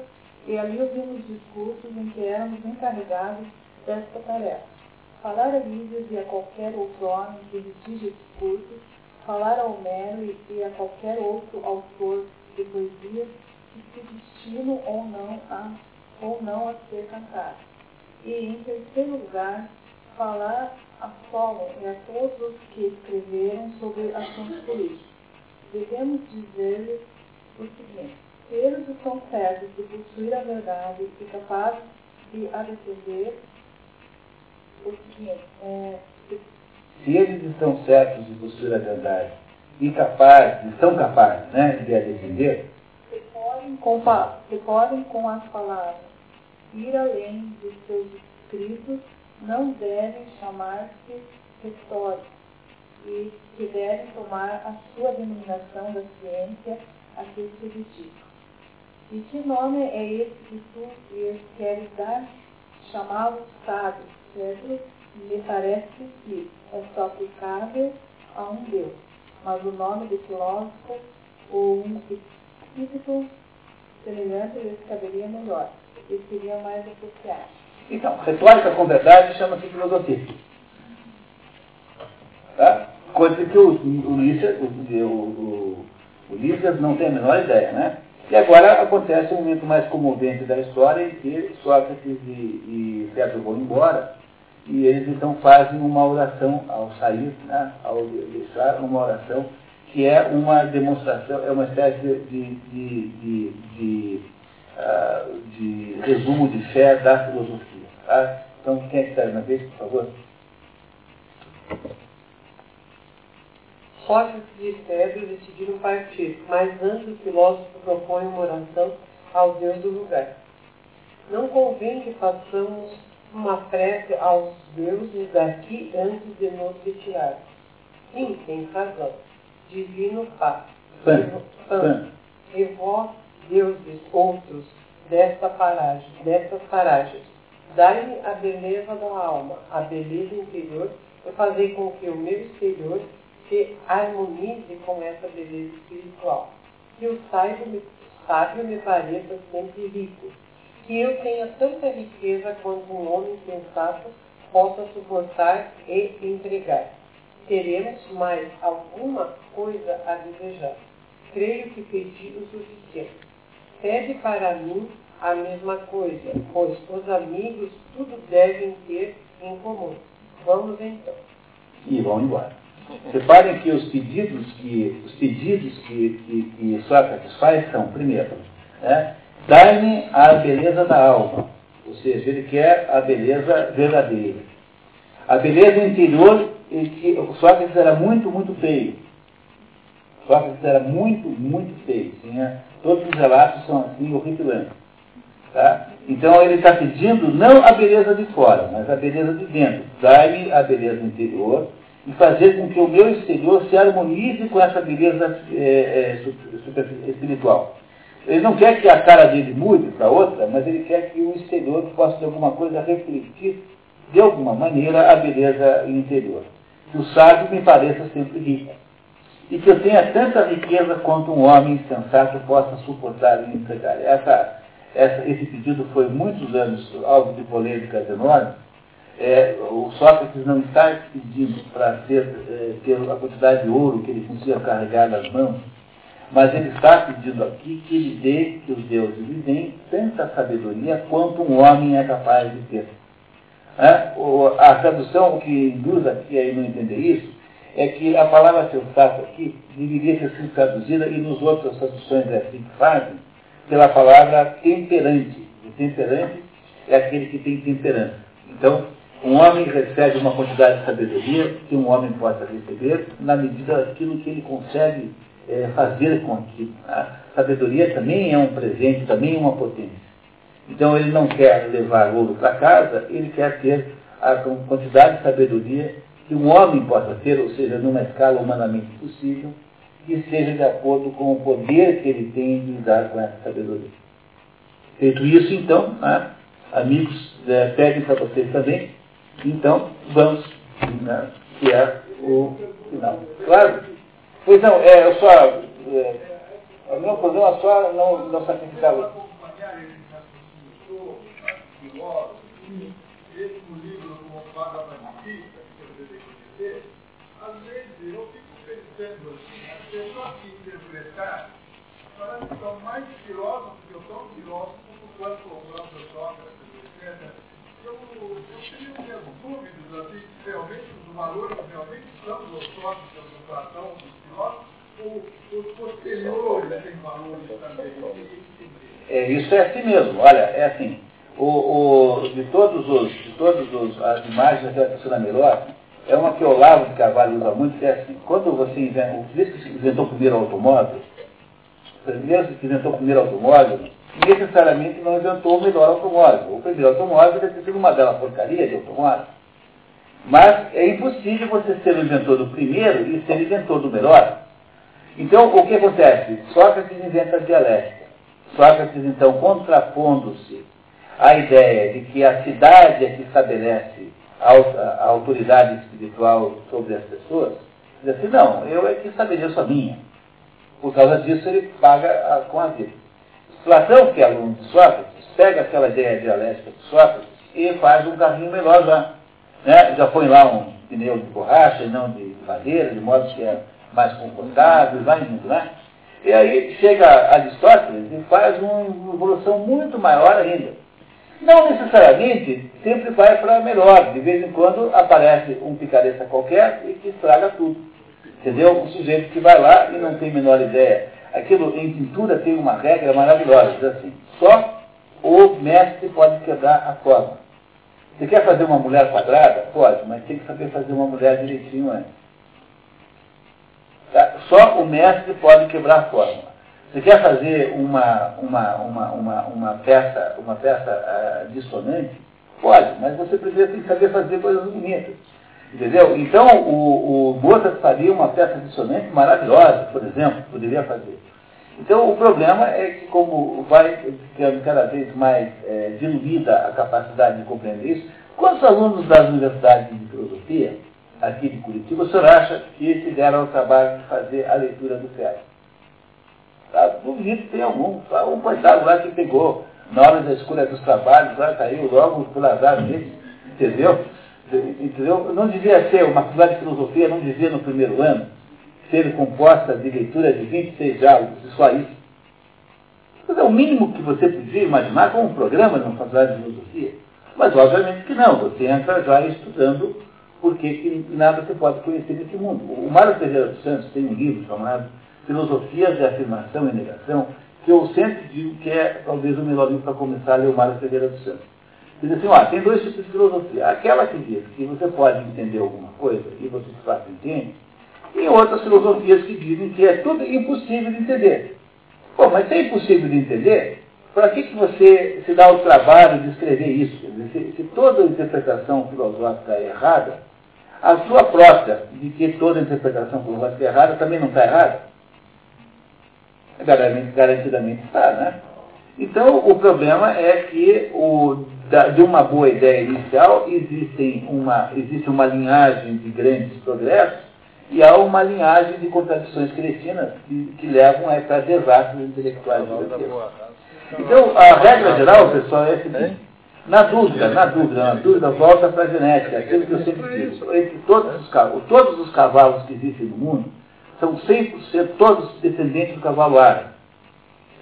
e ali ouvimos discursos em que éramos encarregados desta tarefa Falar a Lísias e a qualquer outro homem que redige discursos, falar a Homero e a qualquer outro autor de poesias que se destinam ou não a, ou não a ser cantado. E, em terceiro lugar, falar a Solon e a todos os que escreveram sobre assuntos políticos. Devemos dizer-lhes o seguinte, se eles estão certos de possuir a verdade e capazes de a defender, o seguinte, é,
se eles estão certos de possuir a verdade e capazes, estão capazes né, de a defender,
se podem, com, com as palavras ir além dos seus escritos, não devem chamar-se retóricos e que devem tomar a sua denominação da ciência a que se dedicam. E que nome é esse que tu queres dar? Chamá-los sábios, certo? Me parece que é só aplicável a um Deus, mas o nome de filósofo ou um espírito semelhante lhes caberia melhor e seria mais apropriado.
Então, retórica com verdade chama-se filosofia. Tá? Coisa que o, o, o, o, o não tem a menor ideia, né? E agora acontece um momento mais comovente da história em que Sócrates e, e César vão embora e eles então fazem uma oração ao sair, né, ao deixar uma oração que é uma demonstração, é uma espécie de, de, de, de, uh, de resumo de fé da filosofia. Tá? Então, quem que está na vez, por favor?
Sócrates e César decidiram partir, mas antes o filósofo propõe uma oração ao Deus do lugar. Não convém que façamos uma prece aos deuses daqui antes de nos retirar. Sim, tem razão. Divino Pai. E vós, deuses outros, desta paragem, destas paragens, dai-me a beleza da alma, a beleza interior, e fazei com que o meu exterior se harmonize com essa beleza espiritual. Que o sábio sábio me pareça sempre rico, que eu tenha tanta riqueza quanto um homem sensato possa suportar e entregar. Teremos mais alguma coisa a desejar. Creio que pedi o suficiente. Pede para mim a mesma coisa, pois os amigos tudo devem ter em comum. Vamos então.
E vão embora. Reparem que os pedidos que, os pedidos que, que, que Sócrates faz são, primeiro, né, Dai-me a beleza da alma. Ou seja, ele quer a beleza verdadeira. A beleza interior, que Sócrates era muito, muito feio. Sócrates era muito, muito feio. Tinha, todos os relatos são assim, horripilantes. Tá? Então ele está pedindo não a beleza de fora, mas a beleza de dentro. Dai-me a beleza interior e fazer com que o meu exterior se harmonize com essa beleza é, é, espiritual. Ele não quer que a cara dele mude para outra, mas ele quer que o exterior possa de alguma coisa refletir, de alguma maneira, a beleza interior. Que o sábio me pareça sempre rico. E que eu tenha tanta riqueza quanto um homem sensato possa suportar e entregar. Essa, essa, esse pedido foi muitos anos alvo de polêmicas enormes. É, o Sócrates não está pedindo para é, ter a quantidade de ouro que ele consiga carregar nas mãos, mas ele está pedindo aqui que ele dê, que os deuses lhe deem tanta sabedoria quanto um homem é capaz de ter. É? A tradução o que induz aqui a não entender isso é que a palavra sensato aqui deveria sido traduzida, e nos outras traduções é assim que fazem, pela palavra temperante. O temperante é aquele que tem temperança. Então, um homem recebe uma quantidade de sabedoria que um homem possa receber na medida daquilo que ele consegue é, fazer com aquilo. A sabedoria também é um presente, também é uma potência. Então ele não quer levar ouro para casa, ele quer ter a quantidade de sabedoria que um homem possa ter, ou seja, numa escala humanamente possível, que seja de acordo com o poder que ele tem de lidar com essa sabedoria. Feito isso, então, né, amigos, é, pedem para vocês também, então vamos, né, que é o final. Claro? Pois não, é, eu só. É, o meu problema é só não, não sacrificar o.
às assim, as pessoas que interpretar, parece que são mais filósofos, que eu sou um filósofo, quanto o próprio Sócrates, etc. Eu, eu tenho minhas dúvidas, assim, se realmente os valores realmente são dos Sócrates, do Platão, dos filósofos, ou os posteriores têm valores também.
É, isso é assim mesmo, olha, é assim. O, o, de todos os, de todos os, as imagens daquela pessoa melhor, é uma que o Olavo de Carvalho usa muito, que é assim, quando você inventa, o que inventou o primeiro automóvel, o primeiro que inventou o primeiro automóvel, necessariamente não inventou o melhor automóvel. O primeiro automóvel deve ter sido uma bela porcaria de automóvel. Mas é impossível você ser o inventor do primeiro e ser o inventor do melhor. Então, o que acontece? Sócrates inventa a dialética. Sócrates, então, contrapondo-se à ideia de que a cidade é que estabelece a, autoridade espiritual sobre as pessoas, diz assim, não, eu é que estabeleço a minha. Por causa disso ele paga a, com a vida. Platão, que é aluno de Sócrates, pega aquela ideia dialética de Sócrates e faz um carrinho melhor já. Né? Já põe lá um pneu de borracha e não de madeira, de modo que é mais confortável, vai indo, né? E aí chega Aristóteles e faz uma evolução muito maior ainda. Não necessariamente sempre vai para melhor. De vez em quando aparece um picareta qualquer e que estraga tudo. Entendeu? Um sujeito que vai lá e não tem a menor ideia. Aquilo em pintura tem uma regra maravilhosa, diz assim, só o mestre pode quebrar a forma. Você quer fazer uma mulher quadrada? Pode, mas tem que saber fazer uma mulher direitinho antes. Tá? Só o mestre pode quebrar a forma. Você quer fazer uma, uma, uma, uma, uma peça, uma peça uh, dissonante? Pode, mas você tem que saber fazer coisas bonitas. Entendeu? Então, o, o Mozart faria uma peça dissonante maravilhosa, por exemplo, poderia fazer. Então, o problema é que, como vai ficando cada vez mais é, diluída a capacidade de compreender isso, quantos alunos das universidades de filosofia, aqui de Curitiba, o senhor acha que se deram ao trabalho de fazer a leitura do Ferro? Tá? Duvido que tem algum. Um coitado lá que pegou na hora da escolha dos trabalhos, lá caiu logo por azar mesmo, entendeu? entendeu? Não devia ser, uma faculdade de filosofia não devia no primeiro ano ser composta de leitura de 26 diálogos, só isso. Mas é o mínimo que você podia imaginar como um programa de uma faculdade de filosofia. Mas obviamente que não, você entra já estudando porque que nada você pode conhecer nesse mundo. O Mário Ferreira dos Santos tem um livro chamado Filosofias de Afirmação e Negação, que eu sempre digo que é talvez o melhor livro para começar a ler o Mário Ferreira dos Santos. Diz assim, ó, tem dois tipos de filosofia. Aquela que diz que você pode entender alguma coisa, e você de fato entende, e outras filosofias que dizem que é tudo impossível de entender. Pô, mas se é impossível de entender, para que, que você se dá o trabalho de escrever isso? Se, se toda interpretação filosófica é errada, a sua própria de que toda interpretação filosófica é errada também não está errada? Garantidamente está, né? Então, o problema é que o, da, de uma boa ideia inicial existem uma, existe uma linhagem de grandes progressos e há uma linhagem de contradições cretinas que, que levam a para desastres intelectuais Então, a regra geral, pessoal, é a seguinte. Na dúvida, na dúvida, na dúvida, volta para a genética, aquilo que eu sempre digo. Entre todos os, todos os cavalos que existem no mundo, são 100% todos descendentes do cavalo árabe.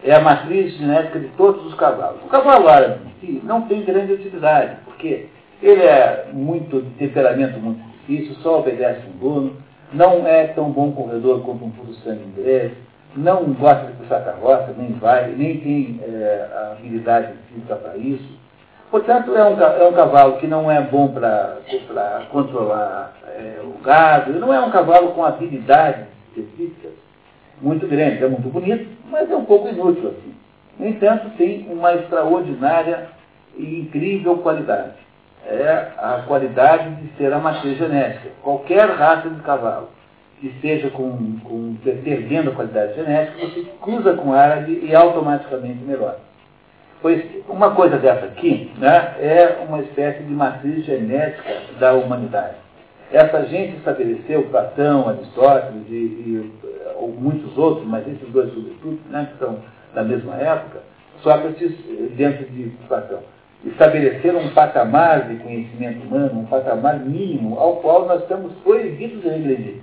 É a matriz genética de todos os cavalos. O cavalo árabe si não tem grande utilidade, porque ele é muito de temperamento muito difícil, só obedece um dono, não é tão bom corredor quanto um puro sangue inglês, não gosta de puxar carroça, nem vai, nem tem é, a habilidade física para isso. Portanto, é um, é um cavalo que não é bom para controlar é, o gado, não é um cavalo com habilidade muito grandes. É muito bonito, mas é um pouco inútil assim. No entanto, tem uma extraordinária e incrível qualidade. é a qualidade de ser a matriz genética. Qualquer raça de cavalo que esteja com, com, perdendo a qualidade genética, você cruza com árabe e automaticamente melhora. Pois uma coisa dessa aqui né, é uma espécie de matriz genética da humanidade. Essa gente estabeleceu, Platão, Aristóteles e, e ou muitos outros, mas esses dois sobretudo, né, que são da mesma época, Sócrates, dentro de Platão, estabeleceram um patamar de conhecimento humano, um patamar mínimo, ao qual nós estamos proibidos de regredir.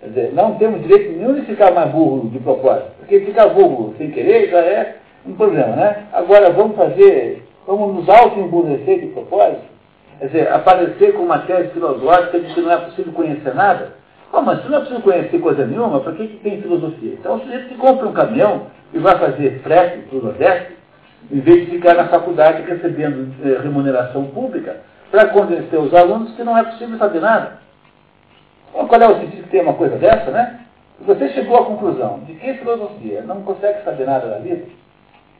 Quer dizer, não temos direito nenhum de ficar mais burro de propósito, porque ficar burro sem querer já é um problema, né? Agora vamos fazer, vamos nos auto-emburrecer de propósito, quer dizer, aparecer com uma tese filosófica de que não é possível conhecer nada. Oh, mas se não é possível conhecer coisa nenhuma, para que, que tem filosofia? Então o sujeito que compra um caminhão e vai fazer frete para o Nordeste, em vez de ficar na faculdade recebendo eh, remuneração pública, para convencer os alunos que não é possível saber nada. Bom, qual é o sentido que tem uma coisa dessa, né? Você chegou à conclusão de que filosofia não consegue saber nada da vida,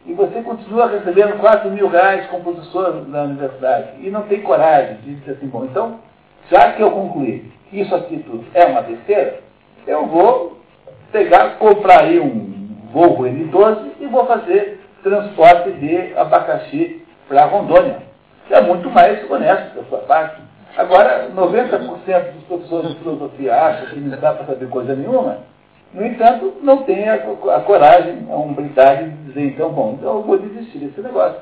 e você continua recebendo 4 mil reais como professor na universidade, e não tem coragem de dizer assim, bom, então, já que eu concluí que isso aqui tudo é uma besteira, eu vou pegar, comprar aí um Volvo N12 e vou fazer transporte de abacaxi para Rondônia. É muito mais honesto da sua parte. Agora, 90% dos professores de filosofia acham que não dá para saber coisa nenhuma, no entanto, não tem a, a coragem, a humildade de dizer, então, bom, então eu vou desistir desse negócio.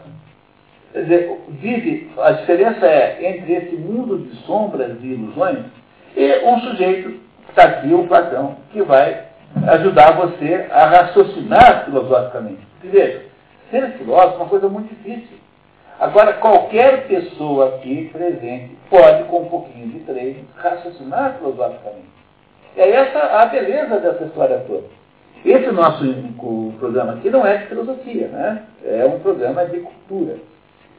Quer dizer, vive, a diferença é entre esse mundo de sombras e ilusões e um sujeito, está aqui, o Platão, que vai ajudar você a raciocinar filosoficamente. Veja, ser filósofo é uma coisa muito difícil. Agora, qualquer pessoa aqui presente pode, com um pouquinho de treino, raciocinar filosoficamente. É essa a beleza dessa história toda. Esse nosso programa aqui não é de filosofia, né? É um programa de cultura.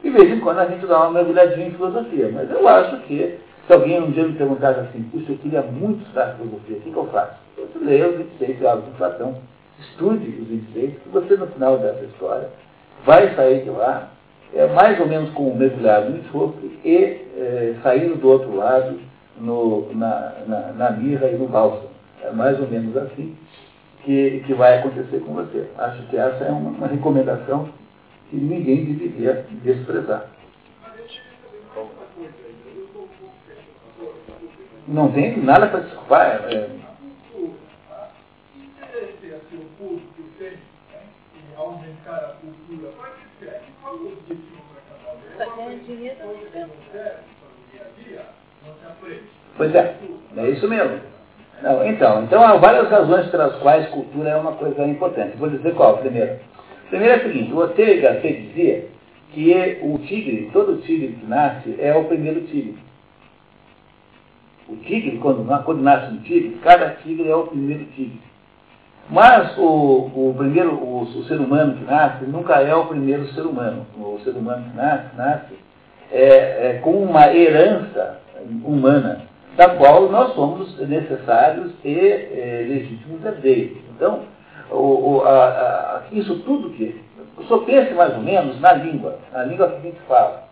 De vez em quando a gente dá uma mergulhadinha em filosofia, mas eu acho que se alguém um dia me perguntasse assim, puxa, eu queria muito estudar filosofia, o que, que eu faço? Você leia os 26 diálogos de Platão, estude os 26, que você no final dessa história vai sair de lá, é, mais ou menos como mergulhado no enxofre e é, saindo do outro lado no, na, na, na mirra e no bálsamo. É mais ou menos assim que, que vai acontecer com você. Acho que essa é uma, uma recomendação que ninguém deveria desprezar. Não tem nada para desculpar. É, é aumentar a cultura, mas esquece, qual o objetivo para cada Pois é, é isso mesmo. Não, então, então há várias razões pelas quais cultura é uma coisa importante. Vou dizer qual, primeiro. Primeiro é o seguinte, o Ortega Gasset dizia que o tigre, todo tigre que nasce, é o primeiro tigre. O tigre, quando, quando nasce um tigre, cada tigre é o primeiro tigre. Mas o, o primeiro, o, o, ser humano que nasce nunca é o primeiro ser humano. O ser humano que nasce, nasce é, é, com uma herança humana, da qual nós somos necessários e é, legítimos herdeiros. Então, o, a, a, isso tudo que. Só pense mais ou menos na língua, na língua que a gente fala.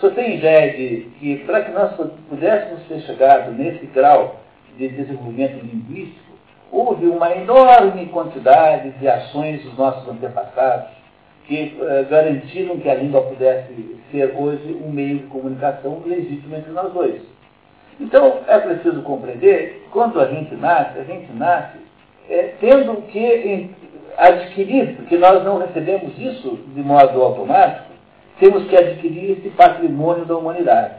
Só tem ideia de que para que nós pudéssemos ter chegado nesse grau de desenvolvimento linguístico, houve uma enorme quantidade de ações dos nossos antepassados que eh, garantiram que a língua pudesse ser hoje um meio de comunicação legítimo entre nós dois. Então, é preciso compreender que quando a gente nasce, a gente nasce é, tendo que adquirir, porque nós não recebemos isso de modo automático, temos que adquirir esse patrimônio da humanidade.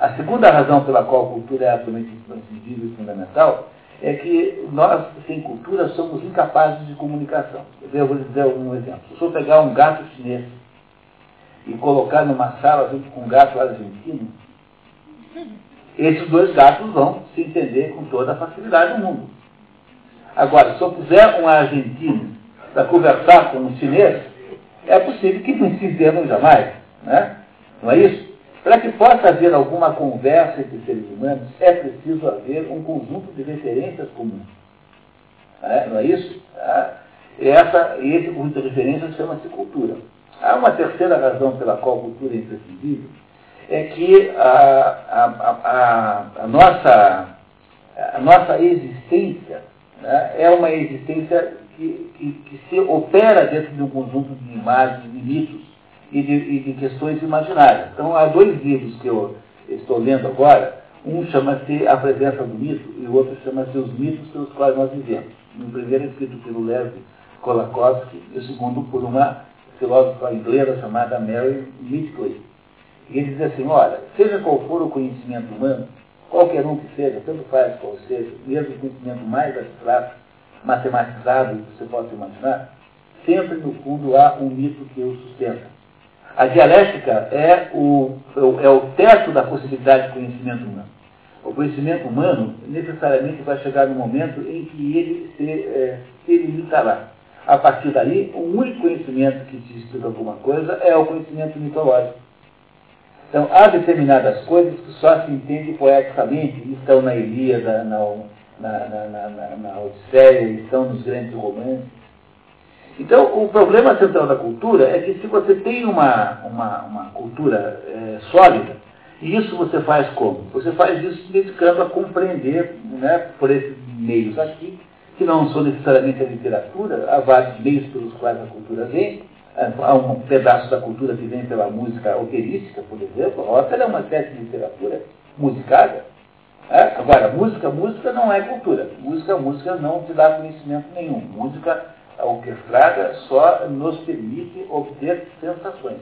A segunda razão pela qual a cultura é absolutamente imprescindível e fundamental é que nós, sem cultura, somos incapazes de comunicação. Eu vou dizer um exemplo. Se eu pegar um gato chinês e colocar numa sala junto com um gato argentino, esses dois gatos vão se entender com toda a facilidade do mundo. Agora, se eu puser um argentino para conversar com um chinês, é possível que não se entendam jamais. Né? Não é isso? Para que possa haver alguma conversa entre seres humanos, é preciso haver um conjunto de referências comuns. É, não é isso? Ah, essa, esse conjunto de referências chama-se cultura. Há uma terceira razão pela qual a cultura é imprescindível, é que a, a, a, a nossa, a nossa existência né, é uma existência que, que, que, se opera dentro de um conjunto de imagens, de mitos e de, e de questões imaginárias. Então, há dois livros que eu estou lendo agora. Um chama-se A Presença do Mito e o outro chama-se Os Mitos pelos Quais Nós Vivemos. O primeiro é escrito pelo Lev Kolakowski e o segundo por uma filósofa inglesa chamada Mary Midgley. E ele diz assim, olha, seja qual for o conhecimento humano, qualquer um que seja, tanto faz qual seja, mesmo o conhecimento mais abstrato, matematizado que você possa imaginar, sempre no fundo há um mito que o sustenta. A dialética é o, é o teto da possibilidade de conhecimento humano. O conhecimento humano necessariamente vai chegar no momento em que ele se, é, se limitará. A partir daí, o único conhecimento que te explica alguma coisa é o conhecimento mitológico. Então, há determinadas coisas que só se entende poeticamente, estão na Ilíada, na, na, na, na, na Odisseia, estão nos grandes romances. Então, o problema central da cultura é que se você tem uma, uma, uma cultura é, sólida, e isso você faz como? Você faz isso se dedicando a compreender, né, por esses meios aqui, que não são necessariamente a literatura, há vários meios pelos quais a cultura vem, há um pedaço da cultura que vem pela música operística, por exemplo, a ópera é uma espécie de literatura musicada. É? Agora, música, música não é cultura. Música, música não te dá conhecimento nenhum. Música orquestrada só nos permite obter sensações.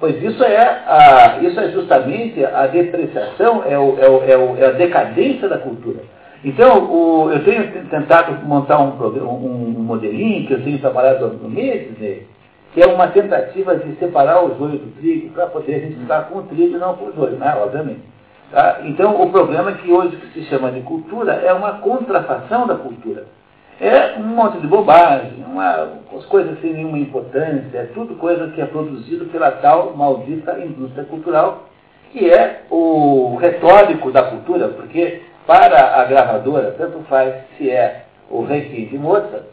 Pois isso é, a, isso é justamente a depreciação, é, o, é, o, é, é a decadência da cultura. Então, o, eu tenho tentado montar um, um, modelinho que eu tenho trabalhado há meses nele, que é uma tentativa de separar o joio do trigo para poder a gente ficar com o trigo e não com o joio, né, obviamente. Tá? Então, o problema é que hoje o que se chama de cultura é uma contrafação da cultura. É um monte de bobagem, uma, as coisas sem nenhuma importância, é tudo coisa que é produzido pela tal maldita indústria cultural, que é o retórico da cultura, porque para a gravadora, tanto faz se é o Requiem de Mozart,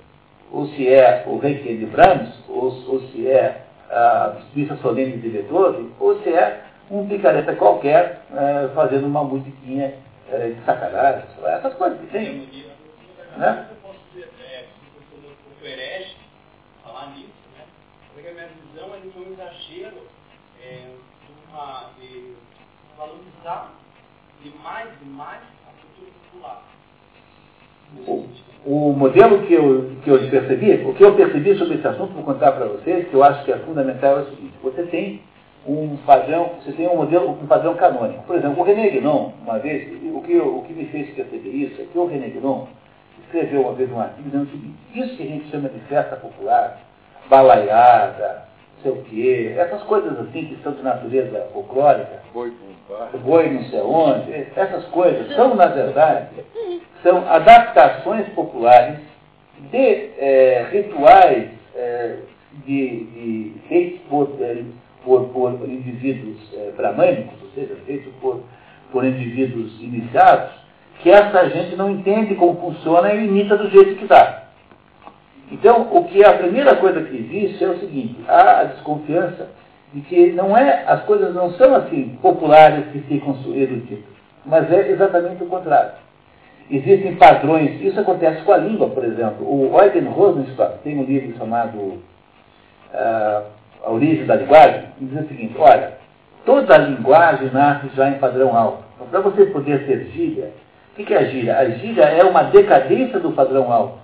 ou se é o Requiem de Brahms, ou, ou se é a Missa Solene de Beethoven, ou se é um picareta qualquer é, fazendo uma musiquinha é, de sacanagem, essas coisas que tem. Né?
herege falar nisso? Porque a minha visão é de valorizar demais a cultura popular.
O, o modelo que eu, que eu percebi, o que eu percebi sobre esse assunto, vou contar para vocês, que eu acho que é fundamental, é o seguinte, você tem um padrão, você tem um modelo, um padrão canônico. Por exemplo, o René Guénon, uma vez, o que, o que me fez perceber isso é que o René Guénon, escreveu uma vez um artigo dizendo o seguinte, isso que a gente chama de festa popular, balaiada, sei o quê, essas coisas assim que são de natureza folclórica,
boi,
boi não sei onde, essas coisas são, na verdade, são adaptações populares de é, rituais é, de, de, por, é, por, por indivíduos é, bramânicos, ou seja, feitos por, por indivíduos iniciados, que essa gente não entende como funciona e imita do jeito que dá. Então, o que é a primeira coisa que existe é o seguinte, há a desconfiança de que não é, as coisas não são assim populares que ficam eruditas, mas é exatamente o contrário. Existem padrões, isso acontece com a língua, por exemplo. O Eugen Rosenstock tem um livro chamado uh, A Origem da Linguagem, diz o seguinte, olha, toda linguagem nasce já em padrão alto. Então, para você poder ter gíria, o que é a gíria? A gíria é uma decadência do padrão alto.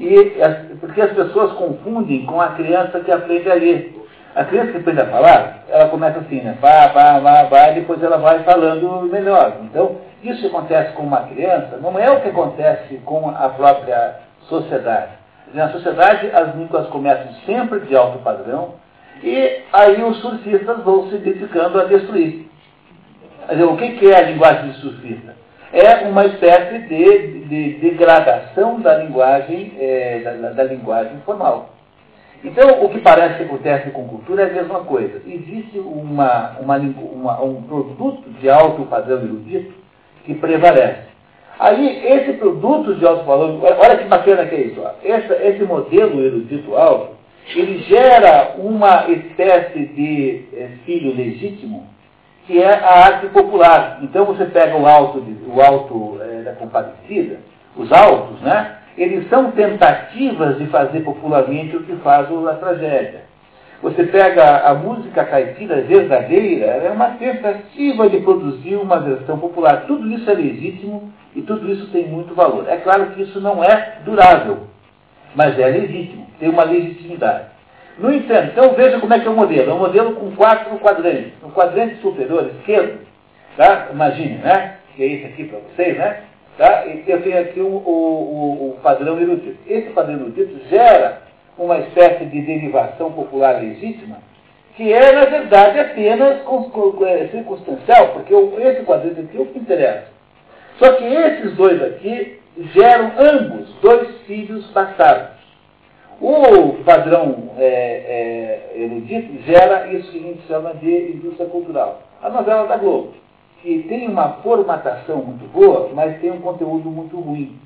E, porque as pessoas confundem com a criança que aprende a ler. A criança que aprende a falar, ela começa assim, né? Pá, pá, pá, pá, e depois ela vai falando melhor. Então, isso que acontece com uma criança não é o que acontece com a própria sociedade. Na sociedade, as línguas começam sempre de alto padrão, e aí os surfistas vão se dedicando a destruir. Dizer, o que é a linguagem surfista? é uma espécie de, de degradação da linguagem, é, da, da, linguagem formal. Então, o que parece que acontece com cultura é a mesma coisa. Existe uma, uma, uma, um produto de alto padrão erudito que prevalece. Aí, esse produto de alto valor, olha que bacana que é isso. Esse, esse modelo erudito alto, ele gera uma espécie de é, filho legítimo, que é a arte popular. Então você pega o alto, o alto é, da compadecida, os altos, né? Eles são tentativas de fazer popularmente o que faz a tragédia. Você pega a música caipira verdadeira, é uma tentativa de produzir uma versão popular. Tudo isso é legítimo e tudo isso tem muito valor. É claro que isso não é durável, mas é legítimo, tem uma legitimidade. No entanto, então veja como é que é o modelo. É um modelo com quatro quadrantes. No quadrante superior esquerdo, tá? imagine, né? Que é esse aqui para vocês, né? Tá? E eu tenho aqui o, o, o, o padrão erudito. Esse padrão erudito gera uma espécie de derivação popular legítima, que é, na verdade, apenas é, circunstancial, porque esse quadrante aqui é o que interessa. Só que esses dois aqui geram ambos dois filhos bastardos. O padrão é, é, erudito gera isso que a gente chama de indústria cultural. A novela da Globo, que tem uma formatação muito boa, mas tem um conteúdo muito ruim.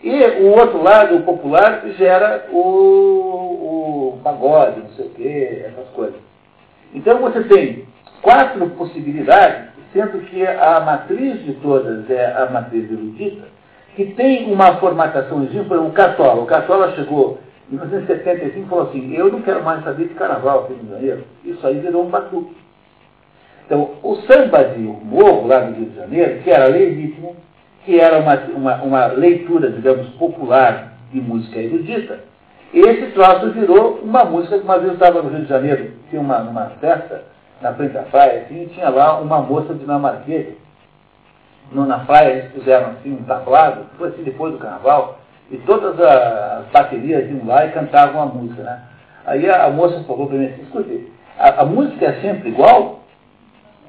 E o outro lado, o popular, gera o, o pagode, não sei o quê, essas coisas. Então você tem quatro possibilidades, sendo que a matriz de todas é a matriz erudita, que tem uma formatação, exemplo, o Cartola. O Cartola chegou em 1975 e falou assim, eu não quero mais saber de carnaval aqui no Janeiro. Isso aí virou um batuque. Então, o samba de morro lá no Rio de Janeiro, que era legítimo, que era uma, uma, uma leitura, digamos, popular de música erudita, esse troço virou uma música que uma vez eu estava no Rio de Janeiro, tinha uma, uma festa na frente da praia, assim, e tinha lá uma moça dinamarquesa. Na praia eles fizeram assim, um tablado, foi assim depois do carnaval, e todas as baterias iam lá e cantavam a música. Né? Aí a, moça falou para mim assim, escute, a, a música é sempre igual?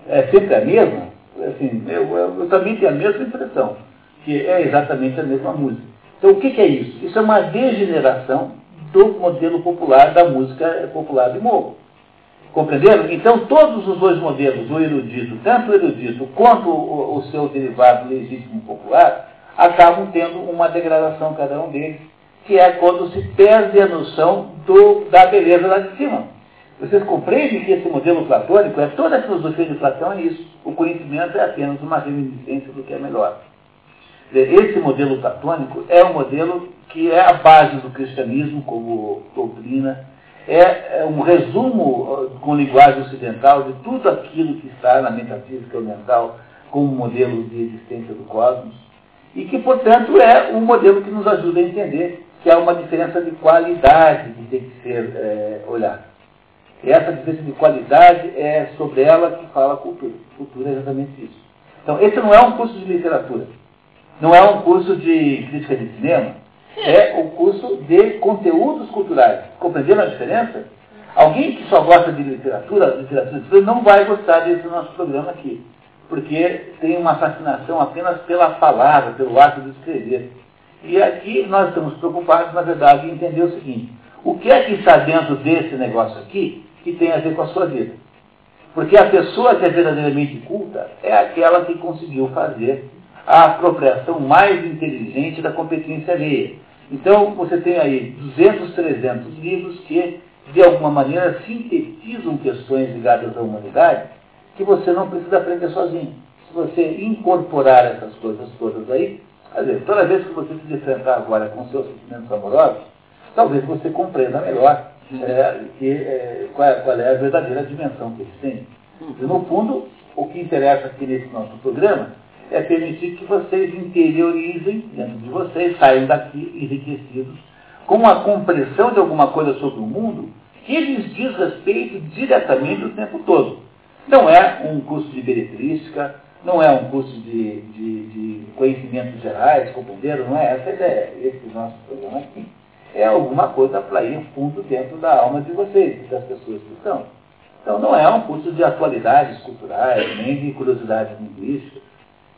É sempre a mesma? assim, eu, eu, eu, também tenho a mesma impressão, que é exatamente a mesma música. Então, o que, que é isso? Isso é uma degeneração do modelo popular da música popular de morro. Compreenderam? Então, todos os dois modelos, o erudito, tanto o erudito quanto o, o seu derivado legítimo popular, acabam tendo uma degradação cada um deles, que é quando se perde a noção do, da beleza lá de cima. Vocês compreendem que esse modelo platônico, é toda a filosofia de Platão é isso. O conhecimento é apenas uma reminiscência do que é melhor. Esse modelo platônico é um modelo que é a base do cristianismo como doutrina, é, é um resumo com linguagem ocidental de tudo aquilo que está na metafísica oriental como modelo de existência do cosmos, e que, portanto, é um modelo que nos ajuda a entender que há uma diferença de qualidade que tem que ser é, olhada. Essa diferença de qualidade é sobre ela que fala a cultura. Cultura é exatamente isso. Então, esse não é um curso de literatura. Não é um curso de crítica de cinema. É um curso de conteúdos culturais. Compreenderam a diferença? Alguém que só gosta de literatura, literatura não vai gostar desse nosso programa aqui. Porque tem uma fascinação apenas pela palavra, pelo ato de escrever. E aqui nós estamos preocupados, na verdade, em entender o seguinte. O que é que está dentro desse negócio aqui que tem a ver com a sua vida. Porque a pessoa que é verdadeiramente culta é aquela que conseguiu fazer a apropriação mais inteligente da competência alheia. Então, você tem aí 200, 300 livros que, de alguma maneira, sintetizam questões ligadas à humanidade que você não precisa aprender sozinho. Se você incorporar essas coisas todas aí, quer dizer, toda vez que você se enfrentar agora com seus sentimentos amorosos, talvez você compreenda melhor é, que, é, qual, é, qual, é, a verdadeira dimensão que eles têm. E, no fundo, o que interessa aqui nesse nosso programa é permitir que vocês interiorizem dentro de vocês, saiam daqui enriquecidos com a compreensão de alguma coisa sobre o mundo que lhes diz respeito diretamente o tempo todo. Não é um curso de beletrística, não é um curso de, de, de conhecimentos gerais, compreenderam? Não é essa a ideia. Esse nosso programa aqui é alguma coisa para ir fundo dentro da alma de vocês, das pessoas que estão. Então não é um curso de atualidades culturais, nem de curiosidades linguísticas.